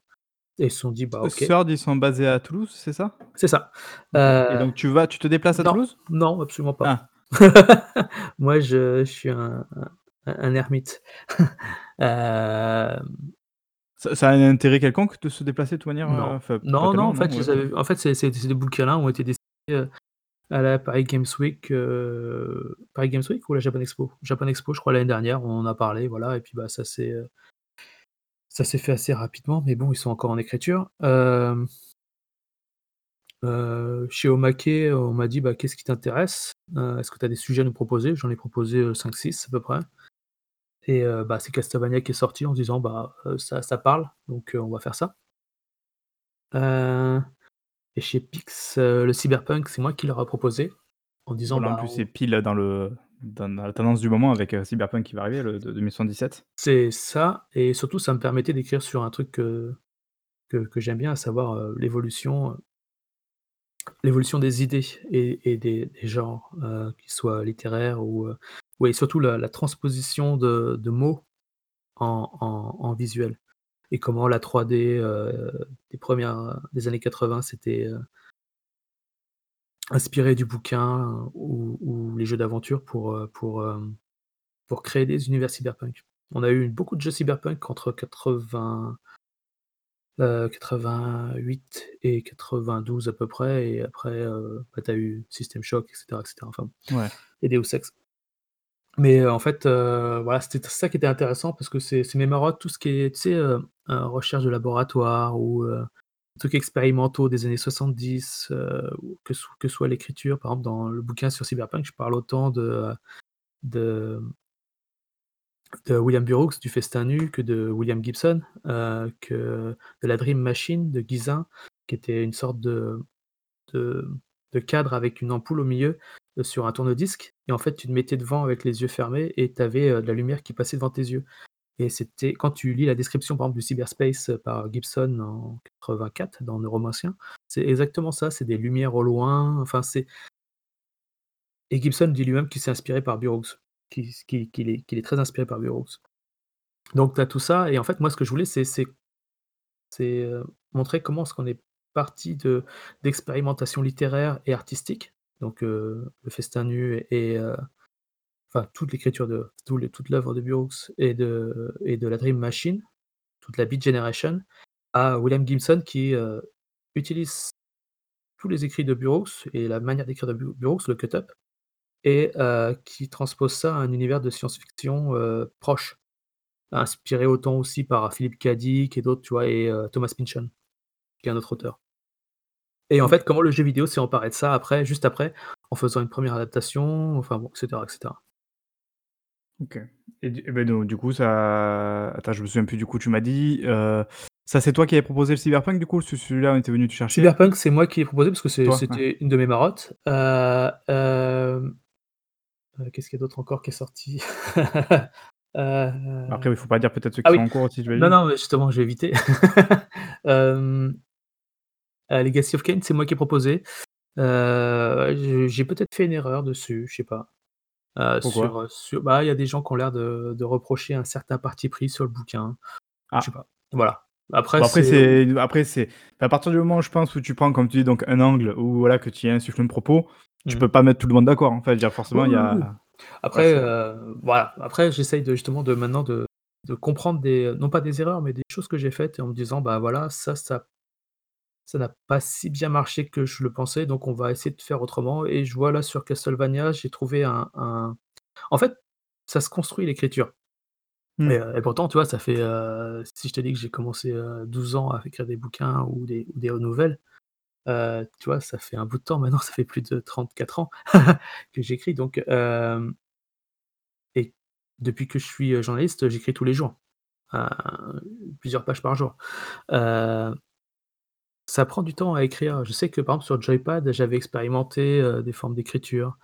et ils se sont dit: «Bah, OK». Third, ils sont basés à Toulouse, c'est ça? C'est ça. Et donc tu vas tu te déplaces à non, Toulouse? non, absolument pas. Ah. Moi, je je suis un un un ermite. Hem Ça ça a un intérêt quelconque de se déplacer de toute manière, Non. enfin, pas Non, non, en non? fait, je Ouais, avais en fait, c'est c'est ces bouquins-là ont été destinés, heu, à la Paris Games Week, heu, Paris Games Week ou la Japan Expo? Japan Expo, je crois, l'année dernière, on en a parlé, voilà et puis, bah, ça s'est, ça s'est fait assez rapidement, mais bon, ils sont encore en écriture. Chez Omake, on m'a dit: «Bah, qu'est-ce qui t'intéresse? Est-ce que tu as des sujets à nous proposer?» J'en ai proposé, heu, 5-6 à peu près et heu, bah, c'est Castlevania qui est sorti en se disant: «Bah, heu, ça ça parle, donc heu, on va faire ça». Et chez Pix, le Cyberpunk, c'est moi qui leur ai proposé en disant: Voilà, en «Bah, plus, c'est on» pile dans le dans la tendance du moment avec, Cyberpunk qui va arriver, le de 2077. C'est ça et surtout, ça me permettait d'écrire sur un truc que que que j'aime bien, à savoir, l'évolution, l'évolution des idées et des genres, heu, qu'ils soient littéraires ou ouais, surtout la transposition de mots en visuel et comment la 3D, heu, des 1res des années 80 s'était, heu inspirée du bouquin ou les jeux d'aventure pour, pour, pour créer des univers cyberpunk. On a eu beaucoup de jeux cyberpunk entre 80 heu, 88 et 92 à peu près et après, heu, bah, tu as eu System Shock et cetera et cetera, enfin Ouais. et Deus Ex. Mais heu, en fait, heu, voilà, c'était ça qui était intéressant parce que c'est c'est mes marottes, tout ce qui est, tu sais, heu heu, recherche de laboratoire ou heu, trucs expérimentaux des années 70, heu, ou que so que soit l'écriture. Par exemple, dans le bouquin sur Cyberpunk, je parle autant de, heu, de de William Burroughs, du Festin nu, que de William Gibson, heu, que de la Dream Machine de Guisin, qui était une sorte de cadre avec une ampoule au milieu, heu, sur un tourne-disque. Et en fait, tu te mettais devant avec les yeux fermés et tu avais, heu, de la lumière qui passait devant tes yeux. Et c'était quand tu lis la description, par exemple, du cyberspace par Gibson en 84 dans Neuromancien, c'est exactement ça, c'est des lumières au loin, enfin, c'est et Gibson dit lui-même qu'il s'est inspiré par Burroughs, qu'il est très inspiré par Burroughs. Donc tu as tout ça et en fait, moi, ce que je voulais, c'est heu, montrer comment est-ce qu'on est parti de d'expérimentation littéraire et artistique, donc heu, le Festin nu et heu, enfin, toute l'écriture de toute l'œuvre de Burroughs et de et de la Dream Machine, toute la Beat Generation, à William Gibson qui, utilise tous les écrits de Burroughs et la manière d'écrire de Bu Burroughs, le cut-up et heu, qui transpose ça à un univers de science-fiction, heu, proche, inspiré autant aussi par Philip K. Dick et d'autres, tu vois? Et heu, Thomas Pynchon, qui est un autre auteur. Et en fait, comment le jeu vidéo s'est emparé de ça après, juste après, en faisant une 1re adaptation, enfin bon, et cetera et cetera. OK et beh, donc du coup, ça attends, je me souviens plus, du coup, tu m'as dit, ça, c'est toi qui avais proposé le Cyberpunk, du coup? Ce celui-là, on était venu te chercher? Cyberpunk, c'est moi qui ai proposé parce que? Ouais. c'était une de mes marottes. Heu, qu'est-ce qu'il y a d'autre encore qui est sorti? Heu Après, oui, il faut pas dire peut-être ceux qui ah sont oui! en cours aussi, Non, non, justement, je vais éviter. Legacy of Kain, c'est moi qui ai proposé. J'ai peut-être fait une erreur dessus, je sais pas. Pourquoi? sur, bah, il y a des gens qui ont l'air de de reprocher un certain parti pris sur le bouquin. Je sais Ah. pas. Voilà. Après Bon après c'est après c'est à partir du moment où je pense où tu prends comme tu dis donc un angle où voilà que tu y insuffles un propos, tu Mmh. peux pas mettre tout le monde d'accord. Enfin je veux dire forcément il y oui, a Après, heu, voilà, après j'essaye de justement de maintenant de de comprendre des non pas des erreurs, mais des choses que j'ai faites et en me disant: «Bah, voilà, ça ça ça n'a pas si bien marché que je le pensais, donc on va essayer de faire autrement» et je vois là sur Castlevania, j'ai trouvé un un en fait, ça se construit l'écriture et Mmh. et pourtant, tu vois, ça fait, heu, si je te dis que j'ai commencé, heu, 12 ans à écrire des bouquins ou des ou des nouvelles, heu, tu vois, ça fait un bout de temps maintenant, ça fait plus de 34 ans que j'écris donc hem et depuis que je suis, heu, journaliste, j'écris tous les jours, plusieurs pages par jour. Ça prend du temps à écrire. Je sais que, par exemple, sur Joypad, j'avais expérimenté, des formes d'écriture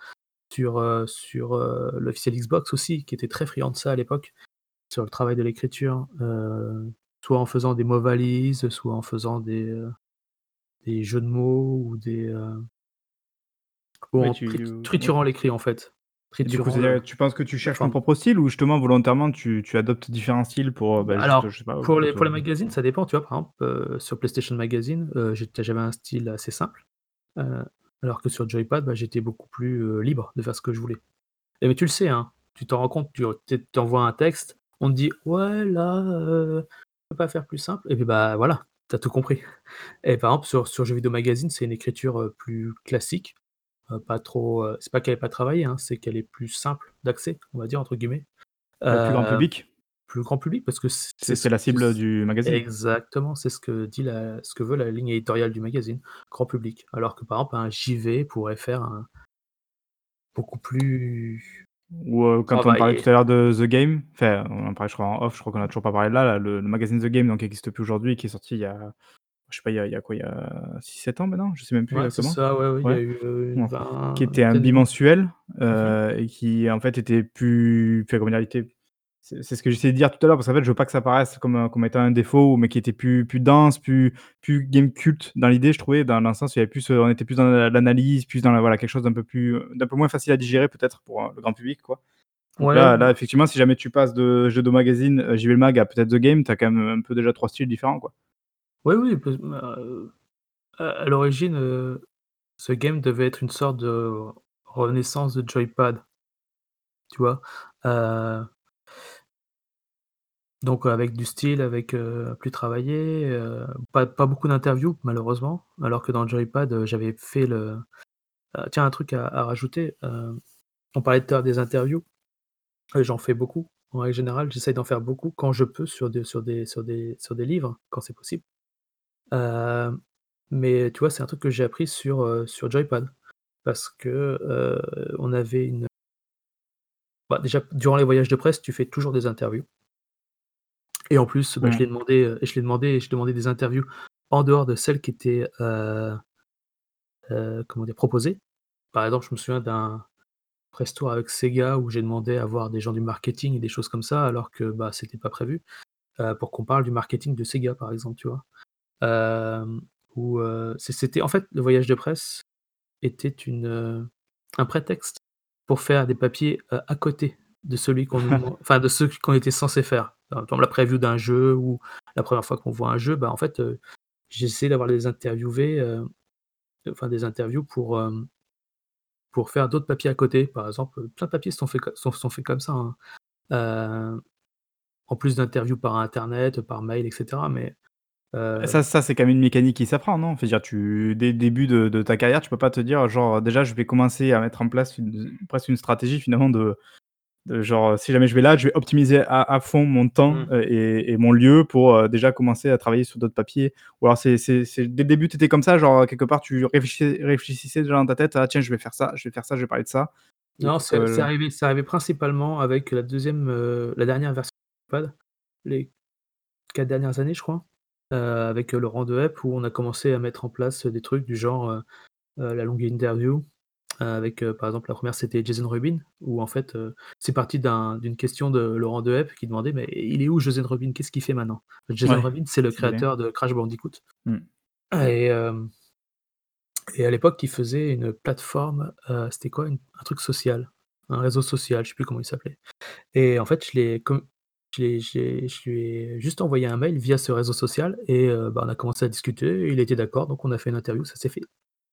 sur, sur, l'officiel Xbox aussi, qui était très friand de ça à l'époque, sur le travail de l'écriture, soit en faisant des mots valises, soit en faisant des, des jeux de mots ou des, heu ou Ouais en tu trit ouais. triturant l'écrit, en fait, du coup, tu penses que tu cherches ton propre style ou justement volontairement tu tu adoptes différents styles pour, heu, bah, juste, Alors, je sais pas, pour les pour les magazines, ça dépend, tu vois? Par exemple, heu, sur PlayStation Magazine, j'avais un style assez simple, alors que sur Joypad, bah, j'étais beaucoup plus, libre de faire ce que je voulais. Et mais tu le sais, hein, tu t'en rends compte, tu tu tu envoies un texte, on te dit: «Ouais, là, heu, tu peux pas faire plus simple?» et puis, bah, voilà, tu as tout compris. Et par exemple, sur sur Jeux Vidéo Magazine, c'est une écriture, heu, plus classique, heu, pas trop, heu c'est pas qu'elle est pas travaillée, hein, c'est qu'elle est plus «simple d'accès», on va dire, entre guillemets. Plus grand public? plus grand public parce que c'est C'est ce la cible du magazine? exactement, c'est ce que dit la ce que veut la ligne éditoriale du magazine, grand public. Alors que, par exemple, un JV pourrait faire un beaucoup plus Ou, quand on parlait travaillé. tout à l'heure de The Game, enfin, on en parlait je crois en off, je crois qu'on a toujours pas parlé de là, là, le le magazine The Game donc qui existe plus aujourd'hui qui est sorti il y a je sais pas, il y a il y a quoi? Il y a 6-7 ans maintenant? Je sais même plus Ouais, c'est exactement. ça, ouais, ouais, il y Ouais, a eu, une ouais, qui vingt était un vingtaine de numéros. bimensuel, Mmh mh. heu et qui en fait était plus enfin comment dire? Il était c'est ce que j'essayais de dire tout à l'heure parce qu'en fait, je veux pas que ça paraisse comme, heu, comme étant un défaut, mais qui était plus plus dense, plus plus game cult dans l'idée, je trouvais, dans dans le sens où il y avait plus, heu, on était plus dans la l'analyse, plus dans la voilà, quelque chose d'un peu plus, heu, d'un peu moins facile à digérer peut-être pour, le grand public, quoi. Ouais, là là, bah effectivement, si jamais tu passes de Jeuxvideo Magazine, heu, JV Mag à peut-être The Game, tu as quand même un peu déjà 3 styles différents, quoi. oui, oui, peu heu, à l'origine, heu, ce game devait être une sorte de renaissance de Joypad. Tu vois? Donc avec du style, avec, heu, plus travaillé, heu, pas pas beaucoup d'interviews malheureusement, alors que dans Joypad, j'avais fait le tiens un truc à rajouter, on parlait tout à l'heure des interviews, j'en fais beaucoup. En règle générale, j'essaye d'en faire beaucoup quand je peux sur des sur des sur des sur des livres, quand c'est possible. Mais tu vois, c'est un truc que j'ai appris sur, sur Joypad parce que, on avait une bah, déjà durant les voyages de presse, tu fais toujours des interviews et en plus, bah, je l'ai demandé, heu, je l'ai demandé je demandais des interviews en dehors de celles qui étaient, heu heu, comment dire? Proposées. Par exemple, je me souviens d'un press tour avec Sega où j'ai demandé à voir des gens du marketing et des choses comme ça alors que, bah, c'était pas prévu, pour qu'on parle du marketing de Sega, par exemple, tu vois? Où, c'était en fait, le voyage de presse était une, un prétexte pour faire des papiers, à côté de celui qu'on enfin de ceux qu'on était censés faire. La preview d'un jeu ou la première fois qu'on voit un jeu, bah, en fait, heu, j'ai essayé d'avoir interviewés, heu, enfin des interviews pour, hem, pour faire d'autres papiers à côté. Par exemple, plein de papiers sont faits sont sont comme ça, hein. En plus d'interviews par internet, par mail et cetera, mais, ça ça, c'est quand même une mécanique qui s'apprend, non? Dire, tu dès le début de ta carrière, tu peux pas te dire genre: «Déjà, je vais commencer à mettre en place presque une stratégie finalement de de genre, si jamais je vais là, je vais optimiser à à fond mon temps, mmh. heu et et mon lieu pour, heu, déjà commencer à travailler sur d'autres papiers». Ou alors c'est c'est c'est dès le début, tu étais comme ça, genre quelque part tu réfléchissais réfléchissais déjà dans ta tête: «Ah tiens, je vais faire ça, je vais faire ça, je vais parler de ça» Non, c'est c'est le arrivé c'est arrivé principalement avec la 2e, heu, la dernière version d'iPad, les 4 dernières années, je crois, avec, Laurent Dehep, où on a commencé à mettre en place, des trucs du genre, la longue interview, avec, heu, par exemple, la 1re c'était Jason Rubin, où en fait, heu, c'est parti d'un d'une question de Laurent Dehep qui demandait: «Mais il est où Jason Rubin? Qu'est-ce qu'il fait maintenant?» Jason ouais, Rubin, c'est le créateur de Crash Bandicoot Mmh. et à l'époque, il faisait une plateforme, c'était quoi? Une un truc social, un réseau social, je sais plus comment il s'appelait et en fait, je l'ai je lui ai juste envoyé un mail via ce réseau social et bah, on a commencé à discuter, il était d'accord, donc on a fait une interview, ça s'est fait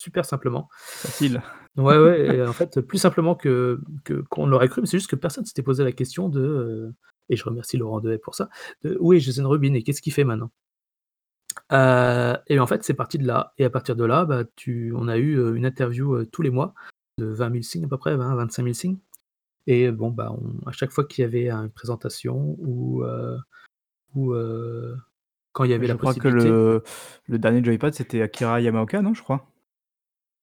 super simplement. Facile. Ouais, ouais et en fait, plus simplement que que qu'on l'aurait cru, mais c'est juste que personne s'était posé la question de, heu et je remercie Laurent Dehaet pour ça, de: «Où est Jason Rubin et qu'est-ce qu'il fait maintenant?» Heu et en fait, c'est parti de là et à partir de là, bah, tu on a eu, heu, une interview, tous les mois de 20 000 signes à peu près, 20-25 000 signes et bon, bah, on à chaque fois qu'il y avait une présentation ou ou quand il y avait Je la crois que possibilité le le dernier Joypad, c'était Akira Yamaoka, non, je crois?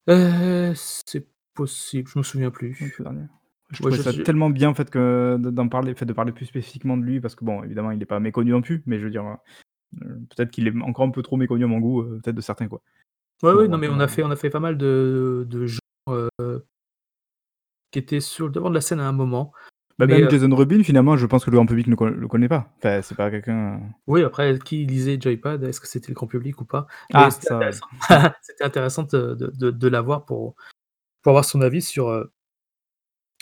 Heu, c'est possible, je me souviens plus. dernier. Je Ouais, trouvais je ça tellement bien en fait que de d'en parler, fait de parler plus spécifiquement de lui parce que bon, évidemment, il est pas méconnu non plus, mais je veux dire, heu heu, peut-être qu'il est encore un peu trop méconnu à mon goût, heu, peut-être de certains, quoi. ouais, bon, non, mais on a fait on a fait pas mal de de gens, heu, qui étaient sur le devant de la scène à un moment, bah, mais même heu Jason Rubin finalement, je pense que le grand public ne co le connaît pas. Enfin, c'est pas quelqu'un, heu Oui, après, qui lisait Joypad? Est-ce que c'était le grand public ou pas? Mais ah c'était ça, intéressant. C'était intéressant de de de de l'avoir pour pour avoir son avis sur, heu,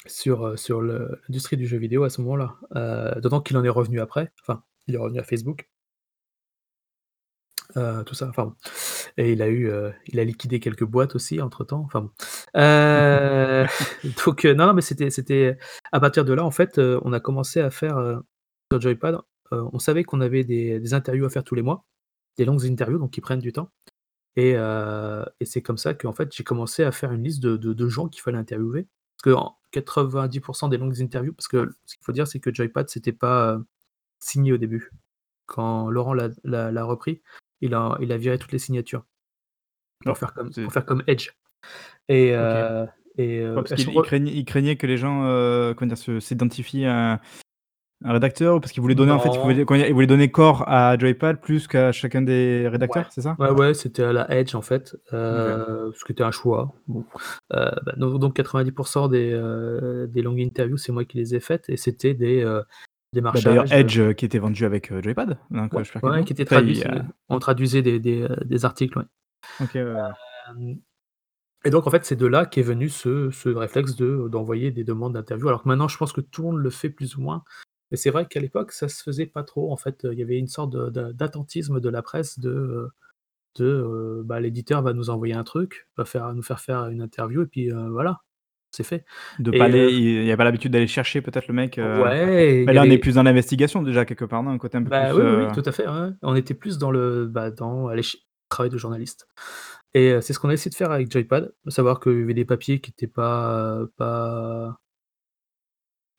sur, sur le l'industrie du jeu vidéo à ce moment-là. D'autant qu'il en est revenu après, enfin, il est revenu à Facebook, heu, tout ça, enfin bon et il a eu, heu, il a liquidé quelques boîtes aussi entre-temps, enfin bon. Heu, donc heu, non, non, mais c'était c'était à partir de là, en fait, heu, on a commencé à faire, heu, sur Joypad, heu, on savait qu'on avait des des interviews à faire tous les mois, des longues interviews donc qui prennent du temps Et heu et c'est comme ça qu'en fait, j'ai commencé à faire une liste de de de gens qu'il fallait interviewer. Parce qu'en 90 des longues interviews parce que ce qu'il faut dire, c'est que Joypad, c'était pas, heu, signé au début. Quand Laurent l'a l'a l'a repris, il a il a viré toutes les signatures Oh, pour faire comme pour faire comme Edge et heu et parce elles qu'il craignait il craignait que les gens? Se s'identifient à un rédacteur parce qu'il voulait donner en fait, il voulait donner corps à Joypad plus qu'à chacun des Ouais. rédacteurs, c'est ça? Ouais, ouais, c'était à la Edge, en fait, OK. heu, ce qui était un choix. Bon, heu, bah, donc donc 90 des, heu, des longues interviews, c'est moi qui les ai faites et c'était des, heu, Bah, d'ailleurs heu Edge, heu, qui était vendu avec, heu, Joypad, donc ouais, heu, je perds ouais, non? qui Enfin c'est a on traduisait des des, heu, des articles, ouais. Et donc en fait, c'est de là qu'est venu ce ce réflexe de d'envoyer des demandes d'interview. Alors que maintenant, je pense que tout le monde le fait plus ou moins, mais c'est vrai qu'à l'époque, ça se faisait pas trop. En fait, il y avait une sorte de d'attentisme de la presse de, bah, l'éditeur va nous envoyer un truc, va faire nous faire faire une interview et puis, voilà, c'est fait De pas aller il y a pas l'habitude d'aller chercher peut-être le mec, heu ouais, bah, là on est plus dans l'investigation déjà quelque part, non? Un côté un peu bah, plus, oui, oui, oui, heu tout à fait, ouais. On était plus dans le, bah, dans aller travail de journaliste et heu, c'est ce qu'on a essayé de faire avec Joypad, savoir qu'il y avait des papiers qui étaient pas, pas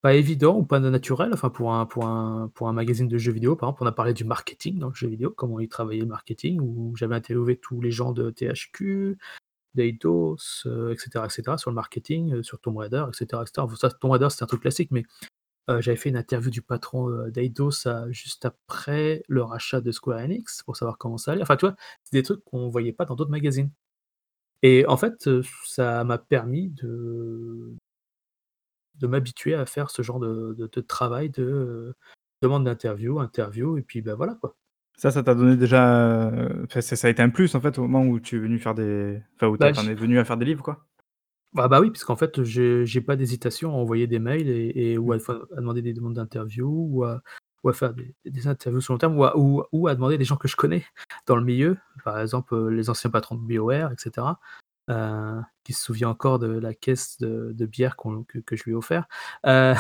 pas évidents ou pas naturels, enfin pour un pour un pour un magazine de jeux vidéo, par exemple, on a parlé du marketing dans le jeu vidéo, comment ils travaillaient le marketing, où j'avais interviewé tous les gens de THQ, d'Eidos, heu, et cetera, et cetera, sur le marketing, heu, sur Tomb Raider, et cetera, et cetera. Bon ça, Tomb Raider, c'est un truc classique, mais heu, j'avais fait une interview du patron, d'Eidos à juste après le rachat de Square Enix, pour savoir comment ça allait. Enfin, tu vois? C'est des trucs qu'on voyait pas dans d'autres magazines et en fait, ça m'a permis de m'habituer à faire ce genre de de travail de, demande d'interview, interview et puis, bah, voilà, quoi. Ça, ça t'a donné déjà, heu, enfin ça ça a été un plus en fait au moment où tu es venu faire des enfin où tu Bah, en j es venu à faire des livres quoi? bah bah, oui, puisqu'en fait, j'ai j'ai pas d'hésitation à envoyer des mails et et ou Mmh. à enfin, à demander des demandes d'interview ou à ou à faire des des interviews sur long terme ou à ou ou à demander des gens que je connais dans le milieu. Par exemple, heu, les anciens patrons de BioWare et cetera, heu, qui se souvient encore de la caisse de de bière qu'on que que je lui ai offert, heu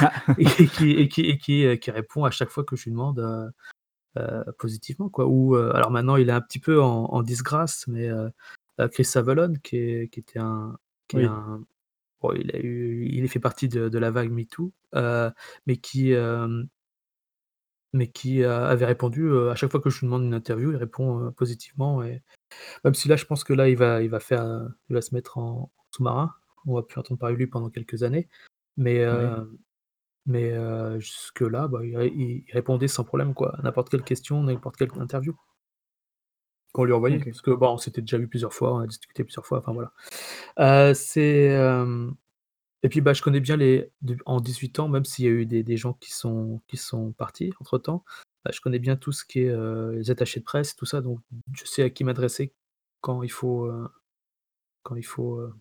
Ah! et qui et qui et qui, heu, qui répond à chaque fois que je lui demande, heu, positivement, quoi. Ou, heu, alors maintenant il est un petit peu en en disgrâce, mais, heu, Chris Avellone qui est qui était un qui est Oui, un Bon, il a eu il fait partie de de la vague MeToo, mais qui, mais qui, avait répondu, à chaque fois que je lui demande une interview, il répond, positivement et même si là, je pense que là, il va il va faire, il va se mettre en sous-marin. On va plus entendre parler de lui pendant quelques années, mais oui. Mais heu, jusque-là, bah, il ré il il répondait sans problème, quoi, à n'importe quelle question, n'importe quelle interview qu'on lui envoyait. OK. Parce que, bon, on s'était déjà vu plusieurs fois, on a discuté plusieurs fois, enfin voilà. Heu, c'est, hem Et puis, bah, je connais bien les de en 18 ans, même s'il y a eu des des gens qui sont qui sont partis entre-temps, bah, je connais bien tout ce qui est, heu, les attachés de presse, tout ça, donc je sais à qui m'adresser quand il faut, heu, quand il faut, heu,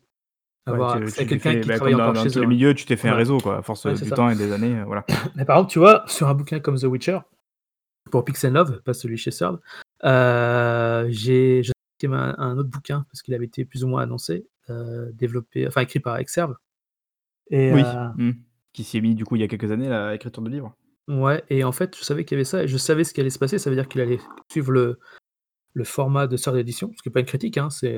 Ouais, avoir tu tu quelqu'un qui bah, travaille dans encore dans chez eux, ouais. milieux, tu t'es fait un réseau quoi, à force, Ouais, du ça. temps et des années, voilà. Mais par exemple, tu vois, sur un bouquin comme The Witcher, pour Peace& Love, pas celui chez Third, heu, j'ai un un autre bouquin parce qu'il avait été plus ou moins annoncé, heu, développé enfin écrit par Exerve et Oui, heu mmh, qui s'est mis du coup il y a quelques années à l'écriture de livres. Ouais et en fait, je savais qu'il y avait ça et je savais ce qui allait se passer. Ça veut dire qu'il allait suivre le le format de Third Edition, ce qui est pas une critique, hein, c'est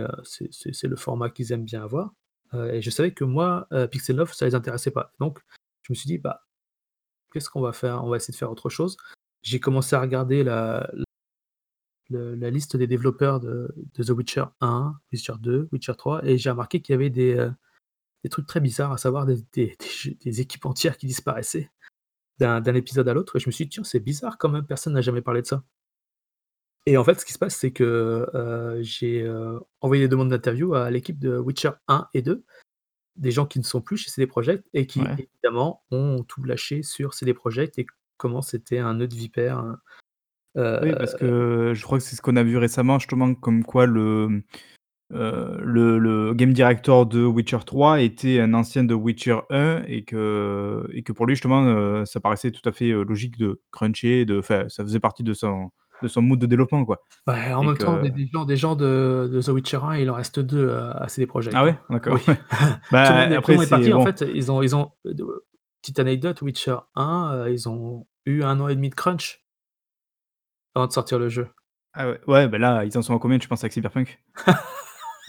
le format qu'ils aiment bien avoir, heu et je savais que moi, heu, Peace& Love, ça les intéressait pas. Donc je me suis dit: «Bah, qu'est-ce qu'on va faire? On va essayer de faire autre chose». J'ai commencé à regarder la liste des développeurs de The Witcher 1, Witcher 2, Witcher 3 et j'ai remarqué qu'il y avait des, des trucs très bizarres, à savoir des équipes entières qui disparaissaient d'un épisode à l'autre et je me suis dit: «Tiens, c'est bizarre quand même, personne n'a jamais parlé de ça». Et en fait, ce qui se passe, c'est que, heu, j'ai, heu, envoyé des demandes d'interview à l'équipe de Witcher 1 et 2, des gens qui ne sont plus chez CD Projekt et qui Ouais. évidemment ont tout lâché sur CD Projekt et comment c'était un nœud de vipère, hein, Oui, parce que je crois que c'est ce qu'on a vu récemment justement comme quoi le, le le game director de Witcher 3 était un ancien de Witcher 1 et que et que pour lui justement, ça paraissait tout à fait, logique de cruncher, de ça faisait partie de son de son mood de développement quoi en et même temps, que des des gens des gens de de The Witcher 1, il en reste 2 à à CD Ah Projekt, hein. ouais? D'accord, Oui. Bah, après est parti. En fait, ils ont ils ont de petite anecdote, Witcher 1, heu, ils ont eu 1 an et demi de crunch avant de sortir le jeu. Ah ouais, ouais, bah, là, ils en sont à combien tu penses avec Cyberpunk?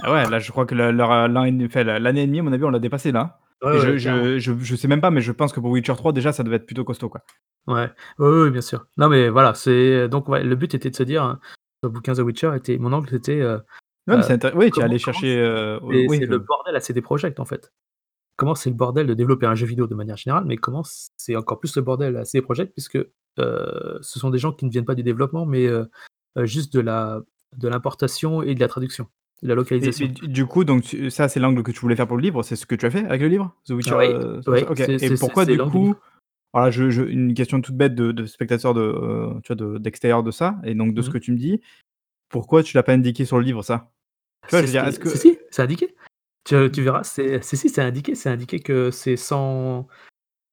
Ah ouais, là, je crois que l'année et demie à mon avis, on l'a dépassé là, Ouais, et ouais, je je je je sais même pas, mais je pense que pour Witcher 3 déjà, ça devait être plutôt costaud, quoi. Ouais. Oui, bien sûr. Non, mais voilà, c'est donc le but était de se dire, hein, le bouquin The Witcher était mon angle c'était, heu Ouais, mais intér oui, tu es allé chercher, c'est oui, c'est le bordel à CD Projekt, en fait. Comment c'est le bordel de développer un jeu vidéo de manière générale, mais comment c'est encore plus le bordel à CD Projekt puisque, heu, ce sont des gens qui ne viennent pas du développement, mais, heu, juste de la de l'importation et de la traduction, la Et localisation. du coup, donc ça, c'est l'angle que tu voulais faire pour le livre? C'est ce que tu as fait avec le livre? The Witcher, Oui, c'est et pourquoi du coup voilà, je je une question toute bête de de spectateur de, heu, tu vois, de d'extérieur de ça et donc de ce mh. que tu me dis, pourquoi tu l'as pas indiqué sur le livre ça? Tu vois, je C'est veux ce dire, qui est-ce si, c'est indiqué. Tu tu verras, c'est si, c'est indiqué c'est indiqué que c'est sans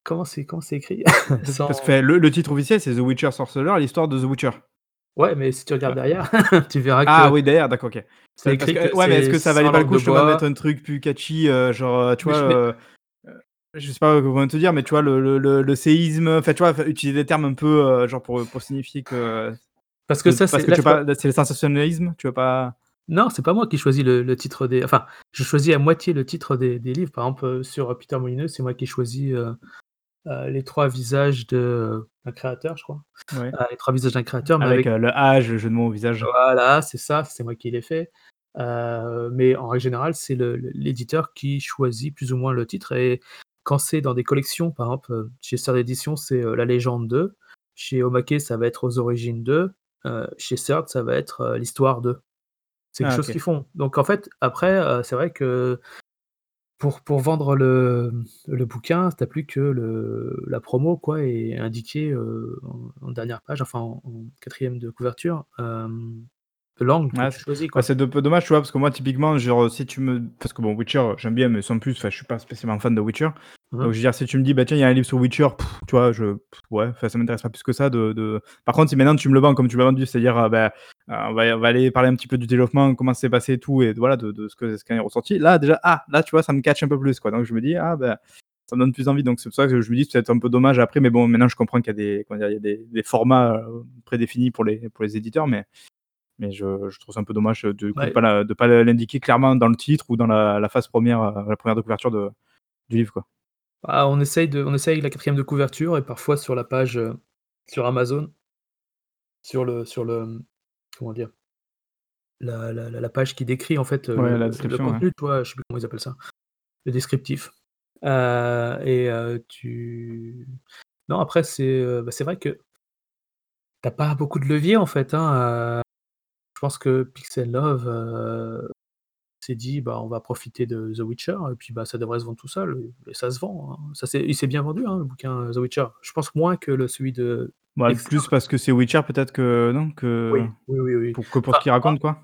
comment c'est écrit? Parce parce que Sans le le titre officiel, c'est The Witcher Sorcerer, l'histoire de The Witcher. Ouais, mais si tu regardes vois? derrière, tu verras Ah que oui, derrière, d'accord, OK. c'est écrit que que ouais, mais est-ce que ça valait pas le coup justement de mettre un truc plus catchy, heu, genre, heu, tu vois, je mets heu heu, je sais pas comment te dire, mais tu vois le le le le séisme, enfin, tu vois, utiliser des termes un peu, genre pour, pour signifier que Parce que ça, parce c'est que pas le sensationnalisme, tu veux pas Non, c'est pas moi qui choisis le le titre des enfin, je choisis à moitié le titre des des livres. Par exemple, sur, Peter Molyneux, c'est moi qui ai choisi, heu, les 3 visages de d'un créateur, je crois. Ouais. Heu, les 3 visages d'un créateur, mais Avec, avec heu, le âge, le jeu de mots au visage. Voilà, c'est ça, c'est moi qui l'ai fait. Mais en règle générale, c'est l'éditeur qui choisit plus ou moins le titre et quand c'est dans des collections, par exemple, chez Third Edition, c'est, La Légende 2, chez Omake, ça va être Aux Origines 2, heu, chez Third, ça va être, L'Histoire 2. C'est quelque Ah chose qu'ils font. Donc en fait, après, c'est vrai que pour pour vendre le, le bouquin, tu as plus que le la promo quoi et indiquer, heu, en en dernière page, enfin en en 4e de couverture, que Ouais, tu c'est choisis bah, quoi. c'est un peu dommage, tu vois? Parce que moi, typiquement, genre, si tu me parce que bon, Witcher, j'aime bien, mais sans plus, enfin, je suis pas spécialement fan de Witcher. Mmh Donc je veux dire, si tu me dis: «Bah, tiens, il y a un livre sur Witcher», tu vois? Je ouais, enfin, ça m'intéresse pas plus que ça de de par contre, si maintenant tu me le vends comme tu me l'as vendu, c'est-à-dire, heu, bah, on va on va aller parler un petit peu du développement, comment ça s'est passé et tout et voilà, de de ce que ce est ressorti. Là, déjà, ah, là, tu vois, ça me catch un peu plus, quoi. Donc je me dis: «Ah, bah, ça me donne plus envie». Donc c'est pour ça que je me dis: «C'est peut-être un peu dommage après», mais bon, maintenant je comprends qu'il y a des comment dire? Il y a des des formats, heu, prédéfinis pour les pour les éditeurs, mais mais je je trouve ça un peu dommage, de Ouais. pas de pas l'indiquer clairement dans le titre ou dans la la phase 1re, heu, la 1re de couverture de du livre, quoi. Bah, on essaye de on essaye la 4e de couverture et parfois sur la page, sur Amazon sur le sur le, comment dire? La la page qui décrit en fait, Ouais, le la le description, ouais. contenu, tu vois? Je sais plus comment ils appellent ça. Le descriptif. Heu et heu, tu non après c'est, bah, c'est vrai que tu as pas beaucoup de levier en fait, hein, je pense que Peace& Love, s'est dit: «Bah, on va profiter de The Witcher et puis, bah, ça devrait se vendre tout seul» et ça se vend, hein. Ça il s'est bien vendu, hein, le bouquin, The Witcher. Je pense moins que le celui de Bah, plus parce que c'est Witcher peut-être que non? Que oui, oui, oui. pour que pour ce qu'il moi raconte quoi?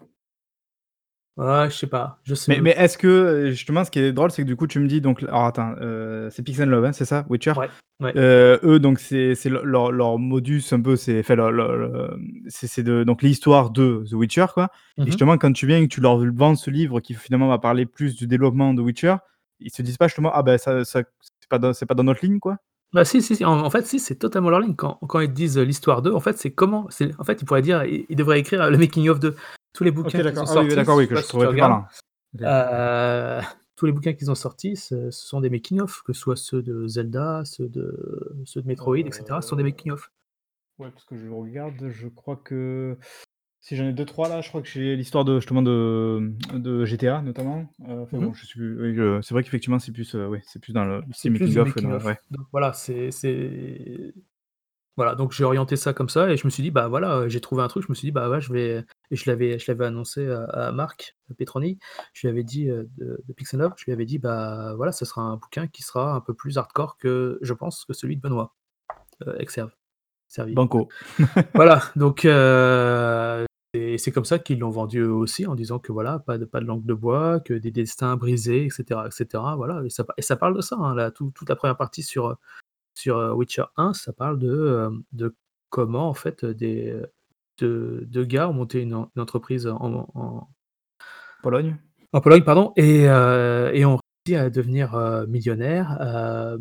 ouais, je sais pas, je sais Mais mais est-ce que, justement ce qui est drôle, c'est que du coup tu me dis donc alors attends, heu, c'est Peace& Love, hein, c'est ça? Witcher? ouais, ouais. Heu, eux donc c'est leur leur modus un peu, c'est le c'est donc l'histoire de The Witcher quoi et Mmh mh. justement quand tu viens et que tu leur vends ce livre qui finalement va parler plus du développement de Witcher, ils se disent pas justement: «Ah bah ça ça c'est pas dans c'est pas dans notre ligne quoi»? Bah, si, si, si, en en fait, si, c'est totalement leur ligne. Quand quand ils disent, heu, l'histoire d'eux, en fait, c'est comment c'est en fait, ils pourraient dire ils ils devraient écrire, heu, le making of de tous les OK bouquins qu'ils ont. Ah oui, oui sortis, d'accord, je oui, sais que pas je si tu trouverais plus regardes, parlant. OK. heu, tous les bouquins qu'ils ont sortis, ce ce sont des making of, que ce soit ceux de Zelda, ceux de ceux de Metroid et cetera, ce sont des Heu, making of. ouais parce que je regarde, je crois que Si j'en ai deux trois là, je crois que j'ai l'histoire de justement de, de GTA notamment, enfin Mmh mh. bon, je sais plus, oui, je c'est vrai qu'effectivement c'est plus, oui, c'est plus dans le C'est plus making du of making dans of. ouais. Donc voilà, c'est c'est voilà, donc j'ai orienté ça comme ça et je me suis dit: «Bah, voilà, heu, j'ai trouvé un truc», je me suis dit: «Bah, ouais, je vais» et je l'avais je l'avais annoncé à à Marc Petroni. Je lui avais dit, heu, de de Pixel Love, je lui avais dit: «Bah, voilà, ce sera un bouquin qui sera un peu plus hardcore que, je pense, que celui de Benoît, heu, Exerve, Cervi». Banco. Voilà, donc et c'est comme ça qu'ils l'ont vendu eux aussi en disant que voilà, pas de pas de langue de bois, que des destins brisés et cetera et cetera, voilà et ça et ça parle de ça, hein, là, tout toute la première partie sur, sur, heu, Witcher 1, ça parle de, hem, de comment en fait, des, 2- 2 gars ont monté une en une entreprise en en Pologne? en Pologne, pardon et heu et ont réussi à devenir, millionnaires,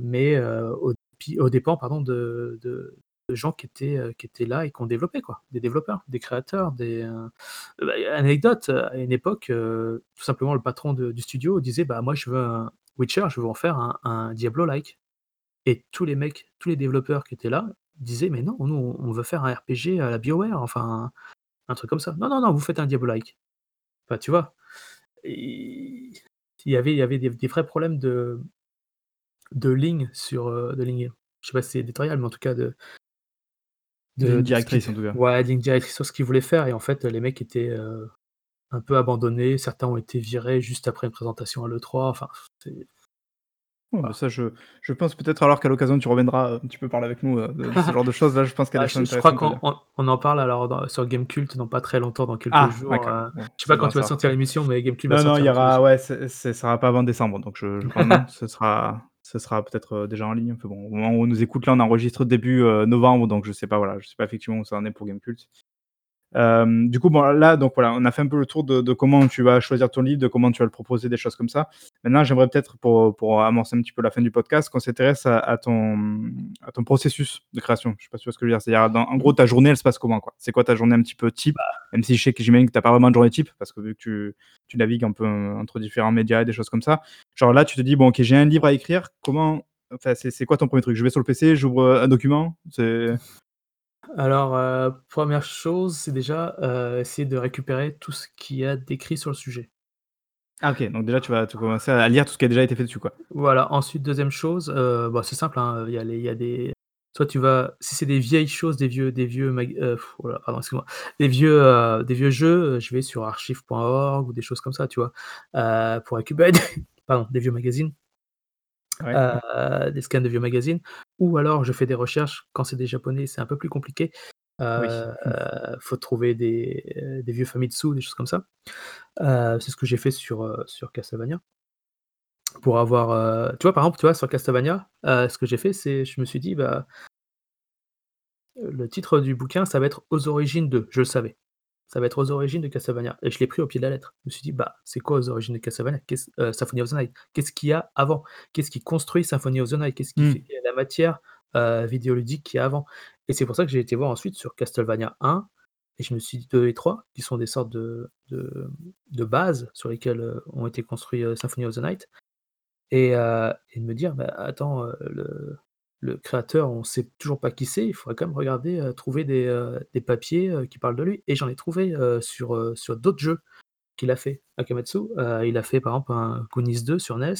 mais heu, au aux dépens, pardon, de de gens qui étaient, heu, qui étaient là et qui ont développé quoi, des développeurs, des créateurs, des, heu bah, anecdote, à une époque, heu, tout simplement le patron du studio disait: «Bah, moi je veux un Witcher, je veux en faire un un Diablo-like» et tous les mecs, tous les développeurs qui étaient là disaient: «Mais non, nous on veut faire un RPG à la BioWare, enfin un truc comme ça». «Non, non, non, vous faites un Diablo-like». Enfin, tu vois? Il y avait il y avait des vrais problèmes de de ligne sur, de ligne, je sais pas si c'est éditorial, mais en tout cas de de directrice en tout cas. ouais, ligne directrice sur ce qu'ils voulaient faire et en fait, les mecs étaient, heu, un peu abandonnés. Certains ont été virés juste après une présentation à l'E3, enfin, c'est Ouais, bah, voilà. ça je je pense peut-être alors qu'à l'occasion tu reviendras, heu, un petit peu parler avec nous, heu, de de ce genre de choses là, je pense qu'il y a des choses je je crois qu'on on on en parle alors dans sur Gamecult dans pas très longtemps, dans quelques Ah! jours, heu, bon, je sais pas quand tu vas sortir l'émission, mais Gamecult va Non, non, il y aura ouais, ce ce sera pas avant décembre, donc je je non, ce sera ce sera peut-être, heu, déjà en ligne. Enfin bon, au moment où on nous écoute là, on enregistre début, heu, novembre, donc je sais pas, voilà, je sais pas effectivement où ça en est pour Gamecult. Hem, du coup, bon, là, donc voilà, on a fait un peu le tour de de comment tu vas choisir ton livre, de comment tu vas le proposer, des choses comme ça. Maintenant, j'aimerais peut-être pour, pour amorcer un petit peu la fin du podcast, qu'on s'intéresse à à ton, à ton processus de création. Je sais pas si tu vois ce que je veux dire? C'est-à-dire en gros, ta journée, elle se passe comment, quoi? C'est quoi ta journée un petit peu type? Bah Même si je sais que j'imagine que tu as pas vraiment de journée type parce que vu que tu tu navigues un peu, entre différents médias et des choses comme ça. Genre là, tu te dis: «Bon OK, j'ai un livre à écrire», comment enfin, c'est quoi ton 1er truc? Je vais sur le PC, j'ouvre, heu, un document? C'est Alors, heu, 1re chose, c'est déjà, heu, essayer de récupérer tout ce qu'il y a d'écrit sur le sujet. Ah OK, donc déjà tu vas tu vas commencer à lire tout ce qui a déjà été fait dessus, quoi? Voilà, ensuite 2e chose, heu, bah, c'est simple, hein, il y a les il y a des soit tu vas si c'est des vieilles choses, des vieux des vieux mag heu, oh là, pardon, excuse-moi, des vieux, heu, des vieux jeux, heu, je vais sur archive.org ou des choses comme ça, tu vois? Heu, pour récupérer des pardon, des vieux magazines. Ouais. Heu, des scans de vieux magazines ou alors je fais des recherches, quand c'est des japonais, c'est un peu plus compliqué. Oui. Heu, faut trouver des, heu, des vieux Famitsu, des choses comme ça. Heu, c'est ce que j'ai fait sur, sur Castlevania. Pour avoir, tu vois, par exemple, tu vois, sur Castlevania, ce que j'ai fait, c'est je me suis dit: «Bah» le titre du bouquin, ça va être «Aux origines de», je le savais. Ça va être «Aux origines de Castlevania» et je l'ai pris au pied de la lettre. Je me suis dit: «Bah, c'est quoi aux origines de Castlevania? Qu'est-ce» heu, Symphony of the Night? Qu'est-ce qu'il y a avant? Qu'est-ce qui construit Symphony of the Night? Qu'est-ce qui fait y a la matière, heu, vidéoludique qu'il y a avant? Et c'est pour ça que j'ai été voir ensuite sur Castlevania 1 et je me suis dit 2 et 3 qui sont des sortes de de, de bases sur lesquelles, heu, ont été construits, Symphony of the Night et et de me dire: «Bah, attends, le le créateur, on sait toujours pas qui c'est, il faudrait quand même regarder, heu, trouver des, heu, des papiers, heu, qui parlent de lui» et j'en ai trouvé, sur, sur d'autres jeux qu'il a fait, Akamatsu. Il a fait, par exemple, un Goonies 2 sur NES,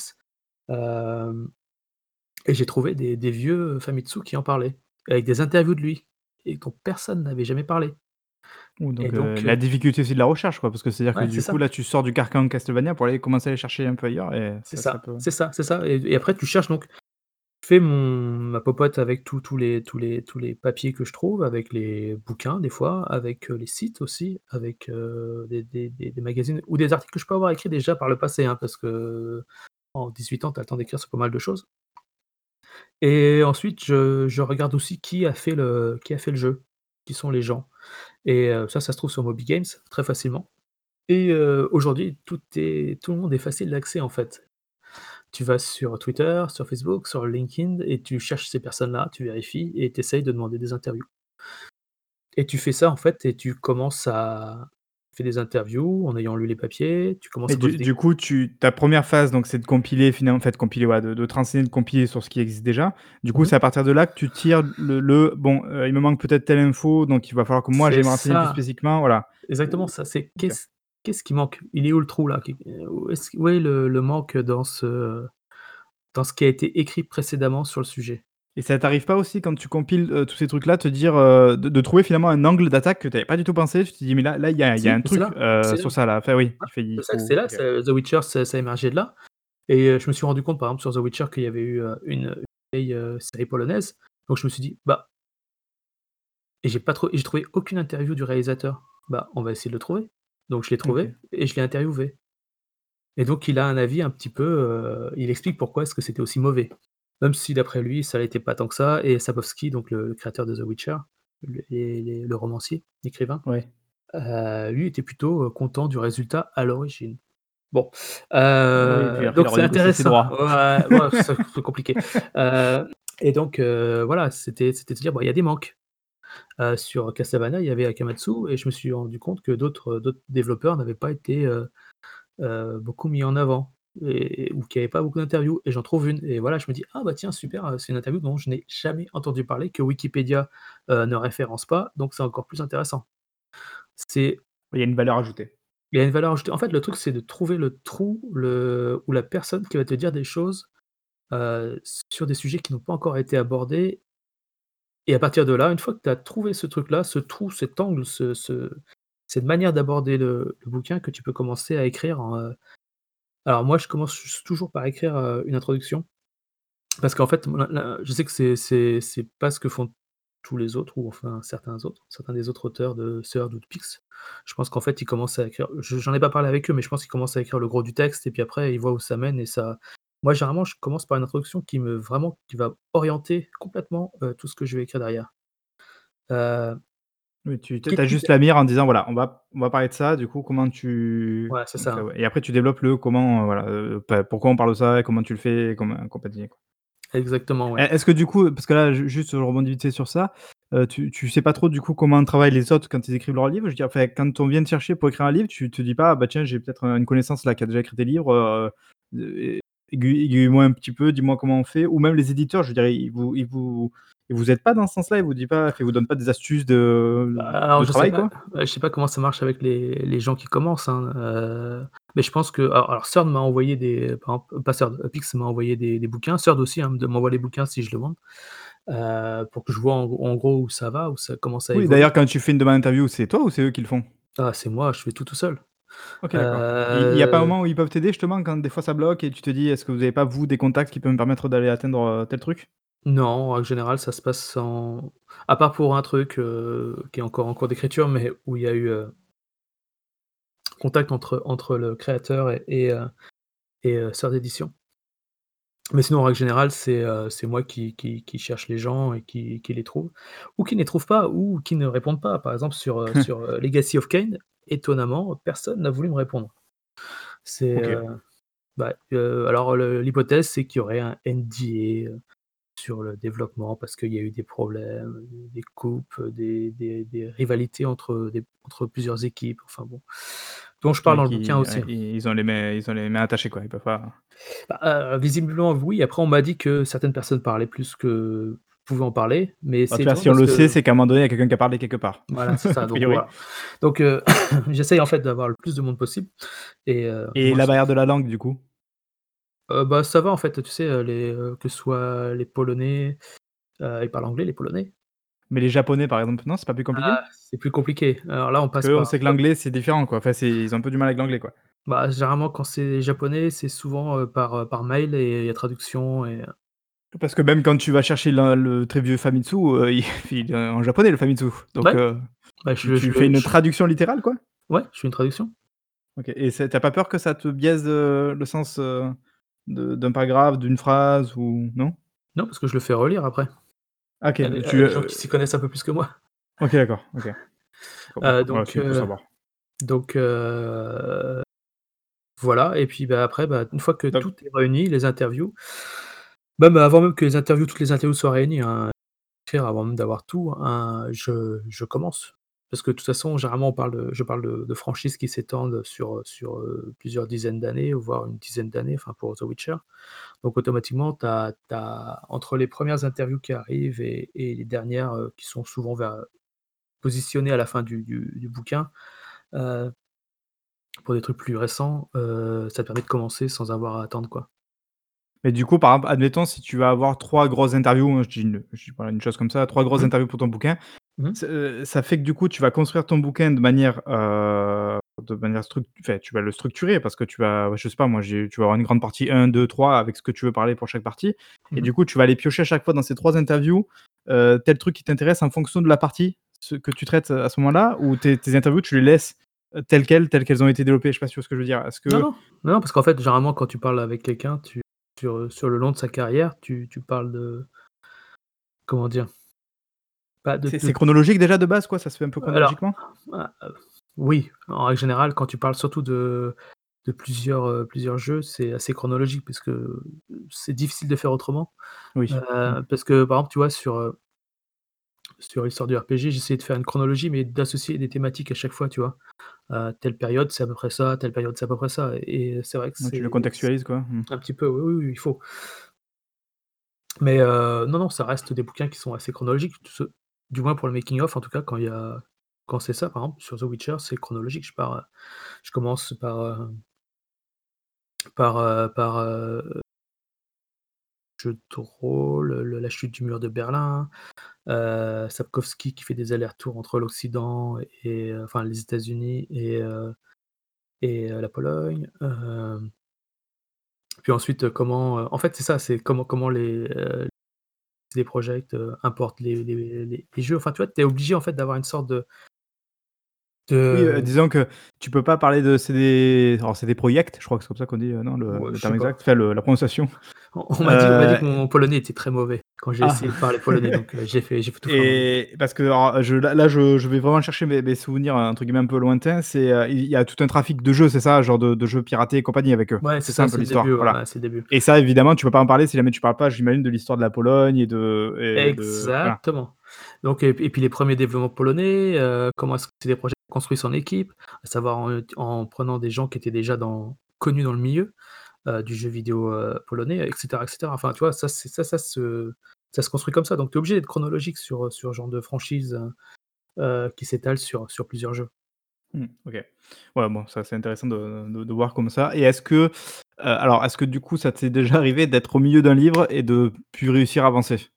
et j'ai trouvé des des vieux Famitsu qui en parlaient, avec des interviews de lui et dont personne n'avait jamais parlé Ouh et donc donc la difficulté aussi de la recherche, quoi, parce que c'est-à-dire que ouais, du coup, ça. là, tu sors du carcan Castlevania pour aller commencer à aller chercher un peu ailleurs C'est ça, ça ça, peut c'est ça, c'est ça et et après tu cherches donc Je fais ma popote avec tous les papiers que je trouve, avec les bouquins des fois, avec, heu, les sites aussi, avec, heu, des magazines ou des articles que je peux avoir écrits déjà par le passé, hein, parce que en 18 ans, tu as le temps d'écrire sur pas mal de choses. Et ensuite, je regarde aussi qui a fait le jeu, qui sont les gens et heu, ça, ça se trouve sur Moby Games très facilement et aujourd'hui, tout le monde est facile d'accès, en fait. Tu vas sur Twitter, sur Facebook, sur LinkedIn et tu cherches ces personnes-là, tu vérifies et tu essayes de demander des interviews. Et tu fais ça, en fait et tu commences à fais des interviews en ayant lu les papiers, tu commences Et à du des du coup, tu ta 1re phase, donc c'est de compiler finalement en fait, compiler, ouais, de de te renseigner, de compiler sur ce qui existe déjà. Du coup, Mmh mh. c'est à partir de là que tu tires le le: «Bon, heu, il me manque peut-être telle info, donc il va falloir que moi j'aille me renseigner plus spécifiquement», voilà. Exactement ça, c'est qu'est-ce qu'est-ce qui manque? Il est où le trou là? Où est-ce où est le le manque dans ce dans ce qui a été écrit précédemment sur le sujet? Et ça t'arrive pas aussi quand tu compiles, heu, tous ces trucs-là, te dire, heu, de de trouver finalement un angle d'attaque que tu avais pas du tout pensé? Tu te dis: «Mais là là, il y a il y a Si, un c'est truc, là, heu, c'est là. sur ça là». Enfin oui, Ouais, il fait il c'est ça, faut c'est là, OK. c'est The Witcher, ça ça a émergé de là et heu, je me suis rendu compte, par exemple, sur The Witcher qu'il y avait eu, heu, une, heu, vieille, heu, série polonaise, donc je me suis dit: «Bah» et j'ai pas trou et j'ai trouvé aucune interview du réalisateur. Bah, on va essayer de le trouver. Donc je l'ai trouvé et je l'ai interviewé. Et donc il a un avis un petit peu, heu, il explique pourquoi est-ce que c'était aussi mauvais. Même si d'après lui, ça l'était pas tant que ça et Sapkowski, donc le le créateur de The Witcher, le romancier, l'écrivain, Ouais. heu, lui était plutôt, heu, content du résultat à l'origine. Bon, Oui il donc c'est intéressant. droits. Ouais, ouais, c'est compliqué. Et donc voilà, c'était de dire: «Bah, il y a des manques». Heu, sur Castlevania, il y avait Akamatsu et je me suis rendu compte que d'autres, d'autres développeurs n'avaient pas été, heu, beaucoup mis en avant et ou qu'il y avait pas beaucoup d'interviews et j'en trouve une et voilà, je me dis: «Ah bah tiens super, c'est une interview dont je n'ai jamais entendu parler, que Wikipédia, ne référence pas, donc c'est encore plus intéressant». C'est Il y a une valeur ajoutée. il y a une valeur ajoutée. En fait, le truc, c'est de trouver le trou, le ou la personne qui va te dire des choses, sur des sujets qui n'ont pas encore été abordés et à partir de là, une fois que tu as trouvé ce truc-là, ce trou, cet angle, ce ce cette manière d'aborder le bouquin que tu peux commencer à écrire heu alors moi, je commence toujours par écrire, heu, une introduction parce qu'en fait, je sais que c'est pas ce que font tous les autres ou enfin certains autres, certains des autres auteurs de Sword ou de Pyx. Je pense qu'en fait, ils commencent à écrire je j'en ai pas parlé avec eux, mais je pense qu'ils commencent à écrire le gros du texte et puis après, ils voient où ça mène et ça moi, généralement, je commence par une introduction qui me vraiment, qui va orienter complètement, heu, tout ce que je vais écrire derrière. Heu Oui, tu tu as juste la mire en disant: «Voilà, on va on va parler de ça, du coup, comment tu» Ouais, c'est ça, ouais et après tu développes le comment, heu, voilà, heu, pourquoi on parle de ça et comment tu le fais et comment compagnie, quoi. Exactement, ouais. est-ce que du coup, parce que là, ju juste, je rebondis vite fait sur ça, heu, tu tu sais pas trop, du coup, comment travaillent les autres quand ils écrivent leurs livres? Je veux dire, enfin, quand on vient te chercher pour écrire un livre, tu te dis pas: «Ah bah tiens, j'ai peut-être, heu, une connaissance là qui a déjà écrit des livres, heu, aiguille-moi un petit peu, dis-moi comment on fait?» ou même les éditeurs, je veux dire, ils vous ils vous ils vous aident pas dans ce sens-là? Ils vous dit pas ils vous donnent pas des astuces Bah, de alors de je sais travail, pas, quoi? heu, je sais pas comment ça marche avec les les gens qui commencent, hein, heu, mais je pense que alors alors m'a envoyé des par exemple, pas heu, Pyx m'a envoyé des des bouquins, Sword aussi, hein, m'envoie les bouquins si je demande, heu, pour que je vois en gros en gros où ça va, où ça comment ça Oui, d'ailleurs, quand tu fais une demande d'interview, c'est toi ou c'est eux qui le font? Ah, c'est moi, je fais tout, tout seul. OK, d'accord. Et il y a pas un Heu moment où ils peuvent t'aider justement quand des fois ça bloque et tu te dis: «Est-ce que vous avez pas vous des contacts qui peuvent me permettre d'aller atteindre, heu, tel truc?» Non, en règle générale, ça se passe sans à part pour un truc, heu, qui est encore en cours d'écriture, mais où il y a eu, heu contact entre entre le créateur et et heu et heu, Sword Éditions. Mais sinon, en règle générale, c'est, heu, c'est moi qui qui qui cherche les gens et qui qui les trouve ou qui ne les trouve pas ou qui ne répondent pas. Par exemple, sur, heu, sur, heu, Legacy of Kain, étonnamment, personne n'a voulu me répondre. C'est, heu, bah, heu, alors l'hypothèse, c'est qu'il y aurait un NDA, heu, sur le développement parce qu'il y a eu des problèmes, des coupes, des des des rivalités entre des entre plusieurs équipes, enfin bon, dont je parle dans le bouquin qui aussi. ils ont les mains ils ont les mains attachées, quoi, ils peuvent pas Bah, visiblement oui, après on m'a dit que certaines personnes parlaient plus que pouvaient en parler, mais bah, c'est si on le que sait, c'est qu'à un moment donné, il y a quelqu'un qui a parlé quelque part. voilà, c'est ça, donc priori. voilà. Donc heu, j'essaye en fait d'avoir le plus de monde possible et moi la barrière de la langue, du coup? heu, bah, ça va en fait, tu sais, les, que ce soit les polonais, ils parlent anglais les polonais. Mais les japonais, par exemple, non, c'est pas plus compliqué? Ah, c'est plus compliqué. Alors là, on passe qu'eux, on par sait que l'anglais, c'est différent, quoi. Enfin, c'est ils ont un peu du mal avec l'anglais, quoi. bah, généralement quand c'est japonais, c'est souvent, par, par mail et il y a traduction et Parce que même quand tu vas chercher le le très vieux Famitsu, heu, il il est en japonais le Famitsu, donc Ouais. heu, Bah, tu je je tu fais une je traduction littérale, quoi? ouais, je fais une traduction. OK et c'est tu as pas peur que ça te biaise, heu, le sens, de d'un paragraphe, d'une phrase ou non? Non, parce que je le fais relire après, Ah OK, tu, des gens qui s'y connaissent un peu plus que moi. OK, d'accord, OK. Bon, Heu, voilà, donc savoir. donc voilà et puis, bah, après, bah, une fois que Donc tout est réuni, les interviews avant même que les interviews toutes les interviews soient réunies, hein, avant même d'avoir tout, hein, je commence. Parce que de toute façon, généralement, je parle de franchises qui s'étendent sur, heu, plusieurs dizaines d'années, voire une dizaine d'années, enfin pour The Witcher. Donc automatiquement, entre les premières interviews qui arrivent et les dernières, heu, qui sont souvent positionnées à la fin du bouquin, heu, pour des trucs plus récents, ça permet de commencer sans avoir à attendre, quoi. Mais du coup, par exemple, admettons si tu vas avoir 3 grosses interviews, je dis une je dis voilà une chose comme ça, 3 grosses Mmh mh. interviews pour ton bouquin, Mmh mh. ça, fait que du coup, tu vas construire ton bouquin de manière, heu, de manière struc enfin, tu vas le structurer parce que tu vas je sais pas moi, tu vas avoir une grande partie 1-2-3 avec ce que tu veux parler pour chaque partie et Mmh mh. du coup, tu vas aller piocher à chaque fois dans ces 3 interviews, heu, tel truc qui t'intéresse en fonction de la partie, ce que tu traites, à ce moment-là ou tes tes interviews, tu les laisses, telles quelles telles qu'elles ont été développées? Je sais pas si tu vois ce que je veux dire? Est-ce Non, que non, non, non, parce qu'en fait, généralement, quand tu parles avec quelqu'un, tu sur, heu, sur le long de sa carrière, tu tu parles de comment dire? Pas de c'est chronologique déjà de base quoi? Ça se fait un peu chronologiquement? ah, heu, oui, en règle générale, quand tu parles surtout de de plusieurs, heu, plusieurs jeux, c'est assez chronologique puisque, heu, c'est difficile de faire autrement. Oui. Mmh. Heu, parce que, par exemple, tu vois, sur, sur l'histoire du RPG, j'essayais de faire une chronologie, mais d'associer des thématiques à chaque fois, tu vois? Telle période, c'est à peu près ça, telle période, c'est à peu près ça et c'est vrai que Ouais, tu le contextualises quoi? Mmh. un petit peu oui, oui, oui, il faut. Mais heu, non, non, ça reste des bouquins qui sont assez chronologiques, du moins pour le making of en tout cas quand il y a quand c'est ça par exemple sur The Witcher, c'est chronologique. Je pars, je commence par, heu, par, heu, jeu de rôle, le la chute du mur de Berlin, heu, Sapkowski qui fait des allers-retours entre l'Occident et heu, enfin les États-Unis et heu et la Pologne, puis ensuite, comment, en fait c'est ça, c'est comment comment les, Projekt, heu, importent les les les les jeux. Enfin tu vois, tu es obligé en fait d'avoir une sorte de Oui, disons que tu peux pas parler de CD alors CD Projekt, je crois que c'est comme ça qu'on dit, non le ouais, terme exact, enfin le la prononciation. On m'a dit que mon polonais était très mauvais quand j'ai ah essayé de parler polonais, donc heu, j'ai fait tout en et parce que alors je là je je vais vraiment chercher mes mes souvenirs entre guillemets «un peu lointains», c'est, il y a tout un trafic de jeux, c'est ça? Genre de de jeux piratés et compagnie avec eux? Ouais, c'est C'est ça ça, un peu c'est l'histoire? Voilà c'est et ça évidemment tu peux pas en parler si jamais tu parles pas, j'imagine, de l'histoire de la Pologne et de et de voilà. Exactement. Donc et puis les premiers développements polonais, comment est-ce que CD Projekt a construit son équipe, à savoir en, en prenant des gens qui étaient déjà dans connus dans le milieu, heu, du jeu vidéo, heu, polonais et cetera et cetera. Enfin, tu vois, ça ça se construit comme ça, donc tu es obligé d'être chronologique sur, ce genre de franchise, heu, qui s'étale sur plusieurs jeux. Mmh, OK. Ouais, bon, ça, c'est intéressant de voir comme ça et est-ce que, alors, est-ce que du coup, ça t'est déjà arrivé d'être au milieu d'un livre et de plus réussir à avancer?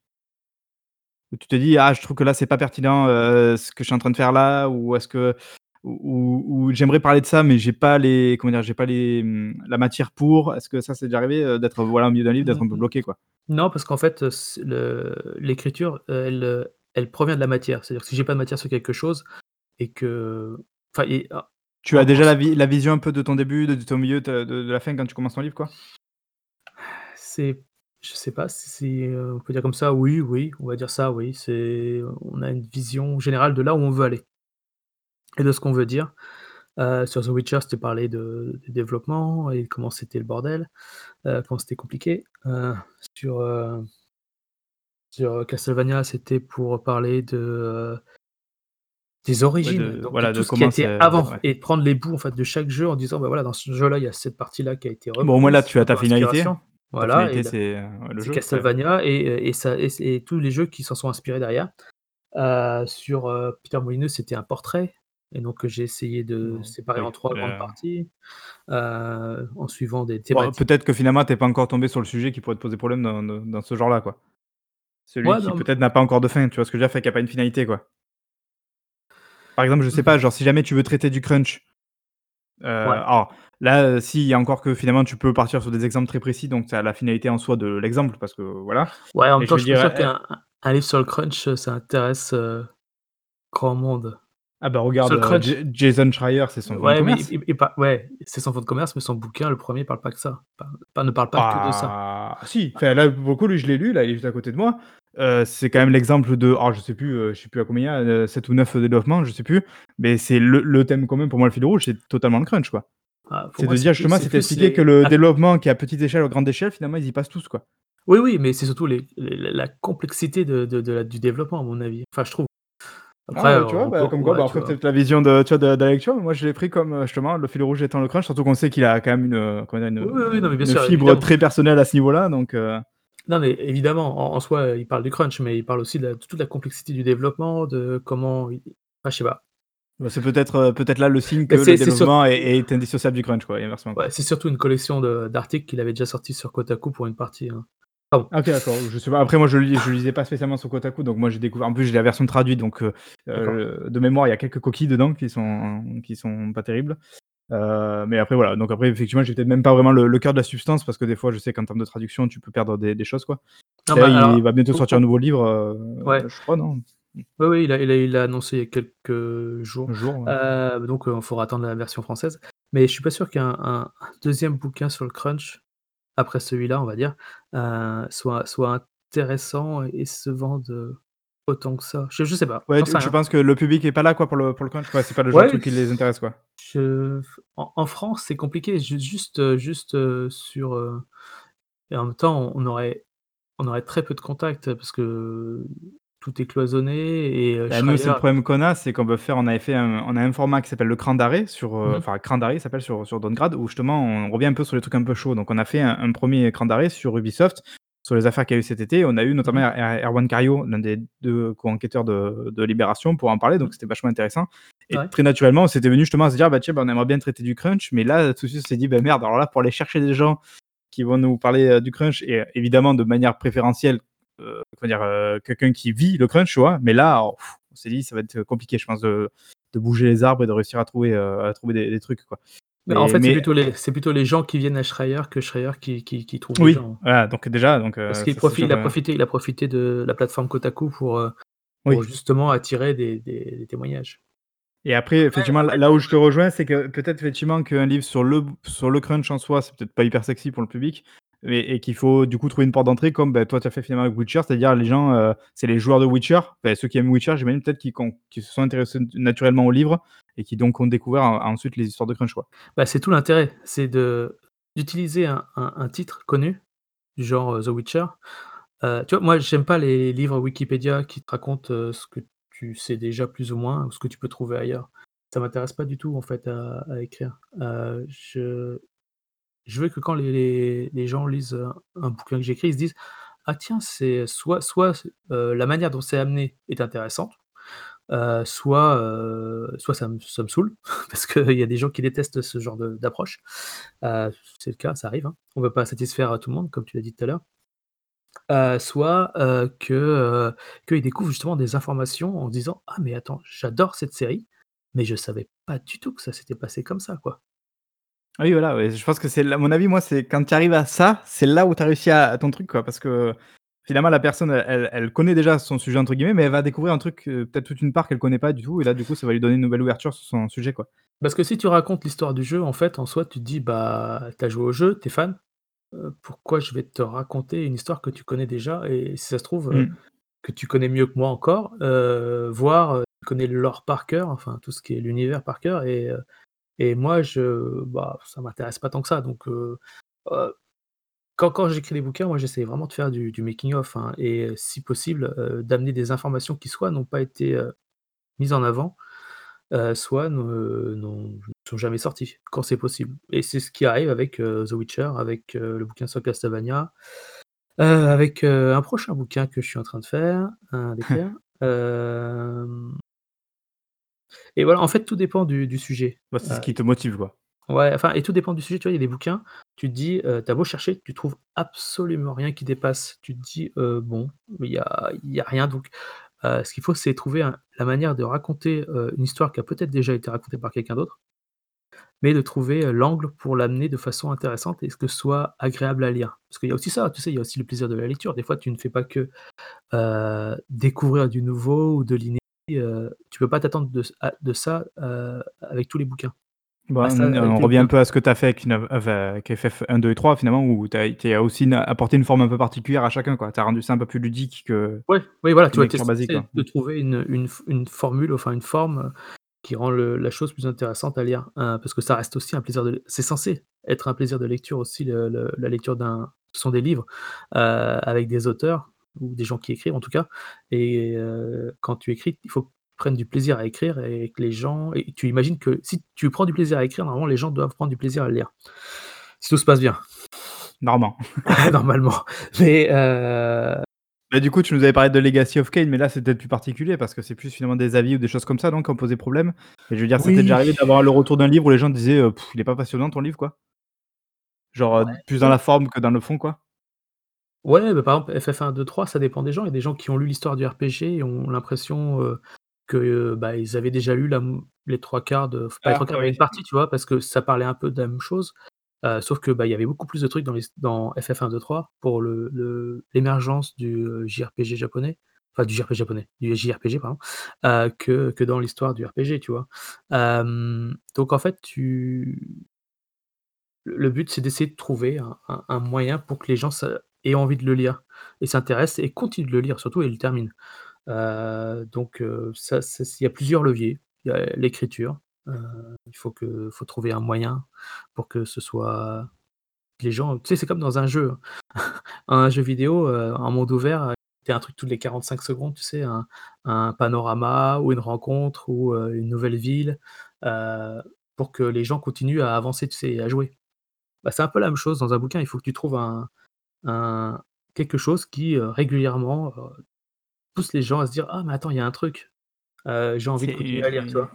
Tu te dis: «Ah, je trouve que là, c'est pas pertinent, ce que je suis en train de faire là» ou est-ce que ou ou ou «J'aimerais parler de ça, mais j'ai pas les comment dire? J'ai pas les, mmh, la matière pour». Est-ce que ça, c'est déjà arrivé, heu, d'être, voilà, au milieu d'un livre, d'être un peu mh. bloqué, quoi? Non, parce qu'en fait, le l'écriture, heu, elle, provient de la matière. C'est-à-dire que si j'ai pas de matière sur quelque chose et que enfin et ah, Tu as déjà la vi la vision un peu de ton début, de de ton milieu, de de de la fin quand tu commences ton livre, quoi? c'est je sais pas si on peut dire comme ça, oui, oui, on va dire ça, oui. C'est on a une vision générale de là où on veut aller et de ce qu'on veut dire. Heu, sur The Witcher, c'était parler de de développement et comment c'était le bordel, heu, comment c'était compliqué. Heu, sur, Castlevania, c'était pour parler de, Des Ouais, origines, de donc de voilà, tout de ce qui c'est avant ouais. et prendre les bouts, en fait, de chaque jeu en disant: «Bah, voilà, dans ce jeu-là, il y a cette partie-là qui a été Bon, au moins, là, tu as ta finalité. inspiration». Ta Voilà c'est, ouais, Castlevania et et ça et et tous les jeux qui s'en sont inspirés derrière. Sur, Peter Molyneux, c'était un portrait et donc j'ai essayé de séparer en 3 grandes parties, heu, en suivant des thématiques. peut-être que finalement, tu es pas encore tombé sur le sujet qui pourrait te poser problème dans dans ce genre-là, quoi. Celui qui non, peut-être n'a pas encore de fin, tu vois ce que je veux dire? Fait qu'il y a pas une finalité, quoi. Par exemple, je sais pas, genre si jamais tu veux traiter du crunch, ouais. alors Là, heu, si, il y a encore que finalement tu peux partir sur des exemples très précis, donc ça a la finalité en soi de l'exemple parce que voilà. Ouais, en même je temps, veux je suis dire, sûr eh qu'un un un livre sur le crunch, ça intéresse, grand monde. Ah bah regarde, Ja Jason Schreier, c'est son fonds de ouais, mais commerce. ouais, c'est son fonds de commerce, mais son bouquin, le 1er parle pas que ça. Ne parle pas que de ça. Ah si, enfin là, pour le coup, lui, je l'ai lu, là, il est juste à côté de moi. Heu, c'est quand même l'exemple de alors je sais plus, heu, je sais plus à combien il y a, heu, 7 ou 9 développements, je sais plus, mais c'est le le thème commun pour moi, le fil rouge, c'est totalement le crunch, quoi. Ah, pour C'est moi, de dire justement, c'est t'expliquer que le ah développement qui est à petite échelle ou grande échelle, finalement, ils y passent tous, quoi. Oui, oui, mais c'est surtout les les la la complexité de de de la du développement, à mon avis. Enfin, je trouve. Après, Ah ouais, tu vois? peut Bah, comme quoi, bah, après vois? peut-être la vision de tu vois, de de la lecture, mais moi je l'ai pris comme, heu, justement le fil rouge étant le crunch, surtout qu'on sait qu'il a quand même une, Une oui, oui, non, mais bien une sûr, fibre évidemment. très personnelle à ce niveau-là, donc heu Non, mais évidemment, en en soi, il parle du crunch, mais il parle aussi de la de toute la complexité du développement, de comment enfin, je sais pas. Bah, c'est peut-être, heu, peut-être là le signe que le c'est c'est sur développement est est indissociable du crunch, quoi, inversement, ouais, c'est surtout une collection d'articles qu'il avait déjà sortis sur Kotaku pour une partie, hein. Pardon. OK, d'accord, je sais pas. Après moi je lis je lisais pas spécialement sur Kotaku, donc moi j'ai découvert en plus j'ai la version traduite, donc D'accord. heu, de mémoire, il y a quelques coquilles dedans qui sont qui sont pas terribles. Heu, mais après voilà, donc après effectivement, j'ai peut-être même pas vraiment le le cœur de la substance parce que des fois, je sais qu'en termes de traduction, tu peux perdre des des choses, quoi. Non, bah, alors, il va bientôt sortir un nouveau livre, ouais. je crois, non? Oui, oui, il a il a il l'a annoncé il y a quelques jours. Jour, ouais. Donc il faudra attendre la version française. Mais je suis pas sûr qu'un un un 2e bouquin sur le crunch, après celui-là, on va dire, soit soit intéressant et se vende autant que ça. Je je sais pas, Ouais, tu tu penses que le public est pas là, quoi, pour le pour le crunch, quoi? C'est pas le genre de Ouais, truc qui les intéresse, quoi? je en en France, c'est compliqué, ju juste, juste, heu, sur, heu et en même temps, on aurait on aurait très peu de contacts parce que tout est cloisonné et heu, Bah, nous, c'est le problème qu'on a, c'est qu'on veut faire on avait fait un on a un format qui s'appelle le Cran d'arrêt sur, mh. enfin Cran d'arrêt, s'appelle sur sur Dongrad, où justement on revient un peu sur les trucs un peu chauds. Donc on a fait un un 1er Cran d'arrêt sur Ubisoft, sur les affaires qu'il y a eu cet été. On a eu notamment mh. Er Erwan Cario, l'un des 2 co-enquêteurs de de Libération pour en parler, donc Mmh. c'était vachement intéressant et Ouais. très naturellement, c'était venu justement à se dire: «Bah tiens, bah, on aimerait bien traiter du crunch», mais là, tout de suite, on s'est dit: «Bah merde, alors là, pour aller chercher des gens qui vont nous parler, heu, du crunch et évidemment de manière préférentielle, comment dire? Heu, quelqu'un qui vit le crunch», tu vois? Mais là, on s'est dit: «Ça va être compliqué, je pense, de de bouger les arbres et de réussir à trouver, heu, à trouver des des trucs, quoi». Mais en Mais fait, c'est mais plutôt les c'est plutôt les gens qui viennent à Schreier que Schreier qui qui qui trouve des Oui, gens. voilà, donc déjà, donc Parce qu'il il a profité il a profité de la plateforme Kotaku pour, heu, pour Oui. justement attirer des des des témoignages. Et après, effectivement, là où je te rejoins, c'est que peut-être effectivement qu'un livre sur le sur le crunch en soi, c'est peut-être pas hyper sexy pour le public et qu'il faut du coup trouver une porte d'entrée comme, bah, toi tu as fait finalement avec Witcher, c'est-à-dire les gens, heu, c'est les joueurs de Witcher, ceux qui aiment Witcher, j'imagine peut-être qui qui se sont intéressés naturellement au livre et qui donc ont découvert en ensuite les histoires de crunch. Bah, c'est tout l'intérêt, c'est d'utiliser un un titre connu, du genre, heu, The Witcher. Heu, tu vois, moi, j'aime pas les livres Wikipédia qui te racontent, heu, ce que tu sais déjà plus ou moins ou ce que tu peux trouver ailleurs. Ça m'intéresse pas du tout en fait à écrire. Je je veux que quand les gens lisent, heu, un bouquin que j'écris, ils se disent: «Ah tiens, c'est soit soit heu, la manière dont c'est amené est intéressante, heu, soit, soit ça me saoule», parce qu'il y a des gens qui détestent ce genre d'approche. C'est le cas, ça arrive, hein. On veut pas satisfaire, tout le monde, comme tu l'as dit tout à l'heure. Heu, soit, que, qu'ils découvrent justement des informations en se disant: «Ah mais attends, j'adore cette série, mais je savais pas du tout que ça s'était passé comme ça, quoi». Oui, voilà, ouais, je pense que c'est à mon avis, moi, c'est quand tu arrives à ça, c'est là où tu as réussi à ton truc, quoi. Parce que finalement, la personne, elle elle elle connaît déjà «son sujet» entre guillemets, mais elle va découvrir un truc, heu, peut-être toute une part qu'elle connaît pas du tout et là, du coup, ça va lui donner une nouvelle ouverture sur son sujet, quoi. Parce que si tu racontes l'histoire du jeu, en fait, en soi, tu te dis: «Bah, tu as joué au jeu, tu es fan, heu, pourquoi je vais te raconter une histoire que tu connais déjà?» et si ça se trouve, heu, Mmh. que tu connais mieux que moi encore, voire, tu connais le lore par cœur, enfin tout ce qui est l'univers par cœur et et moi je bah, ça m'intéresse pas tant que ça. Donc heu heu, quand quand j'écris des bouquins, moi, j'essaie vraiment de faire du du making of, hein et si possible, heu, d'amener des informations qui soit n'ont pas été, mises en avant, soit ne sont jamais sorties, quand c'est possible. Et c'est ce qui arrive avec, The Witcher, avec, le bouquin sur Castlevania, avec, un prochain bouquin que je suis en train de faire, d'écrire, et voilà, en fait, tout dépend du du sujet, Bah, c'est ce heu qui te motive, quoi. ouais, enfin et tout dépend du sujet, tu vois? Il y a des bouquins, tu te dis, heu, tu as beau chercher, tu trouves absolument rien qui dépasse. Tu te dis: «Heu, bon, il y a il y a rien» donc ce qu'il faut, c'est trouver la manière de raconter, une histoire qui a peut-être déjà été racontée par quelqu'un d'autre mais de trouver, l'angle pour l'amener de façon intéressante et ce que ce soit agréable à lire. Parce qu'il y a aussi ça, tu sais, il y a aussi le plaisir de la lecture. Des fois, tu ne fais pas que, découvrir du nouveau ou de l'inédit, heu, tu peux pas t'attendre de ça, heu, avec tous les bouquins. Bah, ça on revient un peu à ce que tu as fait avec une avec FF1, 2 et 3 finalement où tu as aussi une apporté une forme un peu particulière à chacun. Tu as rendu ça un peu plus ludique que Ouais, oui, voilà, tu basique, de trouver une une f une formule, enfin une forme, heu, qui rend le la chose plus intéressante à lire, heu, parce que ça reste aussi un plaisir de c'est censé être un plaisir de lecture aussi le le la lecture d'un ce sont des livres, heu, avec des auteurs ou des gens qui écrivent en tout cas et heu, quand tu écris, il faut que tu prennes du plaisir à écrire et que les gens et tu imagines que si tu prends du plaisir à écrire, normalement les gens doivent prendre du plaisir à le lire. Si tout se passe bien. Normalement. Normalement, mais heu Bah, du coup, tu nous avais parlé de Legacy of Kain, mais là, c'est peut-être plus particulier parce que c'est plus finalement des avis ou des choses comme ça, qui ont posé problème? Et je veux dire, ça t'est déjà arrivé d'avoir le retour d'un livre où les gens disaient, heu: «Il est pas passionnant ton livre, quoi»? Genre, Ouais, plus dans la forme que dans le fond, quoi? Ouais, bah, par exemple, FF1, 2, 3, ça dépend des gens. Il y a des gens qui ont lu l'histoire du RPG et ont l'impression, heu, que, bah, ils avaient déjà lu la m les 3/4 de f pas les Ah, 3/4 mais une partie, tu vois? Parce que ça parlait un peu de la même chose, heu, sauf que, bah, il y avait beaucoup plus de trucs dans l'his dans FF1, 2, 3 pour le le l'émergence du, heu, JRPG japonais, enfin du JRPG japonais, du JRPG pardon, que que dans l'histoire du RPG, tu vois? Donc en fait, tu le le but, c'est d'essayer de trouver un un un moyen pour que les gens se aient envie de le lire et s'intéressent et continuent de le lire surtout et le terminent. Heu, donc s il y a plusieurs leviers. Il y a l'écriture, heu, il faut que faut trouver un moyen pour que ce soit les gens tu sais, c'est comme dans un jeu, un jeu vidéo, en monde ouvert, un truc toutes les 45 secondes, tu sais, un un panorama ou une rencontre ou une nouvelle ville, pour que les gens continuent à avancer, tu sais et à jouer. Bah, c'est un peu la même chose dans un bouquin, il faut que tu trouves un un quelque chose qui, heu, régulièrement, heu, pousse les gens à se dire: «Ah mais attends, il y a un truc, heu, j'ai envie de continuer à lire», tu vois?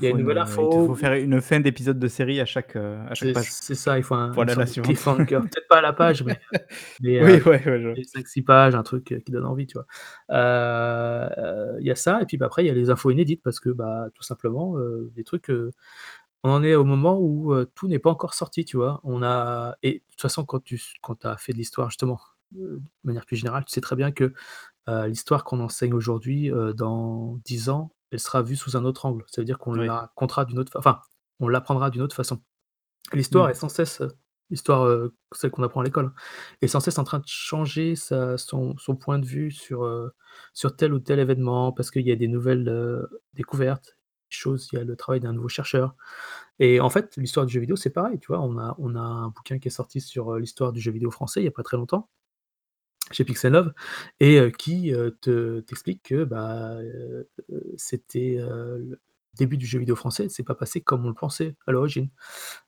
Il y a une nouvelle heu, il info faut faire une fin d'épisode de série à chaque, à chaque page c'est ça, il faut un pour une aller à la sorte de suivante. cliffhanger, peut-être pas à la page, mais mais Oui, ouais, ouais, je vois. les 5-6 pages, un truc, qui donne envie, tu vois? Il y a ça et puis, bah, après il y a les infos inédites parce que, bah, tout simplement, des trucs, on en est au moment où, heu, tout n'est pas encore sorti, tu vois? On a et de toute façon quand tu s quand tu as fait de l'histoire justement, heu, de manière plus générale, tu sais très bien que, heu, l'histoire qu'on enseigne aujourd'hui, heu, dans 10 ans, elle sera vue sous un autre angle. Ça veut dire qu'on Oui. la racontera d'une autre fa enfin, on l'apprendra d'une autre façon. L'histoire est Mmh. sans cesse, heu, l'histoire, heu, celle qu'on apprend à l'école, est sans cesse en train de changer sa son son point de vue sur, heu, sur tel ou tel événement parce qu'il y a des nouvelles, heu, découvertes, choses, il y a le travail d'un nouveau chercheur et en fait, l'histoire du jeu vidéo, c'est pareil, tu vois? On a on a un bouquin qui est sorti sur, heu, l'histoire du jeu vidéo français il y a pas très longtemps chez Pixel Love et heu, qui, heu, te t'explique que, bah, c'était, le début du jeu vidéo français s'est pas passé comme on le pensait à l'origine.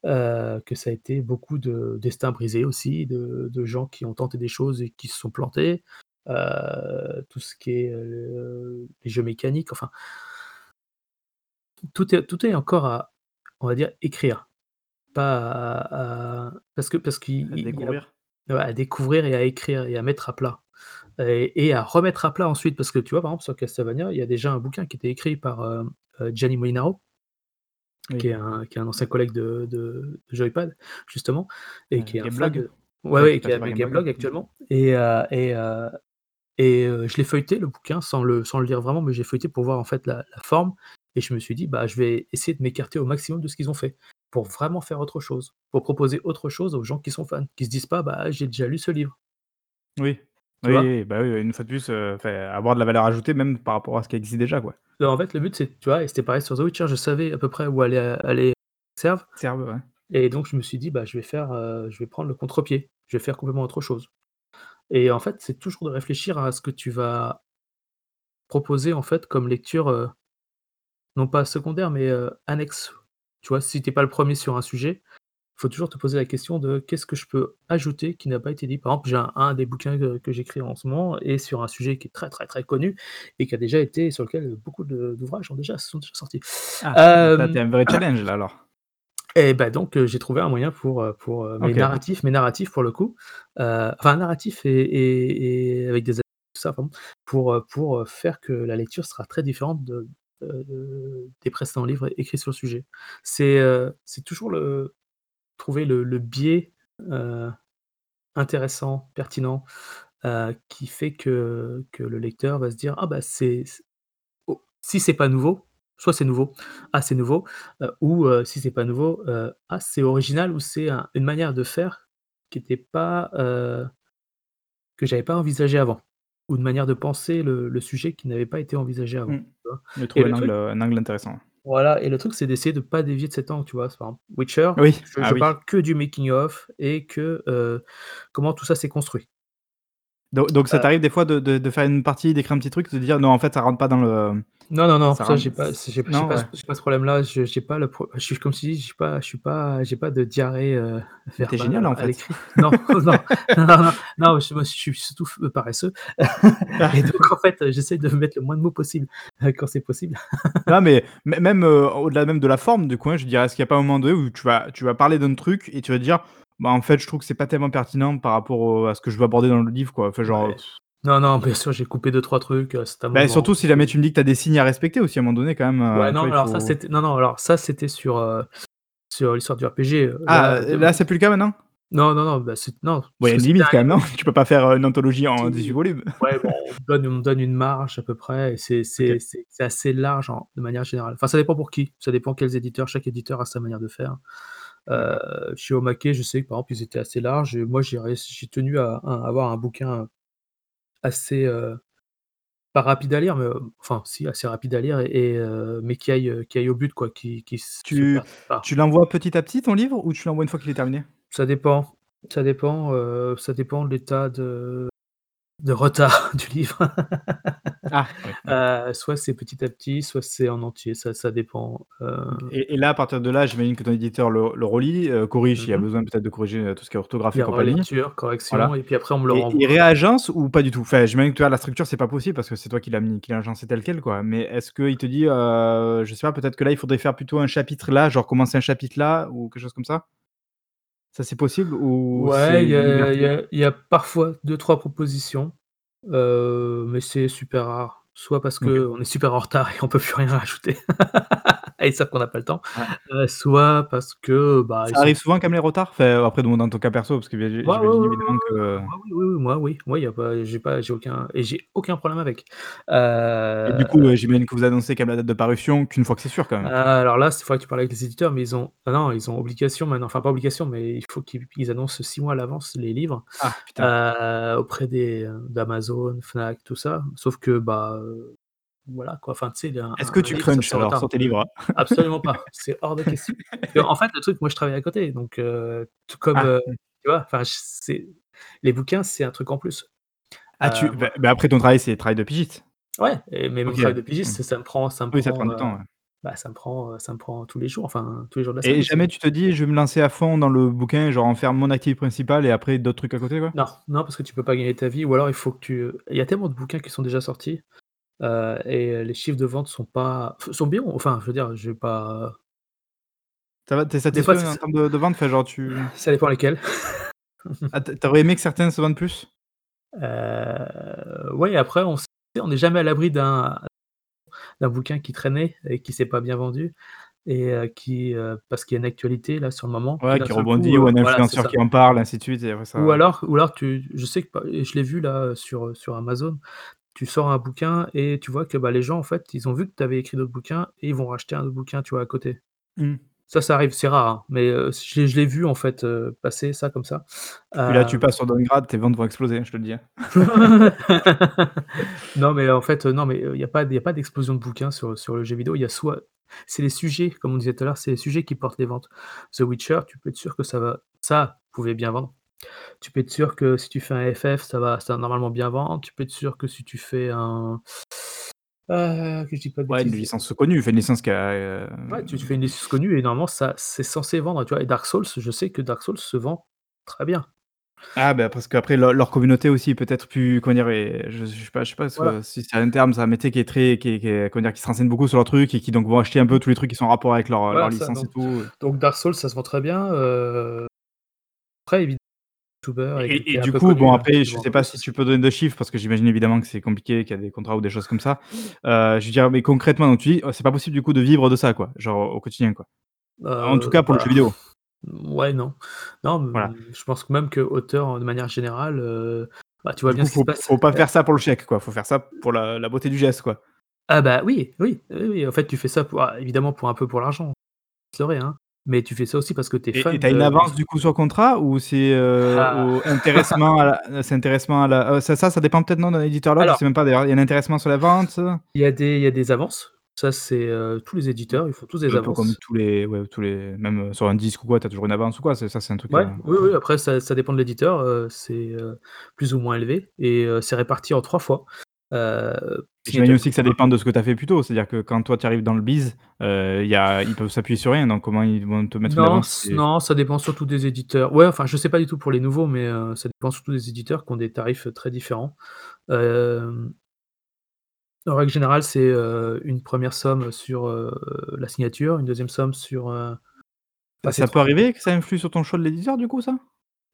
Que ça a été beaucoup de destins brisés aussi, de de gens qui ont tenté des choses et qui se sont plantés, tout ce qui est, les jeux mécaniques, enfin tout est tout est encore à, on va dire, écrire, pas à à parce que parce qu'il À a découvrir? ouais, à découvrir et à écrire et à mettre à plat. Et et à remettre à plat ensuite parce que tu vois, par exemple, sur Castlevania, il y a déjà un bouquin qui était écrit par, hem, heu, Gianni Molinaro qui est un qui est un ancien collègue de de de Joypad justement et qui est un de ouais, ouais, qui est avec Gameblog, actuellement. Et heu et heu et je l'ai feuilleté le bouquin sans le sans le lire vraiment, mais j'ai feuilleté pour voir en fait la la forme et je me suis dit: «Bah, je vais essayer de m'écarter au maximum de ce qu'ils ont fait, pour vraiment faire autre chose, pour proposer autre chose aux gens qui sont fans», qui se disent pas: «Bah, j'ai déjà lu ce livre». Oui. Tu Oui, bah, oui, une fois de plus, enfin, avoir de la valeur ajoutée même par rapport à ce qui existe déjà, quoi. Bah, en fait, le but c'est tu vois? Et c'était pareil sur The Witcher, je savais à peu près où allait aller serve Serve, ouais. et donc je me suis dit: «Bah, je vais faire, heu, je vais prendre le contre-pied, je vais faire complètement autre chose» et en fait, c'est toujours de réfléchir à ce que tu vas proposer en fait comme lecture, heu non pas secondaire, mais heu, annexe. Tu vois? Si tu es pas le 1er sur un sujet, faut toujours te poser la question de: «Qu'est-ce que je peux ajouter qui n'a pas été dit?» par exemple, j'ai un un des bouquins que que j'écris en ce moment est sur un sujet qui est très, très, très connu et qui a déjà été sur lequel beaucoup d'ouvrages ont déjà sont déjà sortis. Ah! As un vrai challenge là, alors? et bah, donc heu, j'ai trouvé un moyen pour, pour, heu mais OK. narratif mais narratif pour le coup, enfin narratif et et et avec des ça pardon, pour, pour, faire que la lecture sera très différente de des précédents livres écrits sur le sujet. C'est, heu, c'est toujours le trouver le biais, heu, intéressant, pertinent, heu, qui fait que que le lecteur va se dire: «Ah bah c'est oh» si c'est pas nouveau, soit c'est nouveau: «Ah c'est nouveau», ou heu, si c'est pas nouveau, «Ah c'est original» ou c'est un une manière de faire qui était pas, que j'avais pas envisagé avant, ou une manière de penser le le sujet qui n'avait pas été envisagé avant, Mmh. tu vois? De Et trouver le un angle, truc heu, un angle intéressant. voilà et le truc c'est d'essayer de pas dévier de cet angle, tu vois? Par exemple Witcher, Oui, je ah je oui. parle que du making of et que, heu, comment tout ça s'est construit. Do donc ça Heu t'arrive des fois de de de faire une partie, d'écrire un petit truc, de dire: «Non en fait ça rentre pas dans le Non, non, non, ça ça j'ai pas j'ai pas Ouais. ce j'ai pas ce problème-là, je j'ai pas le pro je suis comme dit, je pas je suis pas j'ai pas de diarrhée, heu, Mais tu es verbale génial en à fait. l'écrit. Non, non, non, non, non, je moi je suis surtout f paresseux et donc en fait, j'essaie de mettre le moins de mots possible, heu, quand c'est possible. Non mais mê même, au-delà même de la forme du coup, hein, je dirais, est-ce qu'il y a pas un moment donné où tu vas tu vas parler d'un truc et tu vas dire: «Bah en fait je trouve que c'est pas tellement pertinent par rapport au à ce que je veux aborder dans le livre quoi», enfin genre, Ouais. Non, non, bien sûr, j'ai coupé 2-3 trucs, heu, cet Bah surtout si jamais tu me dis que tu as des signes à respecter aussi à un moment donné quand même, Ouais, heu, tu non, vois il alors ça faut c'était non, non, alors ça c'était sur, heu, sur l'histoire du RPG, Ah, là là c'est plus le cas maintenant? non, non, non, bah c'est non, Bon il y a une limite quand même non? Tu peux pas faire, une anthologie en 18 si, volumes? ouais bon, on me donne on me donne une marge à peu près et c'est OK. c'est c'est c'est assez large en de manière générale. Enfin ça dépend pour qui, ça dépend quels éditeurs, chaque éditeur a sa manière de faire. Chez Omake, je sais que par exemple ils étaient assez larges et moi j'ai tenu à à avoir un bouquin assez, heu, pas rapide à lire, mais, heu, enfin si assez rapide à lire et mais qui aille, qui aille au but quoi, qui Tu l'envoies petit à petit ton livre ou tu l'envoies une fois qu'il est terminé? Ça dépend, ça dépend, ça dépend de l'état de de retard du livre. Ah oui. Heu, soit c'est petit à petit, soit c'est en entier, ça ça dépend, heu et et là à partir de là, j'imagine que ton éditeur le le relit, heu, corrige s'il y a mh. besoin peut-être de corriger, tout ce qui est orthographe Il y a correction Voilà et puis après on me le et il renvoie. réagence ou pas du tout? Enfin j'imagine que tu vois la structure c'est pas possible parce que c'est toi qui l'as mis qui l'a agencé tel quel quoi, mais est-ce qu'il te dit, je sais pas peut-être que là il faudrait faire plutôt un chapitre là, genre commencer un chapitre là ou quelque chose comme ça? Ça c'est possible ou Ouais, il y a il y liberté? a il y a parfois 2-3 propositions, heu, mais c'est super rare. Soit parce OK. qu'on est super en retard et on peut plus rien rajouter et ils savent qu'on n'a pas le temps, Ouais. heu, soit parce que, bah, Ça sont arrive souvent quand même les retards? Enfin après dans ton cas perso parce que j'imagine ouais, ouais, évidemment que oui, oui, oui, moi oui, moi y a pas j'ai pas j'ai aucun et j'ai aucun problème avec. Et du Heu coup, heu, j'imagine que vous annoncez quand même la date de parution qu'une fois que c'est sûr quand même? alors là, c'est faudrait que tu parles avec les éditeurs, mais ils ont ah non, ils ont obligation maintenant, enfin pas obligation, mais il faut qu'ils ils annoncent 6 mois à l'avance les livres, Ah auprès des, d'Amazon, Fnac, tout ça. Sauf que, bah, voilà quoi, enfin tu sais, il y a un Est-ce que tu ça crunches sur tes livres? Absolument pas, c'est hors de question. Qu'en fait, le truc, moi je travaille à côté, donc heu, tout comme, Ah, heu, mmh. tu vois? Enfin les bouquins, c'est un truc en plus. Ah tu Heu, bah bah après ton travail c'est travail de pigiste? Ouais et mais mon travail de mmh. pigiste, ça me prend ça me Oui ça te prend prend, du temps, ouais. bah, ça me prend, ça me prend tous les jours, enfin tous les jours de la semaine Et jamais tu te dis: «Je vais me lancer à fond dans le bouquin, genre en faire mon activité principale et après d'autres trucs à côté quoi»? Non, non parce que tu peux pas gagner ta vie ou alors il faut que tu il y a tellement de bouquins qui sont déjà sortis, heu et les chiffres de vente sont pas sont bien, enfin je veux dire, je vais pas Ça va, tu es des fois satisfait c'est en ça termes de de vente? Enfin genre tu ça dépend lesquels. Ah tu tu aurais aimé que certains se vendent plus? Heu, ouais après on sait on est jamais à l'abri d'un d'un bouquin qui traînait et qui s'est pas bien vendu et heu, qui, heu, parce qu'il y a une actualité là sur le moment, Ouais d'un qui seul coup, rebondit ou heu un voilà c'est influenceur ça. qui en parle ainsi de suite et après Ou ça alors ou alors tu je sais que et je l'ai vu là, heu, sur, heu, sur Amazon, tu sors un bouquin et tu vois que, bah, les gens en fait, ils ont vu que tu avais écrit d'autres bouquins et ils vont racheter un autre bouquin, tu vois, à côté. Mmh. Ça, ça arrive, c'est rare, hein, mais heu, je l'ai je l'ai vu en fait, heu, passer ça comme ça, Puis là tu hem passes sur Don Grad, tes ventes vont exploser, je te le dis, hein. Non mais en fait, non mais il y a pas y a pas d'explosion de bouquins sur sur le jeu vidéo, il y a soit c'est les sujets, comme on disait tout à l'heure, c'est les sujets qui portent les ventes. The Witcher, tu peux être sûr que ça va ça pouvait bien vendre. Tu peux être sûr que si tu fais un FF, ça va ça va normalement bien vendre. Tu peux être sûr que si tu fais un heu, que je dise pas de Ouais une licence connue, une licence qui a, Ouais, tu fais une licence connue et normalement ça c'est censé vendre, tu vois? Et Dark Souls, je sais que Dark Souls se vend très bien. Ah bah parce qu'après leur leur communauté aussi peut être plus comment dire? Je je sais pas je sais pas Voilà. si c'est un terme, c'est un métier qui est très qui est qui est comment dire? Qui se renseigne beaucoup sur leur truc et qui donc vont acheter un peu tous les trucs qui sont en rapport avec leur leur Voilà ça licence et donc tout, heu donc Dark Souls, ça se vend très bien, heu, après évi et, et, du coup, bon, après, je sais pas si tu peux donner de chiffres parce que j'imagine évidemment que c'est compliqué, qu'il y a des contrats ou des choses comme ça. je veux dire, mais concrètement, donc tu dis, oh, c'est pas possible du coup de vivre de ça, quoi, genre au quotidien, quoi. en tout cas pour le jeu vidéo. Ouais, non. Non, voilà. je pense même que auteur, de manière générale, bah, tu vois bien ce qui faut, se passe. Faut pas faire ça pour le chèque, quoi. Faut faire ça pour la, la beauté du geste, quoi. Ah bah oui, oui, oui, En fait, tu fais ça pour, ah, évidemment pour un peu pour l'argent. C'est vrai, hein. Mais tu fais ça aussi parce que tu es fan. Et t'as une avance du coup sur contrat ou c'est euh, ah. intéressement à la, c'est intéressement à la, euh, ça, ça, ça dépend peut-être non d'un éditeur là. je sais même pas d'ailleurs. Il y a un intéressement sur la vente. Il y a des, il y a des avances. Ça c'est euh, tous les éditeurs, ils font tous des avances. Comme tous les, ouais, tous les, même sur un disque ou quoi, t'as toujours une avance ou quoi. Ça c'est un truc. Ouais, oui, oui. Après ça, ça dépend de l'éditeur. c'est plus ou moins élevé et c'est réparti en trois fois. Euh, J'imagine aussi que ça dépend de ce que tu as fait plus tôt. C'est-à-dire que quand toi tu arrives dans le biz, euh, y a, ils peuvent s'appuyer sur rien. Donc comment ils vont te mettre non, Non, ça dépend surtout des éditeurs. Ouais, enfin, je sais pas du tout pour les nouveaux, mais euh, ça dépend surtout des éditeurs qui ont des tarifs très différents. Euh, en règle générale, c'est euh, une première somme sur la signature, une deuxième somme sur. ça peut arriver que ça influe sur ton choix de l'éditeur, du coup, ça?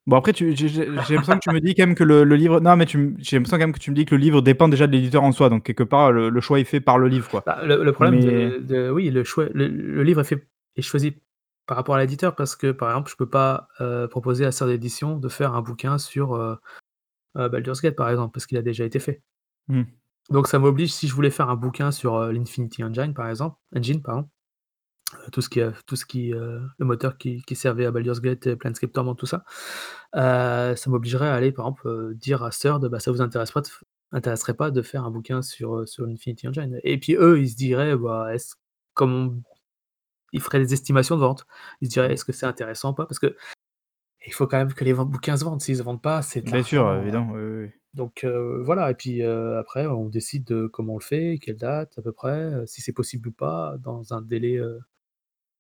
Bon après j'ai l'impression que tu me dis quand même que le livre non mais j'ai l'impression quand même que tu me dis que le livre dépend déjà de l'éditeur en soi, donc quelque part le choix est fait par le livre, quoi. Bah, le problème de oui, le choix le livre est fait est choisi par rapport à l'éditeur parce que, par exemple, je peux pas, euh, proposer à Sœur d'édition de faire un bouquin sur, euh, euh, Baldur's Gate, par exemple, parce qu'il a déjà été fait. Mmh. Donc ça m'oblige si je voulais faire un bouquin sur, l'Infinity Engine, par exemple Engine, pardon euh, tout ce qui, tout ce qui euh, le moteur qui, qui, servait à Baldur's Gate, Planescape Torment, tout ça, euh, ça m'obligerait à aller, par exemple, dire à Third, bah, ça vous intéresse pas intéresserait pas de faire un bouquin sur, sur l'Infinity Engine. Et puis eux, ils se diraient, bah, est-ce, comme ils feraient des estimations de vente, ils se diraient, est-ce que c'est intéressant ou pas? Parce que il faut quand même que les bouquins se vendent. S'ils se vendent pas, c'est Bien sûr, évidemment. Donc voilà, et puis après, on décide de comment on le fait, quelle date à peu près, si c'est possible ou pas, dans un délai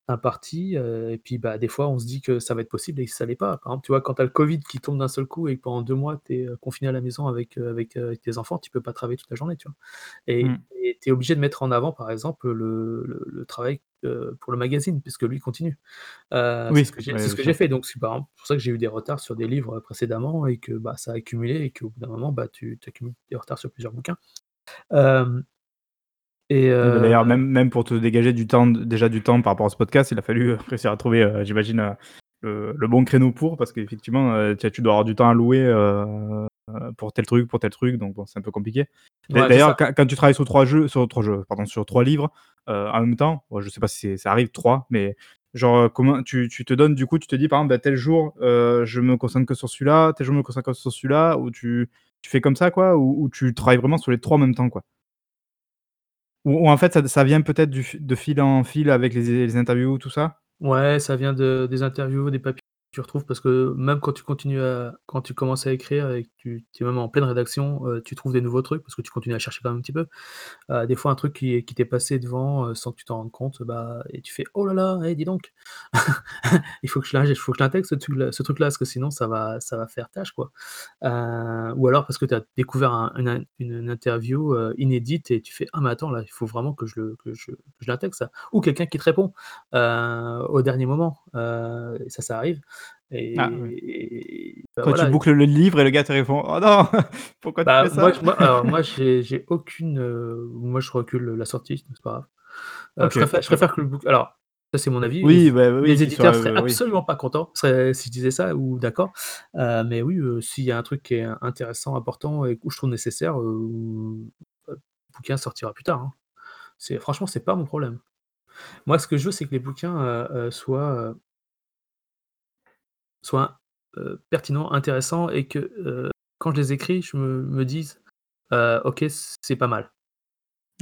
un parti, et puis, bah, des fois, on se dit que ça va être possible et ça l'est pas. Par exemple, tu vois, quand tu as le covid qui tombe d'un seul coup et que pendant deux mois, tu es, confiné à la maison avec, avec, tes enfants, tu peux pas travailler toute la journée, tu vois? Et mmh. tu es obligé de mettre en avant, par exemple, le le travail, pour le magazine puisque lui continue. c'est ce que j'ai fait, donc c'est par exemple pour ça que j'ai eu des retards sur des livres, précédemment et que, bah, ça a accumulé et qu'au bout d'un moment, bah, tu accumules des retards sur plusieurs bouquins. Et D'ailleurs, même, même pour te dégager du temps, déjà du temps par rapport à ce podcast, il a fallu réussir à trouver, j'imagine, le, bon créneau pour, parce qu'effectivement, tu dois avoir du temps à louer pour tel truc, pour tel truc, donc bon, c'est un peu compliqué. D'ailleurs, quand, tu travailles sur trois jeux, sur trois jeux, pardon, sur trois livres en même temps, je sais pas si ça arrive trois, mais genre comment tu, tu, te donnes du coup, tu te dis par exemple, bah, tel jour, je me concentre que sur celui-là, tel jour je me concentre que sur celui-là, ou tu, tu fais comme ça quoi, ou, ou tu travailles vraiment sur les trois en même temps quoi. Ou, en fait, ça, ça vient peut-être de fil en fil avec les, les interviews, tout ça? Ouais, ça vient de, des interviews, des papiers tu retrouves parce que même quand tu continues à quand tu commences à écrire et que tu es même en pleine rédaction, euh, tu trouves des nouveaux trucs parce que tu continues à chercher quand même un petit peu. Euh, des fois un truc qui qui t'est passé devant, euh, sans que tu t'en rendes compte, bah et tu fais: «Oh là là, eh dis donc! Il faut que je que l'intègre ce truc-là ce truc-là parce que sinon ça va ça va faire tâche quoi». ou alors parce que tu as découvert une interview, inédite et tu fais: «Ah mais attends là, il faut vraiment que je que je je l'intègre ça». Ou quelqu'un qui te répond, au dernier moment, ça, ça arrive. Et, ah, bah, Quand tu boucles le livre et le gars te répond Oh non, pourquoi tu bah, fais ça Moi, moi, alors, moi j'ai aucune. Euh, moi, je recule la sortie, c'est pas grave. Euh, je, préfère, je, préfère, que le bouquin. Alors, ça, c'est mon avis. Oui, bah, oui les éditeurs seraient absolument pas contents si je disais ça, ou d'accord. Euh, mais oui, s'il y a un truc qui est intéressant, important et que je trouve nécessaire, le bouquin sortira plus tard. Hein. C'est Franchement, c'est pas mon problème. Moi, ce que je veux, c'est que les bouquins soient soit pertinent, intéressant et que, quand je les écris, je me dise: «OK, c'est pas mal».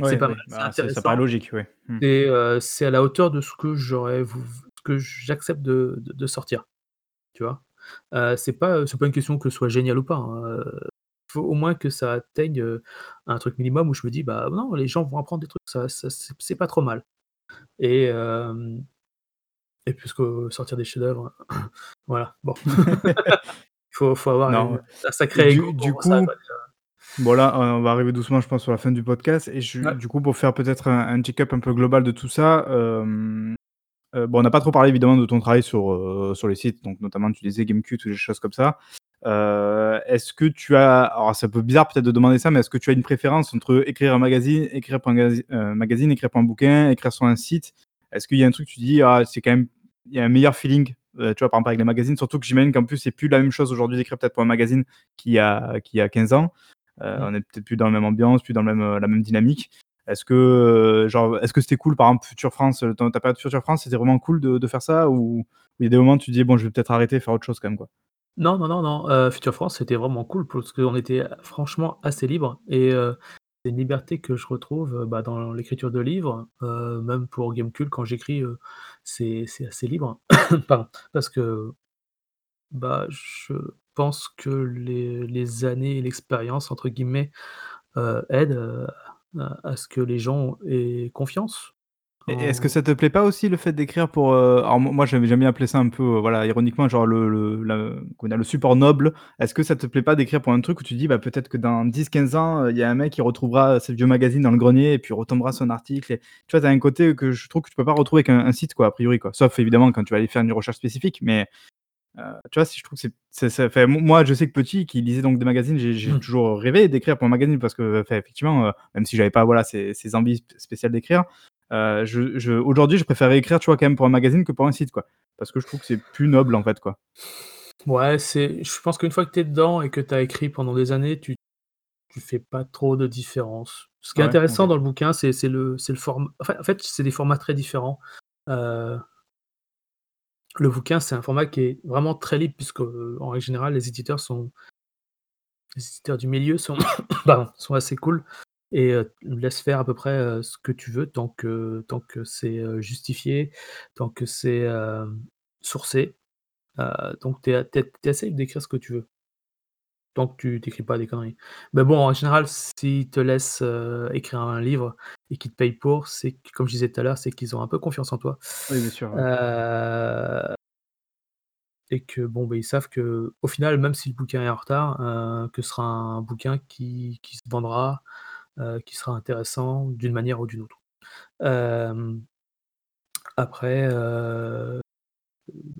c'est pas mal, bah, ça paraît logique, oui. Mmh. c'est à la hauteur de ce que j'aurais ce que j'accepte de de sortir, tu vois? c'est pas, c'est pas une question que ce soit génial ou pas, hein, Il faut au moins que ça atteigne, un truc minimum où je me dis: «Bah, non, les gens vont apprendre des trucs, ça ça c'est pas trop mal» et et puisque sortir des chefs-d'œuvre, voilà, bon. Il faut faut avoir un sacré du du coup bon là, on va arriver doucement, je pense, sur la fin du podcast et je du coup, pour faire peut-être un check-up un peu global de tout ça, euh, bon, on n'a pas trop parlé évidemment de ton travail sur, sur les sites, donc notamment tu disais Gamecube ou des choses comme ça. Est-ce que tu as alors c'est un peu bizarre peut-être de demander ça, mais est-ce que tu as une préférence entre écrire un magazine, écrire pour un magazine, écrire pour un bouquin, écrire sur un site? Est-ce qu'il y a un truc tu dis: «Ah c'est quand même il y a un meilleur feeling», heu, tu vois par exemple avec les magazines? Surtout que j'imagine qu'en plus c'est plus la même chose aujourd'hui d'écrire peut-être pour un magazine qu'il y a qu'il y a 15 ans. Heu, Mmh. on est peut-être plus dans la même ambiance, plus dans le même, heu, la même dynamique. Est-ce que, genre, est-ce que c'était cool par exemple Future France, ta période Future France, c'était vraiment cool de de faire ça? Ou il y a des moments où tu dis: «Bon je vais peut-être arrêter et faire autre chose quand même quoi»? Non, non, non, non, Future France, c'était vraiment cool parce qu'on était franchement assez libre et c'est une liberté que je retrouve, heu, bah, dans l'écriture de livres, heu, même pour Gamecult quand j'écris, heu, c'est assez libre. Parce que, bah, je pense que les années et «l'expérience» entre guillemets, aident, à ce que les gens aient confiance est-ce que ça te plaît pas aussi le fait d'écrire pour, heu alors mo moi j'aime bien appeler ça un peu, heu, voilà ironiquement genre le le le support noble. Est-ce que ça te plaît pas d'écrire pour un truc où tu dis: «Bah peut-être que dans 10-15 ans, heu, il y a un mec qui retrouvera ces vieux magazines dans le grenier et puis retombera un article» et tu vois? Tu as un côté que je trouve que tu peux pas retrouver avec un un site quoi, a priori quoi. Sauf évidemment quand tu vas aller faire une recherche spécifique, mais tu vois? Si je trouve que c'est ça moi je sais que petit qui lisait donc des magazines, j'ai Mmh. toujours rêvé d'écrire pour un magazine parce que effectivement, même si j'avais pas voilà ces ces envies sp spéciales d'écrire, je je aujourd'hui je préférerais écrire, tu vois? Quand même pour un magazine que pour un site quoi. Parce que je trouve que c'est plus noble en fait quoi. Ouais, c'est je pense qu'une fois que tu es dedans et que tu as écrit pendant des années, tu tu fais pas trop de différence. Ce qui est intéressant dans le bouquin, c'est le le form en fait en fait, c'est des formats très différents. Heu le bouquin, c'est un format qui est vraiment très libre puisque, heu, en règle générale, les éditeurs sont les éditeurs du milieu sont pardon, sont assez cool et heu, laissent faire à peu près, ce que tu veux tant que tant que c'est, justifié, tant que c'est, sourcé. Donc tu essayes d'écrire ce que tu veux. Tant que tu tu écris pas des conneries. Mais bon, en général, s'ils te laissent, écrire un livre et qu'ils te payent pour, c'est que comme je disais tout à l'heure, c'est qu'ils ont un peu confiance en toi. Oui, bien sûr, ouais. Et que bon, beh, ils savent qu'au final, même si le bouquin est en retard, que ce sera un bouquin qui qui se vendra, qui sera intéressant d'une manière ou d'une autre. Hem après, heu,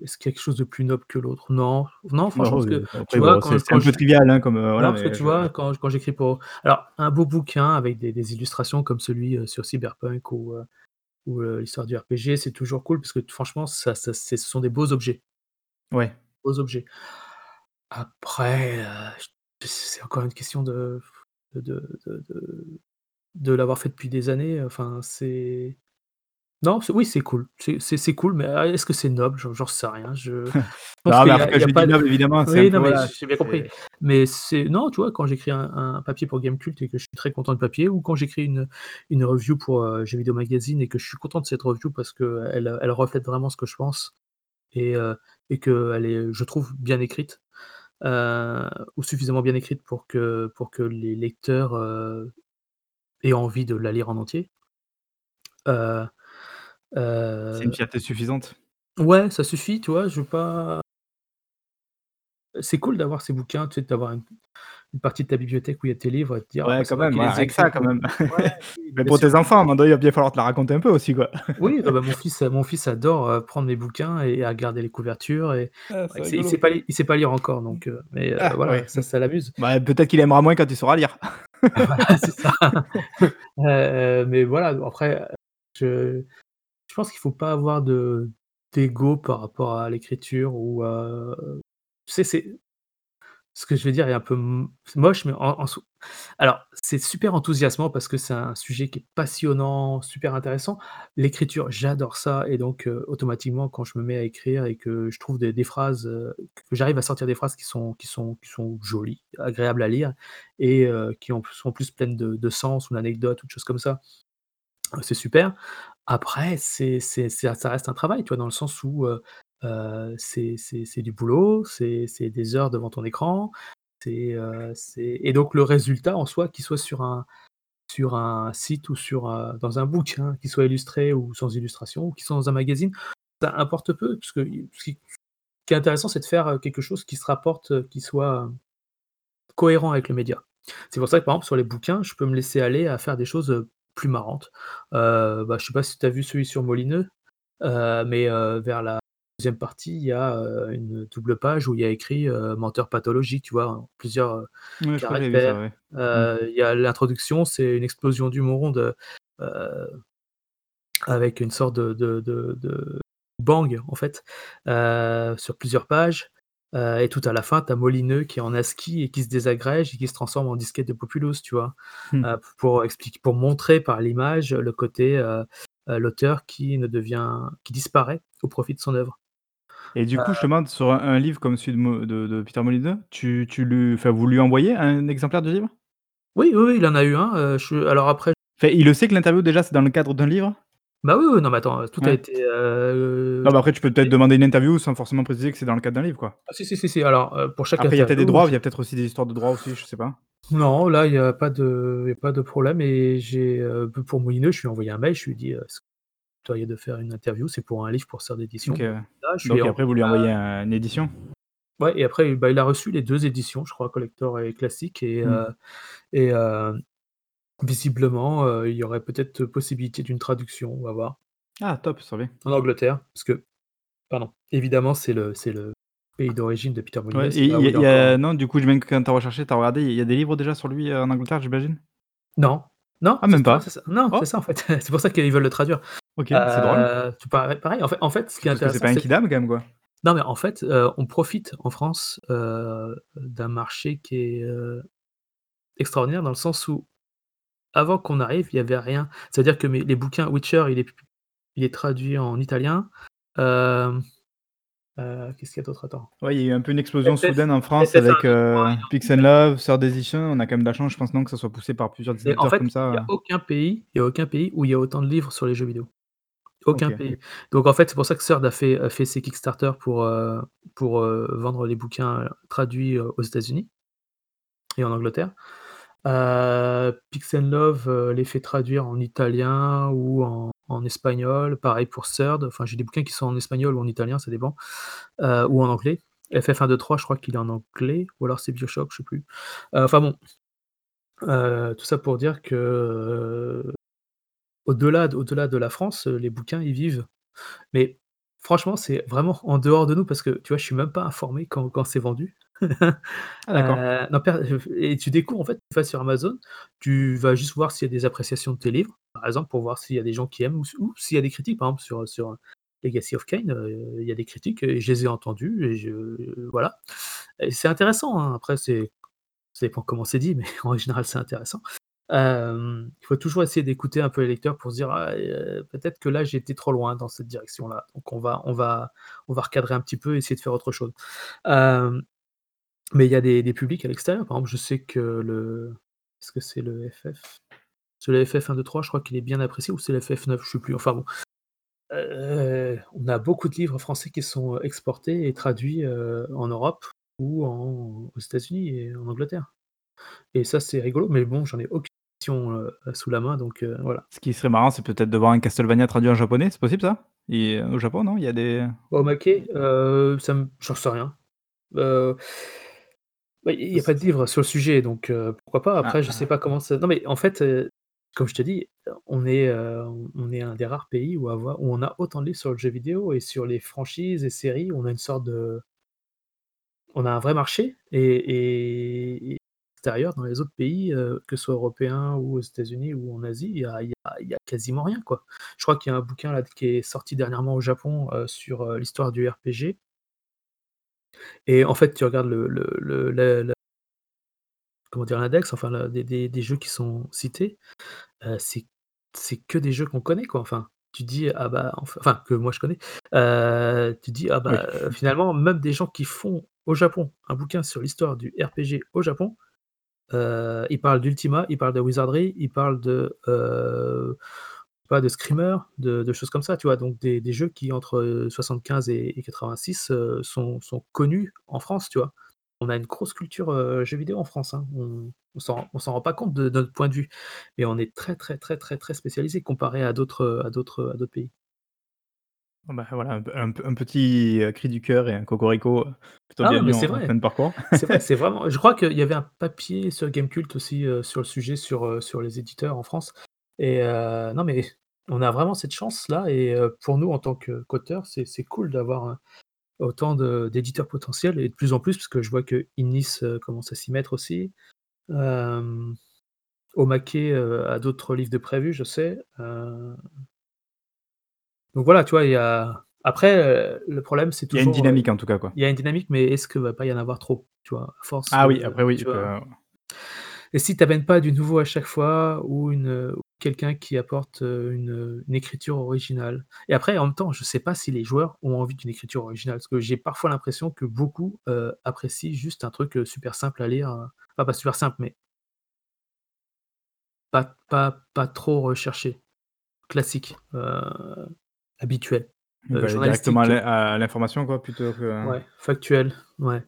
est-ce qu'il y a quelque chose de plus noble que l'autre? Non, non franchement, Non, parce que tu vois bon, c'est quand c'est quand un peu trivial, hein, comme, heu, non, voilà, parce que mais tu je vois, quand quand j'écris pour alors un beau bouquin avec des des illustrations comme celui, sur Cyberpunk ou, ou, l'histoire du RPG, c'est toujours cool parce que franchement ça ça c'est ce sont des beaux objets Ouais. beaux objets. Après, c'est encore une question de de de de de de l'avoir fait depuis des années, enfin c'est non, c'est oui, c'est cool, c'est cool, mais ah, est-ce que c'est noble? J'en sais rien, je Non, mais après je dis de noble évidemment, oui, non, mais j'ai bien compris, mais c'est non, tu vois, quand j'écris un un papier pour Gamecult et que je suis très content du papier ou quand j'écris une une review pour, heu, Jeux Vidéo Magazine et que je suis content de cette review parce qu'elle elle reflète vraiment ce que je pense et heu et qu'elle est, je trouve, bien écrite, heu, ou suffisamment bien écrite pour que pour que les lecteurs, heu, aient envie de la lire en entier. Heu c'est une fierté suffisante. ouais, ça suffit, tu vois? Je veux pas c'est cool d'avoir ces bouquins, tu sais, d'avoir une une partie de ta bibliothèque où il y a tes livres et de dire: «Ah Ouais, c'est quand même, rien que ça écrits». quand même. Ouais, Mais pour sûr. tes enfants, à un moment donné, il va bien falloir te la raconter un peu aussi quoi. Oui, bah bah, mon fils, heu, mon fils adore, heu, prendre mes bouquins et à regarder les couvertures et Ah, ouais, il il sait pas li il sait pas lire encore donc heu, mais Ah voilà, ouais, ça ça l'amuse. Bah, peut-être qu'il aimera moins quand il saura lire. Voilà, c'est ça. Mais voilà, après, je je pense qu'il faut pas avoir de d'ego par rapport à l'écriture ou tu sais, c'est ce que je vais dire est un peu moche, mais en en alors c'est super enthousiasmant parce que c'est un sujet qui est passionnant, super intéressant. L'écriture, j'adore ça et donc heu, automatiquement quand je me mets à écrire et que je trouve des phrases, heu, que j'arrive à sortir des phrases qui sont qui sont qui sont jolies, agréables à lire et heu, qui sont en plus pleines de de sens ou d'anecdotes ou de choses comme ça, c'est super. Après c'est c'est ça reste un travail, tu vois? Dans le sens où, c'est du boulot, c'est des heures devant ton écran, et donc le résultat en soi, qu'il soit sur un sur un site ou sur, dans un bouquin, qu'il soit illustré ou sans illustration ou qu'il soit dans un magazine, ça importe peu puisque i ce qui est intéressant, c'est de faire, quelque chose qui se rapporte, qui soit, cohérent avec le média. C'est pour ça que, par exemple, sur les bouquins, je peux me laisser aller à faire des choses, plus marrantes. Heu, bah, je sais pas si tu as vu celui sur Molineux? Mais vers la 2e partie, il y a, heu, une double page où il y a écrit, heu, «menteur pathologique», tu vois? En plusieurs, Ouais, ça, ouais. Mmh. Heu, il y a l'introduction, c'est une explosion du monde, avec une sorte de de de de bang, en fait, sur plusieurs pages, et tout à la fin, tu as Molineux qui est en ASCII et qui se désagrège et qui se transforme en disquette de Populous, tu vois? Mmh. Heu, pour expliquer pour montrer par l'image le côté, l'auteur qui ne devient qui disparaît au profit de son œuvre. Et du coup, Heu justement, sur un un livre comme celui de Mo de de Peter Molyneux, tu tu lui enfin, vous lui envoyez un exemplaire du livre? Oui, oui, oui, il en a eu un, je alors après il le sait que l'interview déjà, c'est dans le cadre d'un livre? Bah, oui, oui, non mais attends, heu, tout a Ouais. été, Non, mais après tu peux peut-être demander une interview sans forcément préciser que c'est dans le cadre d'un livre, quoi. Ah si, si, si, si, alors, pour chaque Après, il y a peut-être des interview, droits, il je y a peut-être aussi des histoires de droits aussi, je sais pas. Non, là, il y a pas de il y a pas de problème et j'ai, pour Molineux, je lui ai envoyé un mail, je lui ai dit: «Heu, de faire une interview?» c'est pour un livre pour Sœurs d'édition. Ouais. Je Donc après, vous lui envoyez un une édition? Ouais et après, bah, il a reçu les 2 éditions, je crois, collector et classique et Mmh. heu et heu, visiblement, heu, il y aurait peut-être possibilité d'une traduction, on va voir. Ah top, ça va. En Angleterre, parce que pardon, évidemment, c'est le c'est le pays d'origine de Peter Ouais Molyneux, c'est y a y a heu non, du coup, que quand tu as recherché, tu as regardé, il y a des livres déjà sur lui, en Angleterre, j'imagine? Non, non, Ah, c'est même pas? C'est ça. Non, c'est Oh! ça, en fait, c'est pour ça qu'ils veulent le traduire. OK, c'est drôle. Pareil pareil, en fait en fait, ce qui est Parce que c'est intéressant, pas un kidam quand même, quoi. non, mais en fait, heu, on profite en France, heu, d'un marché qui est, extraordinaire dans le sens où, avant qu'on arrive, il y avait rien. C'est-à-dire que mes les bouquins Witcher, il est il est traduit en italien, qu'est-ce qu'il y a d'autre? Attends. Ouais, il y a eu un peu une explosion FF soudaine en France FF1, avec, 2, 3, heu, il est en Peace and. Love, Sœurs d'édition, on a quand même de la chance, je pense, non, que ça soit poussé par plusieurs Et en éditeurs fait, comme ça, il y a heu aucun pays il y a aucun pays où il y a autant de livres sur les jeux vidéo. Aucun OK. pays. Donc en fait, c'est pour ça que Sword a fait a fait ses Kickstarter pour, heu pour, heu, vendre les bouquins, heu, traduits, aux États-Unis et en Angleterre. Heu, Peace and Love, les fait traduire en italien ou en en espagnol. Pareil pour Sword, enfin, j'ai des bouquins qui sont en espagnol ou en italien, ça dépend, ou en anglais. FF1, 2, 3, je crois qu'il est en anglais ou alors c'est BioShock, je sais plus. Enfin bon tout ça pour dire que, au-delà au-delà de la France, heu, les bouquins, ils vivent. Mais franchement, c'est vraiment en dehors de nous parce que, tu vois, je suis même pas informé quand quand c'est vendu. Ah d'accord. Non per et tu découvres, en fait, tu vas sur Amazon, tu vas juste voir s'il y a des appréciations de tes livres, par exemple, pour voir s'il y a des gens qui aiment ou s'il y a des critiques. Par exemple, sur, sur, Legacy of Kain, heu, il y a des critiques et je les ai entendues et je voilà c'est intéressant, hein. Après, c'est ça dépend comment c'est dit, mais en général, c'est intéressant. Hem, il faut toujours essayer d'écouter un peu les lecteurs pour se dire: «Ah et heu, peut-être que là, j'ai été trop loin dans cette direction-là, donc on va on va on va recadrer un petit peu, essayer de faire autre chose». Hem, mais il y a des publics à l'extérieur. Par exemple, je sais que le est-ce que c'est le FF? C'est le FF1, 2, 3, je crois qu'il est bien apprécié ou c'est le FF9, je sais plus. Enfin bon, on a beaucoup de livres français qui sont, exportés et traduits, en Europe ou aux États-Unis et en Angleterre et ça, c'est rigolo, mais bon, j'en ai aucune heu, sous la main donc heu, voilà. Ce qui serait marrant, c'est peut-être de voir un Castlevania traduit en japonais, c'est possible ça? Et au Japon, non, il y a des Omake, heu, ça me j'en sais rien. Il y a pas de livre sur le sujet donc pourquoi pas? Ah, Après, je sais ah. pas comment ça non mais en fait, comme je te dis, on est, on est un des rares pays où avoir où on a autant de livres sur le jeu vidéo et sur les franchises et séries, on a une sorte de on a un vrai marché et et dans les autres pays, heu, que ce soit européens ou aux États-Unis ou en Asie, il y a y a il y a quasiment rien, quoi. Je crois qu'il y a un bouquin là qui est sorti dernièrement au Japon, heu, sur, heu, l'histoire du RPG et en fait, tu regardes le comment dire? L'index, enfin des des des jeux qui sont cités, c'est c'est que des jeux qu'on connaît, quoi. Enfin, tu dis: «Ah bah, enf» enfin que moi je connais, tu dis: «Ah Oui. bah, finalement, même des gens qui font au Japon un bouquin sur l'histoire du RPG au Japon, heu, ils parlent d'Ultima, ils parlent de Wizardry, ils parlent de, heu, pas de Screamer, de de choses comme ça, tu vois? Donc des des jeux qui entre, heu, 75 et et 86, heu, sont sont connus en France, tu vois? On a une grosse culture, jeux vidéo en France, hein. On on s'en rend pas compte de notre point de vue, mais on est très, très, très, très, très spécialisés comparé à d'autres, à d'autres, à d'autres pays. Bon bah, voilà, un petit, heu, cri du cœur et un cocorico, heu, plutôt Ah ouais, mais bienvenu c'est en en vrai! fin de parcours. C'est vrai, c'est vraiment je crois qu'il y avait un papier sur Gamecult aussi, heu, sur le sujet, sur, les éditeurs en France et non mais on a vraiment cette chance-là et pour nous en tant que qu'auteurs, c'est c'est cool d'avoir, autant de d'éditeurs potentiels et de plus en plus parce que je vois que Innis, commence à s'y mettre aussi. Omake, a d'autres livres de prévus, je sais, donc voilà, tu vois, il y a après, heu, le problème c'est Il y a une toujours, dynamique en tout cas, quoi. il y a une dynamique, mais est-ce que va pas y en avoir trop? Tu vois? À force, Ah oui, après oui, tu vois? Et si tu amènes pas du nouveau à chaque fois ou une, heu, quelqu'un qui apporte, une, écriture originale et après en même temps, je sais pas si les joueurs ont envie d'une écriture originale. Parce que j'ai parfois l'impression que beaucoup, apprécient juste un truc, super simple à lire, enfin pas super simple, mais pas pas pas trop recherché, classique, heu, habituel, aller directement à l'information quoi, plutôt que Ouais, factuel, ouais.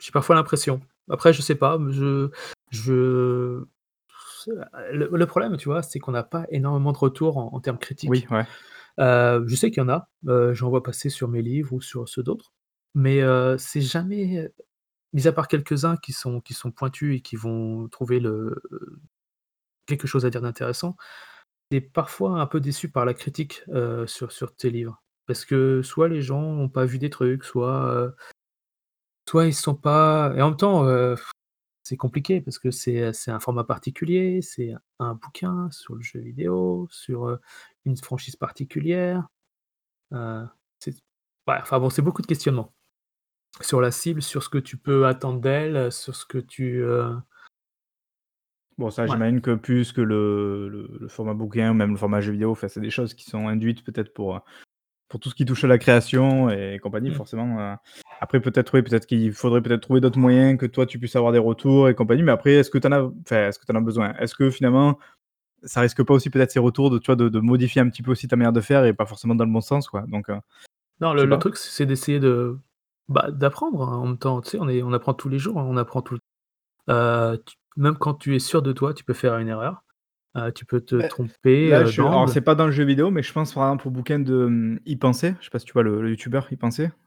J'ai parfois l'impression. Après je sais pas, je je le le problème, tu vois, c'est qu'on n'a pas énormément de retours en en termes oui, critiques. ouais. Heu, je sais qu'il y en a, heu, j'en vois passer sur mes livres ou sur ceux d'autres, mais c'est jamais, mis à part quelques-uns qui sont qui sont pointus et qui vont trouver le quelque chose à dire d'intéressant, es parfois un peu déçu par la critique, heu, sur sur tes livres? Parce que soit les gens ont pas vu des trucs, soit, heu, soit ils sont pas et en même temps, heu, c'est compliqué parce que c'est, un format particulier, c'est un bouquin sur le jeu vidéo, sur, une franchise particulière, c'est enfin bon, c'est beaucoup de questionnements. Sur la cible, sur ce que tu peux attendre d'elle, sur ce que tu, Bon ça ouais. j'imagine que plus que le le le format bouquin ou même le format jeu vidéo, enfin c'est des choses qui sont induites peut-être pour, heu, pour tout ce qui touche à la création et compagnie Mmh. forcément, heu, après peut-être oui, peut-être qu'il faudrait peut-être trouver d'autres moyens que toi tu puisses avoir des retours et compagnie, mais après est-ce que tu en as enfin est-ce que tu en as besoin? Est-ce que finalement ça risque pas aussi peut-être ces retours de tu vois de de modifier un petit peu aussi ta manière de faire et pas forcément dans le bon sens quoi? Donc heu, Non, je le sais le pas. truc, c'est d'essayer de, bah, d'apprendre hein, en même temps. Tu sais, on est on apprend tous les jours, hein, on apprend tout tu même quand tu es sûr de toi, tu peux faire une erreur, heu, tu peux te Beh, tromper, là, heu, je alors c'est pas dans le jeu vidéo, mais je pense par exemple au bouquin de, mmh, Ipensé, je sais pas si tu vois le le youtubeur?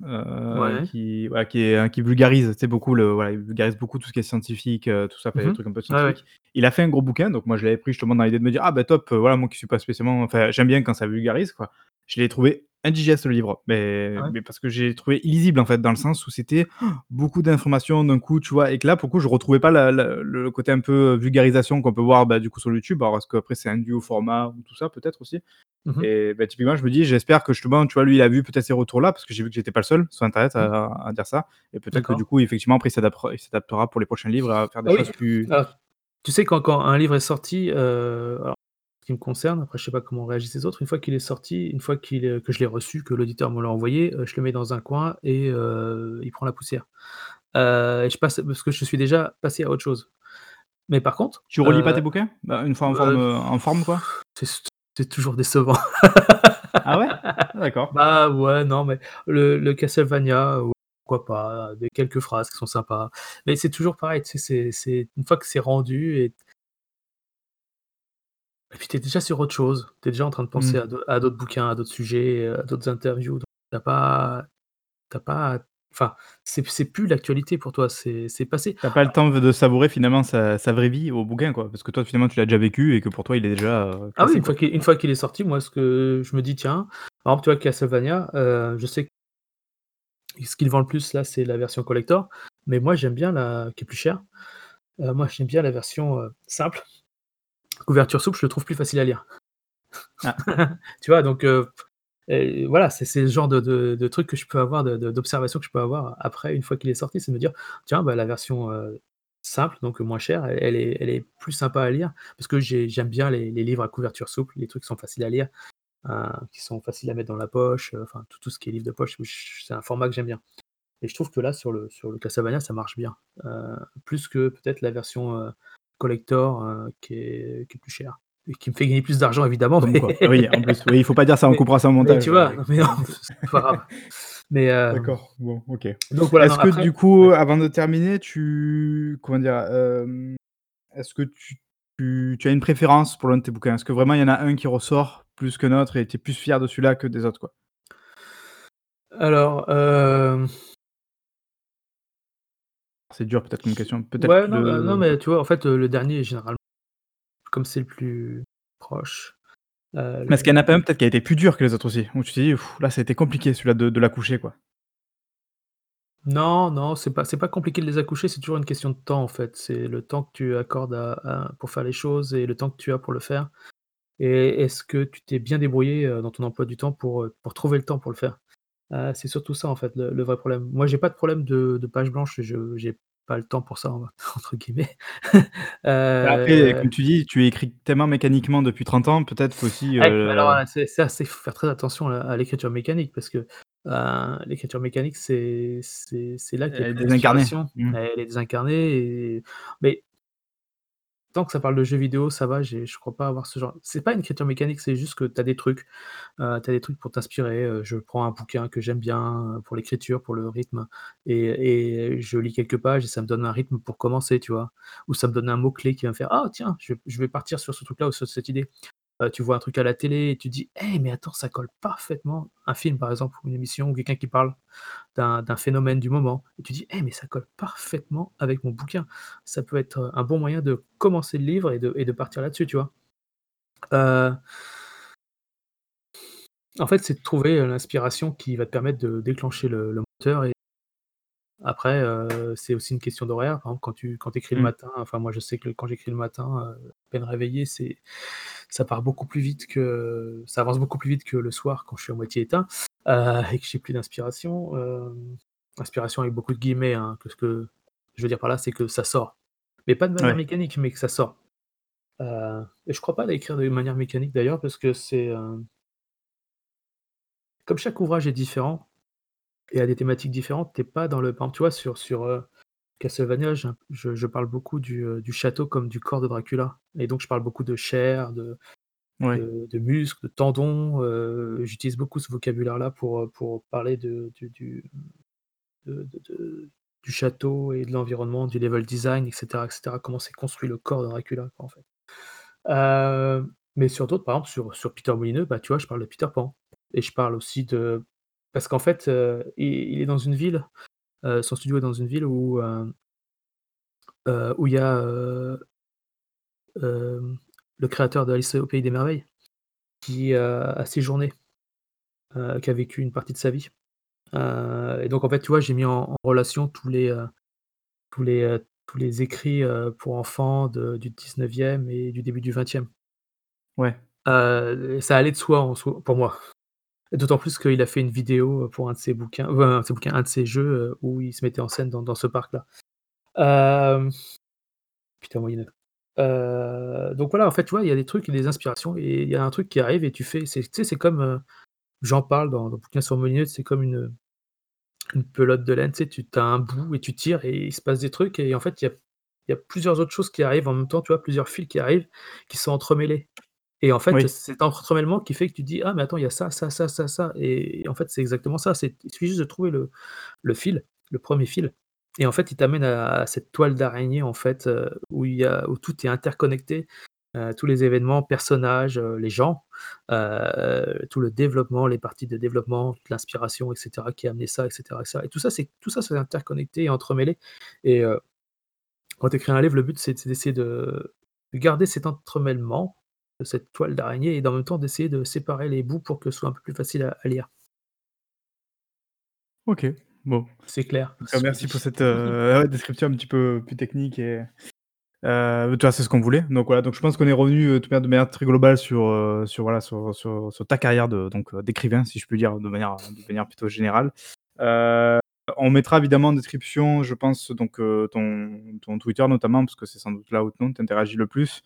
Heu, Ouais. qui voilà, qui est, qui vulgarise, beaucoup le voilà, il vulgarise beaucoup tout ce qui est scientifique, tout ça, enfin Mmh des mh. trucs un peu ouais. scientifiques. Il a fait un gros bouquin, donc moi je l'avais pris justement dans l'idée de me dire: «Ah bah top, voilà, moi qui suis pas spécialement» enfin j'aime bien quand ça vulgarise quoi. Je l'ai trouvé indigeste le livre, mais Ouais. mais parce que j'ai trouvé illisible en fait, dans le sens où c'était beaucoup d'informations d'un coup, tu vois? Et que là, pour le coup, je retrouvais pas la la le côté un peu, heu, vulgarisation qu'on peut voir, bah, du coup sur YouTube. Alors est-ce qu'après c'est un dû au format ou tout ça peut-être aussi? Mmh mh. Et bah, typiquement je me dis: «J'espère que justement, tu vois, lui il a vu peut-être ces retours-là», parce que j'ai vu que j'étais pas le seul sur internet Mmh. à à dire ça et peut-être que du coup effectivement après il s'adaptera pour les prochains livres à faire des Ah oui, choses plus tu sais quand quand un livre est sorti, ce qui me concerne, après je sais pas comment réagissent les autres, une fois qu'il est sorti, une fois qu'il est que je l'ai reçu, que l'auditeur me l'a envoyé, heu, je le mets dans un coin et heu, il prend la poussière. Heu, et je passe parce que je suis déjà passé à autre chose. Mais par contre, tu relis pas heu tes bouquins? Bah, une fois en forme, heu, heu, en forme quoi? c'est s c'est toujours décevant. Ah ouais? Ah d'accord. Bah, ouais, non, mais le le Castlevania, ouais, pourquoi pas, des quelques phrases qui sont sympas. Mais c'est toujours pareil, tu sais, c'est c'est une fois que c'est rendu et et puis tu es déjà sur autre chose. Tu es déjà en train de penser Mmh. à d'au à d'autres bouquins, à d'autres sujets, heu, à d'autres interviews, donc tu as pas pas enfin, c'est plus l'actualité pour toi, c'est passé. Tu as pas le temps de savourer finalement sa sa vraie vie au bouquin quoi, parce que toi finalement tu l'as déjà vécu et que pour toi il est déjà, heu, Ah oui, une fois quoi. qu'il une fois qu'il est sorti, moi, ce que je me dis: «Tiens», par exemple, tu vois, Castlevania, heu, je sais que ce qu'il vend le plus là, c'est la version collector, mais moi j'aime bien la qui est plus chère. Moi j'aime bien la version, simple, couverture souple, je le trouve plus facile à lire. Ah, Tu vois? Donc et voilà, c'est le genre de de de truc que je peux avoir, d'observation que je peux avoir après, une fois qu'il est sorti, c'est de me dire: «Tiens, bah, la version, heu, simple, donc moins chère, elle elle est elle est plus sympa à lire». Parce que j'ai j'aime bien les les livres à couverture souple, les trucs qui sont faciles à lire. heu, qui sont faciles à mettre dans la poche, enfin tout tout ce qui est livre de poche, ch c'est un format que j'aime bien et je trouve que là sur le sur le Castlevania ça marche bien, plus que peut-être la version, collector, heu, qui est qui est plus chère et qui me fait gagner plus d'argent évidemment mais quoi. Oui en plus, oui il faut pas dire ça, on mais coupera ça mais montage, tu vois? Mais heu, non, c'est pas grave. Mais hem, d'accord, bon OK. donc voilà, Est-ce que après du coup, avant de terminer, tu comment dire? Hem, est-ce que tu tu tu as une préférence pour l'un de tes bouquins? Est-ce que vraiment il y en a un qui ressort plus qu'un autre et tu es plus fier de celui-là que des autres, quoi? Alors, C'est dur peut-être comme question, peut-être ouais, non, heu, non de mais tu vois, en fait, heu, le dernier généralement comme c'est le plus proche Heu, Mais est-ce qu'il y en le a pas un peut-être qui a été plus dur que les autres aussi? Où tu t'es dit: «Là, ça a été compliqué celui-là de de l'accoucher, quoi»? Non, non, c'est pas c'est pas compliqué de les accoucher, c'est toujours une question de temps, en fait. C'est le temps que tu accordes à à pour faire les choses et le temps que tu as pour le faire et est-ce que tu t'es bien débrouillé, heu, dans ton emploi du temps pour, pour trouver le temps pour le faire? C'est surtout ça, en fait, le le vrai problème. Moi, j'ai pas de problème de de page blanche, je j'ai pas «le temps pour ça», entre guillemets. Bah, après, Heu comme tu dis, tu écris tellement mécaniquement depuis 30 ans, peut-être qu'aussi, Ouais, alors, heu heu, c'est ça, c'est faut faire très attention à l'écriture mécanique parce que, heu, l'écriture mécanique, c'est là qu'il y a Elle est désincarnée. Mmh. Elle est désincarnée et mais que ça parle de jeux vidéo, ça va, je crois pas avoir ce genre c'est pas une écriture mécanique, c'est juste que tu as des trucs, heu, tu as des trucs pour t'inspirer, heu, je prends un bouquin que j'aime bien, heu, pour l'écriture, pour le rythme et je lis quelques pages et ça me donne un rythme pour commencer, tu vois? Ou ça me donne un mot clé qui va me faire: «Ah tiens, je vais partir sur ce truc-là ou sur cette idée». Heu, tu vois un truc à la télé et tu dis: «Eh mais attends, ça colle parfaitement». Un film par exemple ou une émission ou quelqu'un qui parle d'un phénomène du moment et tu dis: «Eh mais ça colle parfaitement avec mon bouquin». Ça peut être, heu, un bon moyen de commencer le livre et de partir là-dessus, tu vois? Heu en fait, c'est de trouver, l'inspiration qui va te permettre de déclencher le moteur après, heu, c'est aussi une question d'horaire. Quand tu quand écris le Mmh. matin, enfin moi je sais que quand j'écris le matin, heu, à peine réveillé, c'est ça part beaucoup plus vite que ça avance beaucoup plus vite que le soir quand je suis à moitié éteint, heu et que j'ai plus d'inspiration, inspiration avec beaucoup de guillemets, hein, que ce que je veux dire par là, c'est que ça sort. Mais pas de manière Ouais. mécanique, mais que ça sort. Et je crois pas à écrire de manière mécanique d'ailleurs parce que c'est, comme chaque ouvrage est différent et a des thématiques différentes, tu es pas dans le par exemple, tu vois, sur sur, heu, Castlevania, je je parle beaucoup du, heu, du château comme du corps de Dracula et donc je parle beaucoup de chair, de Ouais. de de muscles, de tendons, heu, j'utilise beaucoup ce vocabulaire-là pour, heu, pour parler de du du de du château et de l'environnement, du level design et cetera et cetera. Comment s'est construit le corps de Dracula, quoi, en fait. Mais sur d'autres, par exemple, sur sur Peter Molineux, bah, tu vois, je parle de Peter Pan et je parle aussi de parce qu'en fait, heu, il il est dans une ville, heu, son studio est dans une ville où, heu, où il y a, le créateur d'Alice au pays des merveilles qui, a séjourné, qui a vécu une partie de sa vie. Et donc en fait, tu vois, j'ai mis en en relation tous les, tous les, tous les écrits, pour enfants de du 19e et du début du 20e. Ouais. Ça allait de soi en soi pour moi. D'autant plus qu'il a fait une vidéo, heu, pour un de ses bouquins, un de ses jeux, heu, où il se mettait en scène dans ce parc-là. Peter Molyneux. Heu, donc voilà, en fait, tu vois, il y a des trucs, des inspirations et il y a un truc qui arrive et tu fais tu sais, c'est comme, j'en parle dans le bouquin sur Molyneux, c'est comme une, pelote de laine, tu sais, tu as un bout et tu tires et il se passe des trucs et en fait, il y a y a plusieurs autres choses qui arrivent en même temps, tu vois? Plusieurs fils qui arrivent, qui sont entremêlés et en fait, Oui. c'est cet entremêlement qui fait que tu dis: «Ah mais attends, il y a ça, ça, ça, ça, ça» et en fait, c'est exactement ça. C'est il suffit juste de trouver le le fil, le premier fil et en fait, il t'amène à cette toile d'araignée, en fait, heu, où il y a où tout est interconnecté, heu, tous les événements, personnages, heu, les gens, heu, tout le développement, les parties de développement, l'inspiration et cetera qui a amené ça et cetera et tout ça, c'est tout ça, c'est interconnecté et entremêlé et heu, quand tu écris un livre, le but, c'est c'est d'essayer de de garder cet entremêlement, cette toile d'araignée et en même temps d'essayer de séparer les bouts pour que ce soit un peu plus facile à à lire. OK. Bon. C'est clair, merci pour cette, heu, ouais, description un petit peu plus technique et tu vois, c'est ce qu'on voulait. Donc voilà, donc je pense qu'on est revenu, heu, de manière très globale sur, heu, sur voilà, sur sur sur ta carrière de donc heu, d'écrivain, si je puis dire, de manière de manière plutôt générale. On mettra évidemment en description, je pense, donc ton ton Twitter notamment, parce que c'est sans doute là où tu interagis le plus.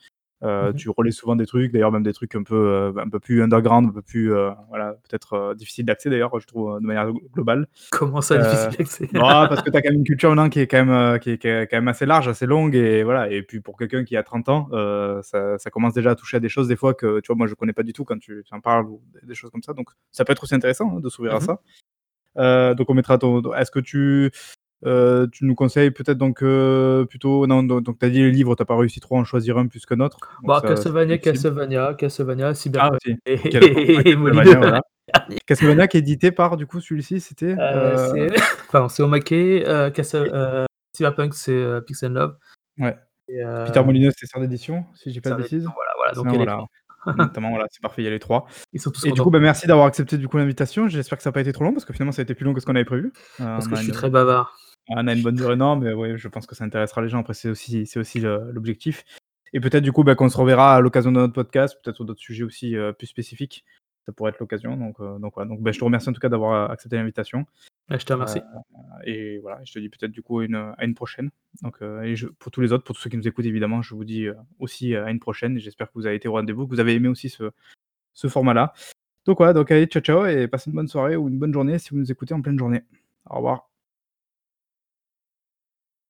Mmh Heu, mh. tu relais souvent des trucs, d'ailleurs même des trucs un peu, heu, bah, un peu plus underground, un peu plus, heu, voilà, peut-être, heu, difficiles d'accès d'ailleurs, je trouve, de manière glo globale. Comment ça difficile d'accès? parce que tu as quand même une culture maintenant qui est quand même, qui est qui est quand même assez large, assez longue et voilà et puis pour quelqu'un qui a 30 ans, ça ça commence déjà à toucher à des choses des fois que, tu vois, moi je connais pas du tout quand tu tu en parles ou des choses comme ça, donc ça peut être aussi intéressant, hein, de s'ouvrir à Mmh mh. ça. Donc on mettra ton est-ce que tu, heu, tu nous conseilles peut-être donc heu, plutôt non donc tu as dit les livres, tu as pas réussi trop à en choisir un plus qu'un autre, donc Bah, Castlevania. Castlevania, Castlevania, Ah Cyberpunk aussi, et et et Castlevania, Molineux. voilà. Castlevania qui est édité par du coup celui-ci, c'était, Heu, heu c'est Omake, Castle Cyberpunk, c'est, Peace& Love Ouais. et Peter Molyneux, c'est Sœur d'édition, si dis pas de bêtises? voilà, voilà, C'est donc voilà. 3. notamment, voilà, c'est parfait, il y a les 3 Ils sont tous et du coup, bah, merci d'avoir accepté du coup l'invitation. J'espère que ça a pas été trop long parce que finalement ça a été plus long que ce qu'on avait prévu. Parce que je suis très bavard. On a une bonne durée non, mais ouais, je pense que ça intéressera les gens. Après c'est aussi c'est aussi le l'objectif et peut-être du coup, bah, qu'on se reverra à l'occasion de notre podcast, peut-être sur d'autres sujets aussi, heu, plus spécifiques. Ça pourrait être l'occasion donc heu, donc donc bah, je te remercie en tout cas d'avoir, accepté l'invitation. Bah, je te remercie. et voilà, je te dis peut-être du coup à une, à une prochaine. Donc heu et je pour tous les autres, pour tous ceux qui nous écoutent évidemment, je vous dis, aussi, à une prochaine j'espère que vous avez été au rendez-vous, que vous avez aimé aussi ce ce format-là. Donc voilà, donc allez, ciao, ciao et passez une bonne soirée ou une bonne journée si vous nous écoutez en pleine journée. Au revoir.